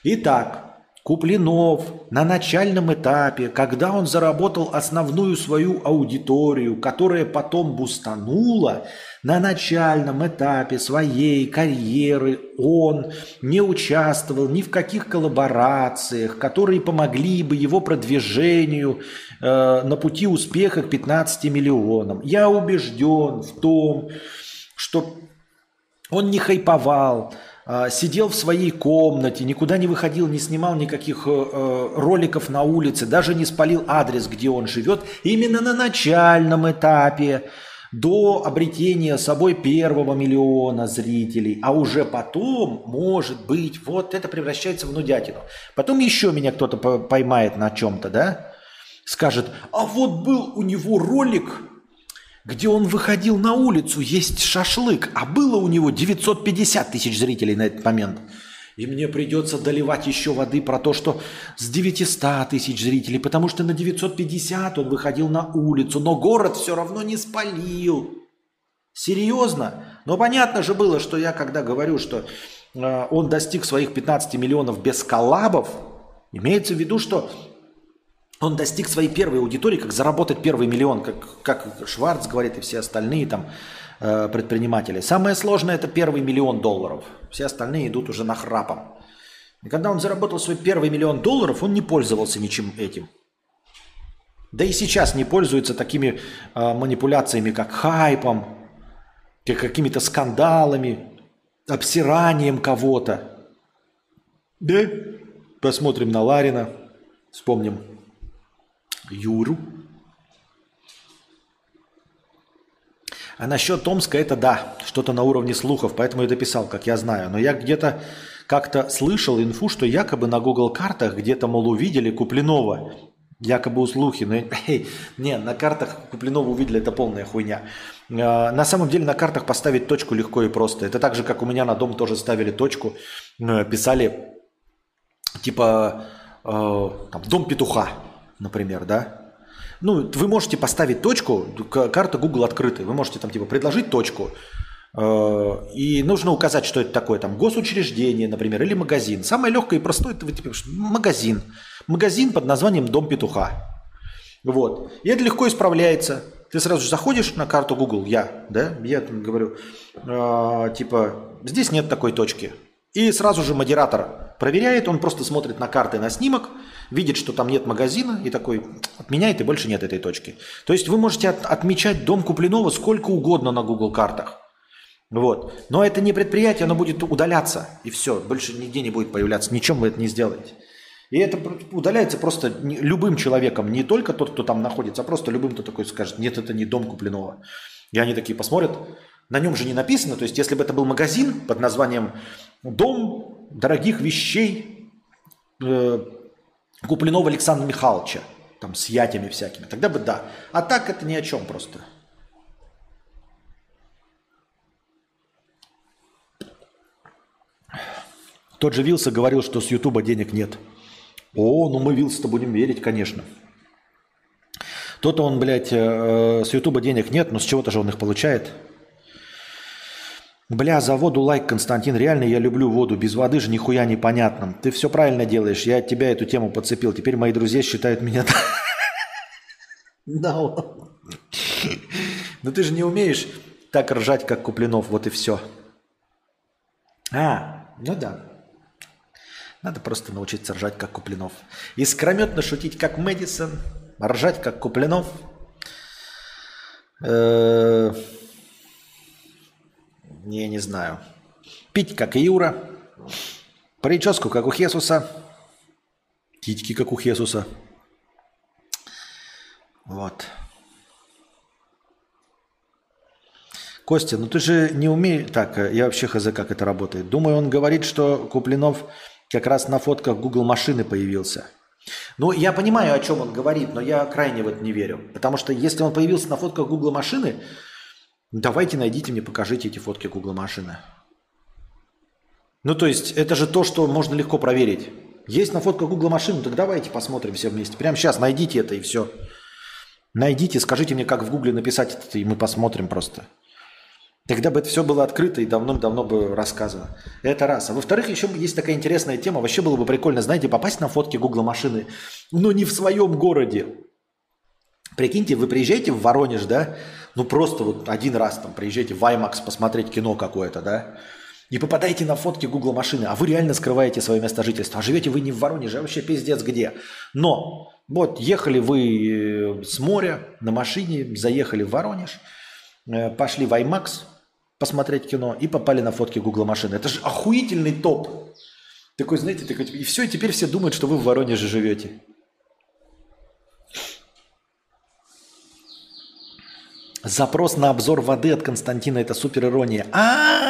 Итак, Куплинов на начальном этапе, когда он заработал основную свою аудиторию, которая потом бустанула, на начальном этапе своей карьеры он не участвовал ни в каких коллаборациях, которые помогли бы его продвижению э, на пути успеха к 15 миллионам. Я убежден в том, что он не хайповал, сидел в своей комнате, никуда не выходил, не снимал никаких э, э, роликов на улице, даже не спалил адрес, где он живет, именно на начальном этапе, до обретения собой первого миллиона зрителей, а уже потом, может быть, вот это превращается в нудятину. Потом еще меня кто-то поймает на чем-то, да, скажет, а вот был у него ролик где он выходил на улицу есть шашлык, а было у него 950 тысяч зрителей на этот момент. И мне придется доливать еще воды про то, что с 900 тысяч зрителей, потому что на 950 он выходил на улицу, но город все равно не спалил. Серьезно? Но понятно же было, что я когда говорю, что э, он достиг своих 15 миллионов без коллабов, имеется в виду, что он достиг своей первой аудитории, как заработать первый миллион, как, как Шварц говорит и все остальные там э, предприниматели. Самое сложное это первый миллион долларов. Все остальные идут уже нахрапом. И когда он заработал свой первый миллион долларов, он не пользовался ничем этим. Да и сейчас не пользуется такими э, манипуляциями, как хайпом, как какими-то скандалами, обсиранием кого-то. Да? Посмотрим на Ларина, вспомним Юру. А насчет Томска это да, что-то на уровне слухов, поэтому я дописал, как я знаю. Но я где-то как-то слышал инфу, что якобы на Google картах где-то, мол, увидели Куплинова. Якобы у слухи. Но не, на картах Куплинова увидели, это полная хуйня. А, на самом деле на картах поставить точку легко и просто. Это так же, как у меня на дом тоже ставили точку. Э, писали типа э, там, дом петуха например, да, ну, вы можете поставить точку, карта Google открытая, вы можете там типа предложить точку, э, и нужно указать, что это такое, там, госучреждение, например, или магазин. Самое легкое и простое, это типа, магазин. Магазин под названием Дом Петуха. Вот. И это легко исправляется. Ты сразу же заходишь на карту Google, я, да, я там говорю, э, типа, здесь нет такой точки. И сразу же модератор проверяет, он просто смотрит на карты, на снимок, видит, что там нет магазина, и такой отменяет, и больше нет этой точки. То есть вы можете от, отмечать дом Куплинова сколько угодно на Google картах. Вот. Но это не предприятие, оно будет удаляться, и все, больше нигде не будет появляться, ничем вы это не сделаете. И это удаляется просто любым человеком, не только тот, кто там находится, а просто любым, кто такой скажет, нет, это не дом Куплинова. И они такие посмотрят, на нем же не написано, то есть если бы это был магазин под названием «Дом дорогих вещей э, Куплинова Александра Михайловича, там с ятями всякими, тогда бы да. А так это ни о чем просто. Тот же Вилса говорил, что с Ютуба денег нет. О, ну мы Вилса-то будем верить, конечно. То-то он, блядь, э, с Ютуба денег нет, но с чего-то же он их получает. Бля, за воду лайк, Константин. Реально я люблю воду. Без воды же нихуя непонятно. Ты все правильно делаешь. Я от тебя эту тему подцепил. Теперь мои друзья считают меня... No. Но ты же не умеешь так ржать, как Куплинов. Вот и все. А, ну да. Надо просто научиться ржать, как Куплинов. Искрометно шутить, как Мэдисон. Ржать, как Куплинов. Э, не, не знаю. Пить, как Юра. Прическу, как у Хесуса. Титьки, как у Хесуса. Вот. Костя, ну ты же не умеешь... Так, я вообще хз, как это работает. Думаю, он говорит, что Куплинов как раз на фотках Google машины появился. Ну, я понимаю, о чем он говорит, но я крайне в это не верю. Потому что если он появился на фотках Google машины, давайте найдите мне, покажите эти фотки Google машины. Ну, то есть, это же то, что можно легко проверить. Есть на фотках Google машины, так давайте посмотрим все вместе. Прямо сейчас найдите это и все. Найдите, скажите мне, как в Гугле написать это, и мы посмотрим просто. Тогда бы это все было открыто и давно-давно бы рассказано. Это раз. А во-вторых, еще есть такая интересная тема. Вообще было бы прикольно, знаете, попасть на фотки Гугла машины, но не в своем городе. Прикиньте, вы приезжаете в Воронеж, да? Ну просто вот один раз там приезжаете в IMAX посмотреть кино какое-то, да? И попадаете на фотки Гугла машины, а вы реально скрываете свое место жительства. А живете вы не в Воронеже, а вообще пиздец где. Но вот ехали вы э, с моря на машине, заехали в Воронеж, э, пошли в IMAX посмотреть кино и попали на фотки Гугла машины. Это же охуительный топ. Такой, знаете, такой, и все, и теперь все думают, что вы в Воронеже живете. Запрос на обзор воды от Константина – это супер ирония. А, -а,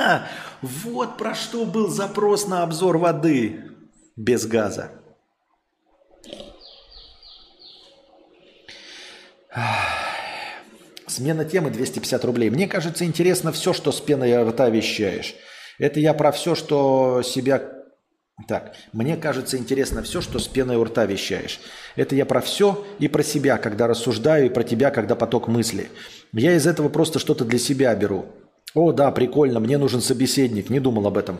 а, вот про что был запрос на обзор воды без газа. Смена темы 250 рублей. Мне кажется, интересно все, что с пеной рта вещаешь. Это я про все, что себя... Так, мне кажется, интересно все, что с пеной у рта вещаешь. Это я про все и про себя, когда рассуждаю, и про тебя, когда поток мысли. Я из этого просто что-то для себя беру. О, да, прикольно, мне нужен собеседник, не думал об этом.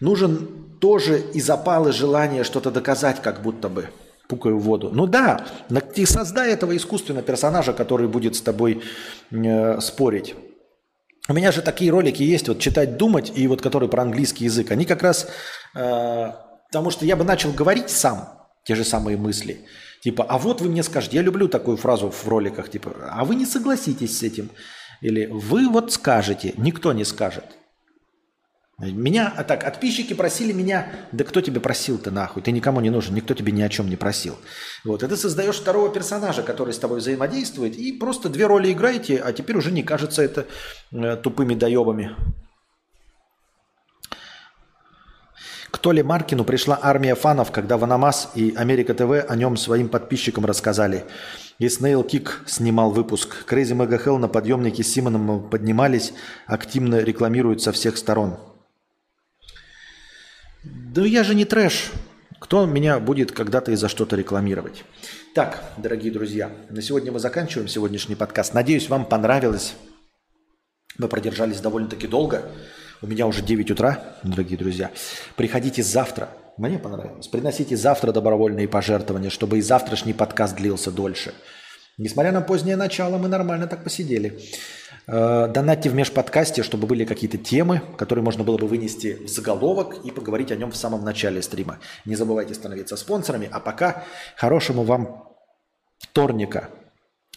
Нужен тоже и запал, и желание что-то доказать, как будто бы пукаю в воду. Ну да, ты создай этого искусственного персонажа, который будет с тобой э, спорить. У меня же такие ролики есть, вот читать, думать, и вот которые про английский язык. Они как раз, потому что я бы начал говорить сам те же самые мысли. Типа, а вот вы мне скажете, я люблю такую фразу в роликах, типа, а вы не согласитесь с этим. Или вы вот скажете, никто не скажет. Меня, а так, подписчики просили меня, да кто тебе просил-то нахуй, ты никому не нужен, никто тебе ни о чем не просил. Вот, и ты создаешь второго персонажа, который с тобой взаимодействует, и просто две роли играете, а теперь уже не кажется это э, тупыми доебами. К Толе Маркину пришла армия фанов, когда Ванамас и Америка ТВ о нем своим подписчикам рассказали. И SnailKick снимал выпуск. CrazyMegaHell на подъемнике с Симоном поднимались, активно рекламируют со всех сторон. Да я же не трэш. Кто меня будет когда-то и за что-то рекламировать? Так, дорогие друзья, на сегодня мы заканчиваем сегодняшний подкаст. Надеюсь, вам понравилось. Мы продержались довольно-таки долго. У меня уже 9 утра, дорогие друзья. Приходите завтра. Мне понравилось. Приносите завтра добровольные пожертвования, чтобы и завтрашний подкаст длился дольше. Несмотря на позднее начало, мы нормально так посидели. Э, донатьте в межподкасте, чтобы были какие-то темы, которые можно было бы вынести в заголовок и поговорить о нем в самом начале стрима. Не забывайте становиться спонсорами. А пока хорошему вам вторника.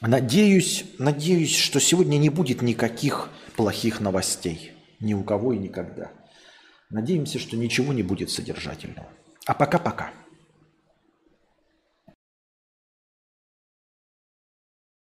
Надеюсь, надеюсь, что сегодня не будет никаких плохих новостей. Ни у кого и никогда. Надеемся, что ничего не будет содержательного. А пока-пока.